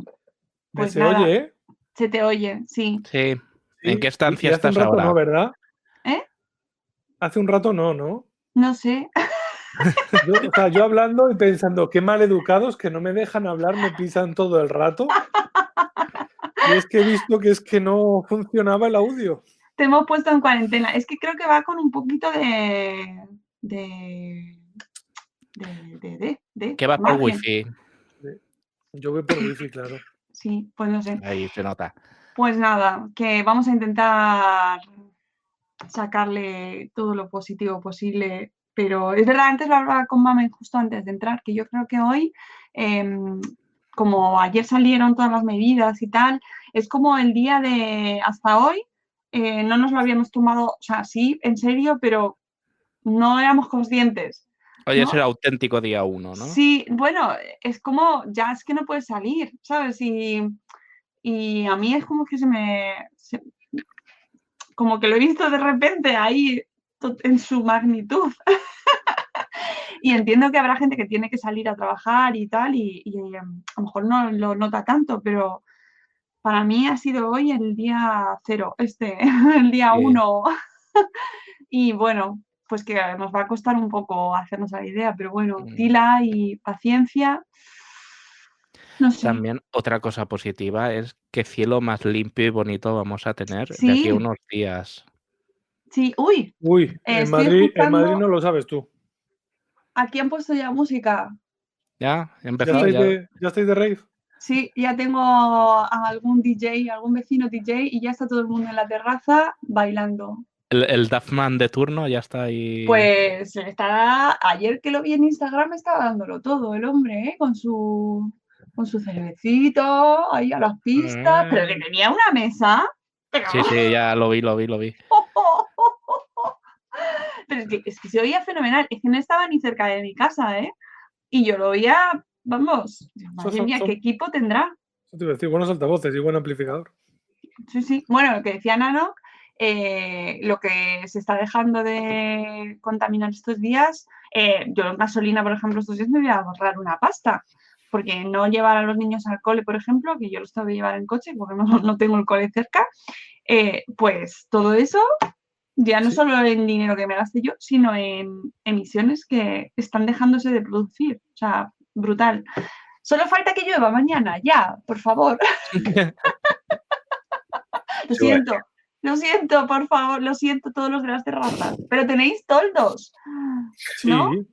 Speaker 4: Pues
Speaker 2: se
Speaker 4: nada.
Speaker 2: oye, ¿eh?
Speaker 4: se te oye, sí.
Speaker 8: sí. ¿En qué estancia
Speaker 2: Y hace un
Speaker 8: estás
Speaker 2: rato
Speaker 8: ahora?
Speaker 2: no, ¿verdad?
Speaker 4: ¿Eh?
Speaker 2: Hace un rato no, ¿no?
Speaker 4: No sé.
Speaker 2: Yo, o sea, yo hablando y pensando, qué mal educados que no me dejan hablar, me pisan todo el rato. Y es que he visto que es que no funcionaba el audio.
Speaker 4: Te hemos puesto en cuarentena. Es que creo que va con un poquito de. de. de. de. de, de
Speaker 8: Que va por wifi.
Speaker 2: Yo voy por wifi, claro.
Speaker 4: Sí, pues no sé.
Speaker 8: Ahí se nota.
Speaker 4: Pues nada, que vamos a intentar sacarle todo lo positivo posible. Pero es verdad, antes lo hablaba con Mamen justo antes de entrar, que yo creo que hoy, em, como ayer salieron todas las medidas y tal, es como el día de hasta hoy, eh, no nos lo habíamos tomado, o sea, sí, en serio, pero no éramos conscientes.
Speaker 8: Hoy es
Speaker 4: ¿No?
Speaker 8: el auténtico día uno, ¿no?
Speaker 4: Sí, bueno, es como, ya es que no puedes salir, ¿sabes? Y, y a mí es como que se me, se- como que lo he visto de repente ahí en su magnitud. Y entiendo que habrá gente que tiene que salir a trabajar y tal, y, y, em, a lo mejor no lo nota tanto, pero para mí ha sido hoy el día cero, este, el día
Speaker 8: Sí.
Speaker 4: uno. Y bueno, pues que nos va a costar un poco hacernos la idea, pero bueno,
Speaker 8: Mm.
Speaker 4: tila y paciencia. No sé.
Speaker 8: También otra cosa positiva es que cielo más limpio y bonito vamos a tener de aquí
Speaker 4: Sí.
Speaker 8: a unos días.
Speaker 4: Sí, uy,
Speaker 2: Uy,
Speaker 4: Eh,
Speaker 2: en Madrid, en Madrid no lo sabes tú.
Speaker 4: Aquí han puesto ya música.
Speaker 8: ¿Ya? ¿Ya
Speaker 2: ¿Ya
Speaker 8: empezó?
Speaker 2: estáis,
Speaker 8: ¿Ya?
Speaker 2: de, ¿Ya estáis de rave?
Speaker 4: Sí, ya tengo a algún DJ, algún vecino DJ y ya está todo el mundo en la terraza bailando.
Speaker 8: El, el Duffman de turno ya está ahí.
Speaker 4: Pues está, ayer que lo vi en Instagram estaba dándolo todo el hombre, ¿eh? con su con su cervecito, ahí a las pistas, pero que
Speaker 8: Mm.
Speaker 4: tenía una mesa. Pero,
Speaker 8: Sí, sí, ya lo vi, lo vi, lo vi.
Speaker 4: pero es, que, es que se oía fenomenal, es que no estaba ni cerca de mi casa, ¿eh? Y yo lo oía, vamos, madre
Speaker 2: son-
Speaker 4: mía,
Speaker 2: son-
Speaker 4: ¿qué equipo tendrá?
Speaker 2: Eso te iba a decir, buenos altavoces y buen amplificador.
Speaker 4: Sí, sí. Bueno, lo que decía Nano, eh, lo que se está dejando de contaminar estos días, eh, yo en gasolina, por ejemplo, estos días me voy a ahorrar una pasta, porque no llevar a los niños al cole, por ejemplo, que yo los tengo que llevar en coche porque no, no tengo el cole cerca, Eh, pues todo eso, ya no solo en dinero que me gaste yo, sino en emisiones que están dejándose de producir. O sea, brutal. Solo falta que llueva mañana, ya, por favor. lo siento, lo siento, por favor, lo siento todos los de las terrazas. Pero tenéis toldos, ¿no?
Speaker 1: Sí.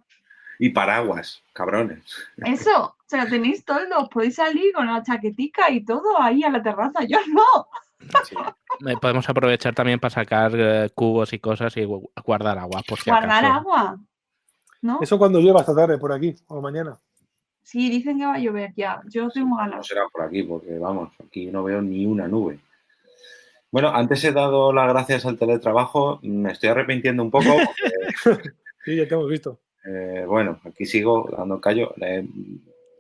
Speaker 1: Y paraguas, cabrones.
Speaker 4: Eso, o sea, tenéis toldos, podéis salir con la chaquetica y todo ahí a la terraza. Yo no.
Speaker 8: Podemos aprovechar también para sacar eh, cubos y cosas y gu- guardar agua, por si
Speaker 4: Guardar
Speaker 8: acaso.
Speaker 4: agua. ¿No?
Speaker 2: Eso cuando llueva esta tarde por aquí o mañana.
Speaker 4: Sí, dicen que va a llover ya. Yo tengo
Speaker 1: No
Speaker 4: ganas.
Speaker 1: será por aquí, porque vamos, aquí no veo ni una nube. Bueno, antes he dado las gracias al teletrabajo, me estoy arrepintiendo un poco. porque,
Speaker 2: Sí, ya te hemos visto.
Speaker 1: eh, bueno, aquí sigo dando callo. Eh,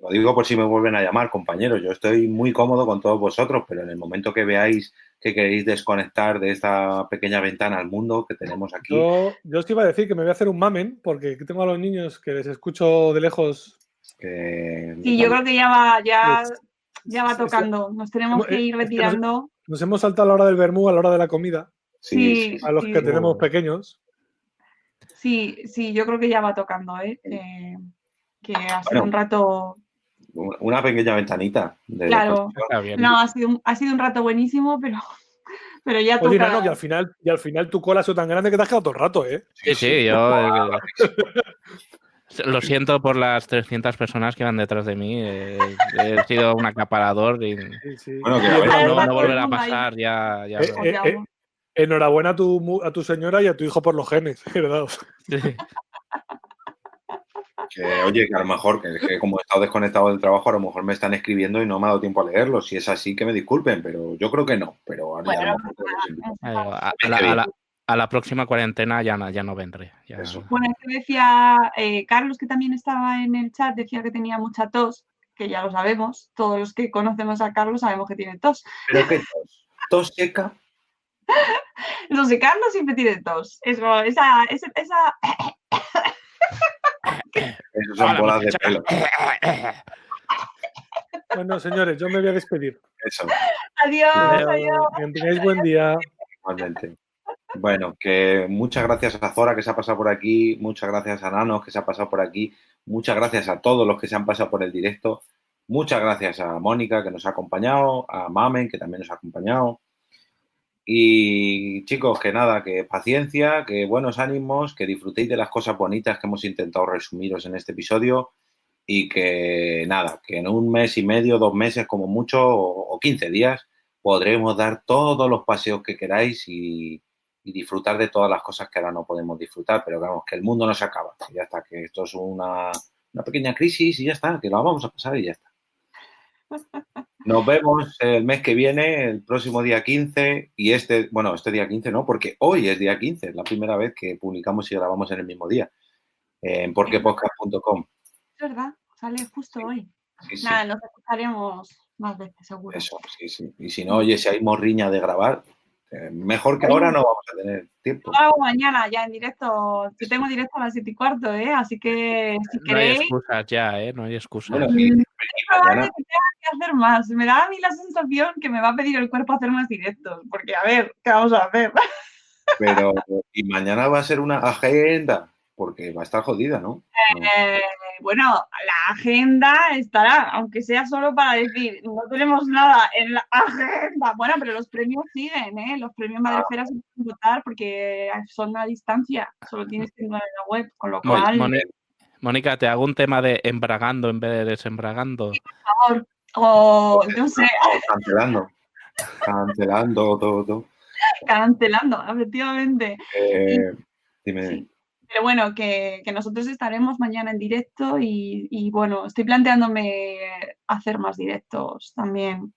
Speaker 1: lo digo por si me vuelven a llamar, compañeros. Yo estoy muy cómodo con todos vosotros, pero en el momento que veáis que queréis desconectar de esta pequeña ventana al mundo que tenemos aquí,
Speaker 2: Yo, yo os iba a decir que me voy a hacer un mamen porque tengo a los niños que les escucho de lejos.
Speaker 1: que
Speaker 4: Sí, yo creo que ya va, ya, ya va tocando. Nos tenemos que ir
Speaker 2: es que nos-
Speaker 4: retirando.
Speaker 2: Nos hemos saltado a la hora del vermú, a la hora de la comida,
Speaker 4: Sí,
Speaker 2: a los
Speaker 4: sí.
Speaker 2: que tenemos pequeños.
Speaker 4: Sí, sí, yo creo que ya va tocando, ¿eh? Que, que ha sido
Speaker 1: Bueno.
Speaker 4: un rato.
Speaker 1: Una pequeña ventanita. De
Speaker 4: Claro. No, ha sido un, ha sido un rato buenísimo, pero, pero ya
Speaker 2: Oye,
Speaker 4: toca.
Speaker 2: Que al final, y al final tu cola ha sido tan grande que te has quedado todo el rato, ¿eh?
Speaker 8: Sí, sí, yo eh, lo siento por las 300 personas que van detrás de mí. eh, he sido un acaparador y
Speaker 2: Sí, sí.
Speaker 1: Bueno, que a
Speaker 8: no, volverá a pasar. Ya, ya
Speaker 2: Eh, eh, eh, enhorabuena a tu, mu- a tu señora y a tu hijo por los genes heredados.
Speaker 8: sí.
Speaker 1: Que, oye, que a lo mejor, que, que como he estado desconectado del trabajo, a lo mejor me están escribiendo y no me ha dado tiempo a leerlo. Si es así, que me disculpen, pero yo creo que no. Pero a,
Speaker 4: Bueno,
Speaker 1: a lo
Speaker 8: la, a la- a la próxima cuarentena ya no, ya no vendré. ya-
Speaker 1: Eso.
Speaker 4: Bueno, es que decía eh, Carlos, que también estaba en el chat, decía que tenía mucha tos, que ya lo sabemos. Todos los que conocemos a Carlos sabemos que tiene tos.
Speaker 1: Pero que tos, tos seca.
Speaker 4: Los de Carlos siempre tienen tos. Eso, esa, esa, esa-
Speaker 1: Esos son
Speaker 8: Hola,
Speaker 1: bolas de pelo.
Speaker 2: Bueno, señores, yo me voy a despedir.
Speaker 1: Eso,
Speaker 4: Adiós,
Speaker 2: Adiós,
Speaker 4: adiós.
Speaker 2: Que tengáis buen día.
Speaker 1: igualmente. Bueno, que muchas gracias a Zora que se ha pasado por aquí, muchas gracias a Nanos que se ha pasado por aquí, muchas gracias a todos los que se han pasado por el directo, muchas gracias a Mónica que nos ha acompañado, a Mamen que también nos ha acompañado. Y chicos, que nada, que paciencia, que buenos ánimos, que disfrutéis de las cosas bonitas que hemos intentado resumiros en este episodio y que nada, que en un mes y medio, dos meses como mucho o, 15 días podremos dar todos los paseos que queráis y, disfrutar de todas las cosas que ahora no podemos disfrutar, pero vamos, que el mundo no se acaba, ya está, que esto es una, una pequeña crisis y ya está, que la vamos a pasar y ya está. Nos vemos el mes que viene, el próximo día 15 y este, bueno, este día 15 no, porque hoy es día 15, es la primera vez que publicamos y grabamos en el mismo día, en porquepodcast.com.
Speaker 4: Es verdad, sale justo hoy.
Speaker 1: Sí, sí,
Speaker 4: Nada, nos escucharemos más veces, seguro.
Speaker 1: eso, sí, sí. Y si no, oye, si hay morriña de grabar, eh, mejor que ahora no vamos a tener tiempo.
Speaker 4: Lo hago mañana ya en directo. Yo tengo directo a las 7 y cuarto, ¿eh? Así que si
Speaker 8: No hay
Speaker 4: queréis,
Speaker 8: excusas ya, ¿eh? No hay excusas.
Speaker 1: Bueno, sí,
Speaker 4: es probable
Speaker 1: mañana,
Speaker 4: que tenga que hacer más. Me da a mí la sensación que me va a pedir el cuerpo hacer más directos. Porque, a ver, ¿qué vamos a hacer?
Speaker 1: pero y mañana va a ser una agenda, porque va a estar jodida, ¿no?
Speaker 4: Eh, bueno, la agenda estará, aunque sea solo para decir, no tenemos nada en la agenda. Bueno, pero los premios siguen, ¿eh? Los premios Madrefera se pueden votar porque son a distancia. Solo tienes que entrar en la web, con lo cual,
Speaker 8: Mónica, te hago un tema de embragando en vez de desembragando.
Speaker 4: por favor, o no sé,
Speaker 1: Cancelando. Cancelando todo.
Speaker 4: cancelando, efectivamente.
Speaker 1: Eh, dime.
Speaker 4: Sí. Pero bueno, que, que nosotros estaremos mañana en directo y, y, bueno, estoy planteándome hacer más directos también.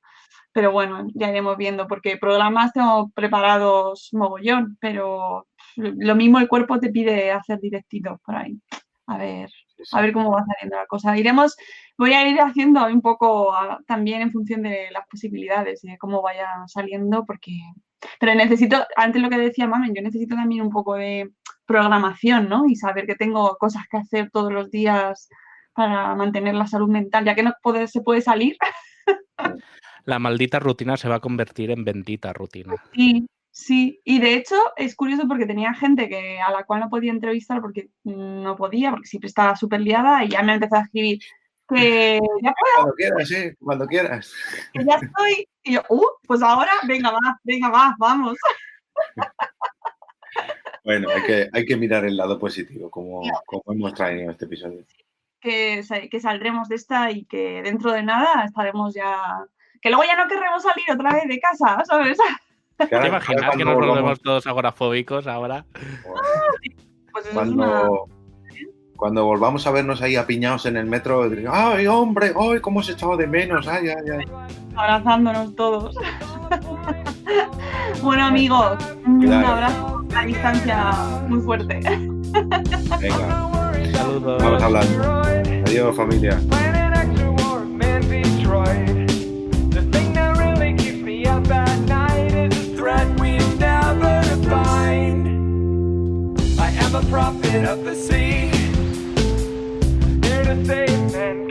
Speaker 4: Pero bueno, ya iremos viendo, porque programas tengo preparados mogollón, pero lo mismo el cuerpo te pide hacer directitos por ahí. A ver, a ver cómo va saliendo la cosa. Iremos, voy a ir haciendo un poco a- también en función de las posibilidades y de cómo vaya saliendo, porque. Pero necesito, antes lo que decía Mamen, yo necesito también un poco de programación, ¿no? Y saber que tengo cosas que hacer todos los días para mantener la salud mental, ya que no puede- se puede salir.
Speaker 8: la maldita rutina se va a convertir en bendita rutina.
Speaker 4: Sí, sí. Y de hecho es curioso porque tenía gente que, a la cual no podía entrevistar porque no podía, porque siempre estaba súper liada y ya me empezó a escribir que ya puedo.
Speaker 1: Cuando quieras, sí, cuando quieras.
Speaker 4: Que ya estoy. Y yo, uh, pues ahora, venga, va, venga, va, vamos.
Speaker 1: Bueno, hay que, hay que mirar el lado positivo, como, como hemos traído este episodio.
Speaker 4: Que, que saldremos de esta y que dentro de nada estaremos ya. Que luego ya no querremos salir otra vez de casa, ¿sabes?
Speaker 8: ¿Te imaginas que nos volvemos todos agorafóbicos ahora?
Speaker 1: Pues cuando, cuando volvamos a vernos ahí apiñados en el metro, ¡ay, hombre! ¡ay, cómo se echado de menos! ¡ay, ay, ay!
Speaker 4: Abrazándonos todos. bueno, amigos, un abrazo a distancia muy fuerte.
Speaker 1: Venga. Saludos. Vamos hablando. Adiós, familia. prophet of the sea. baby.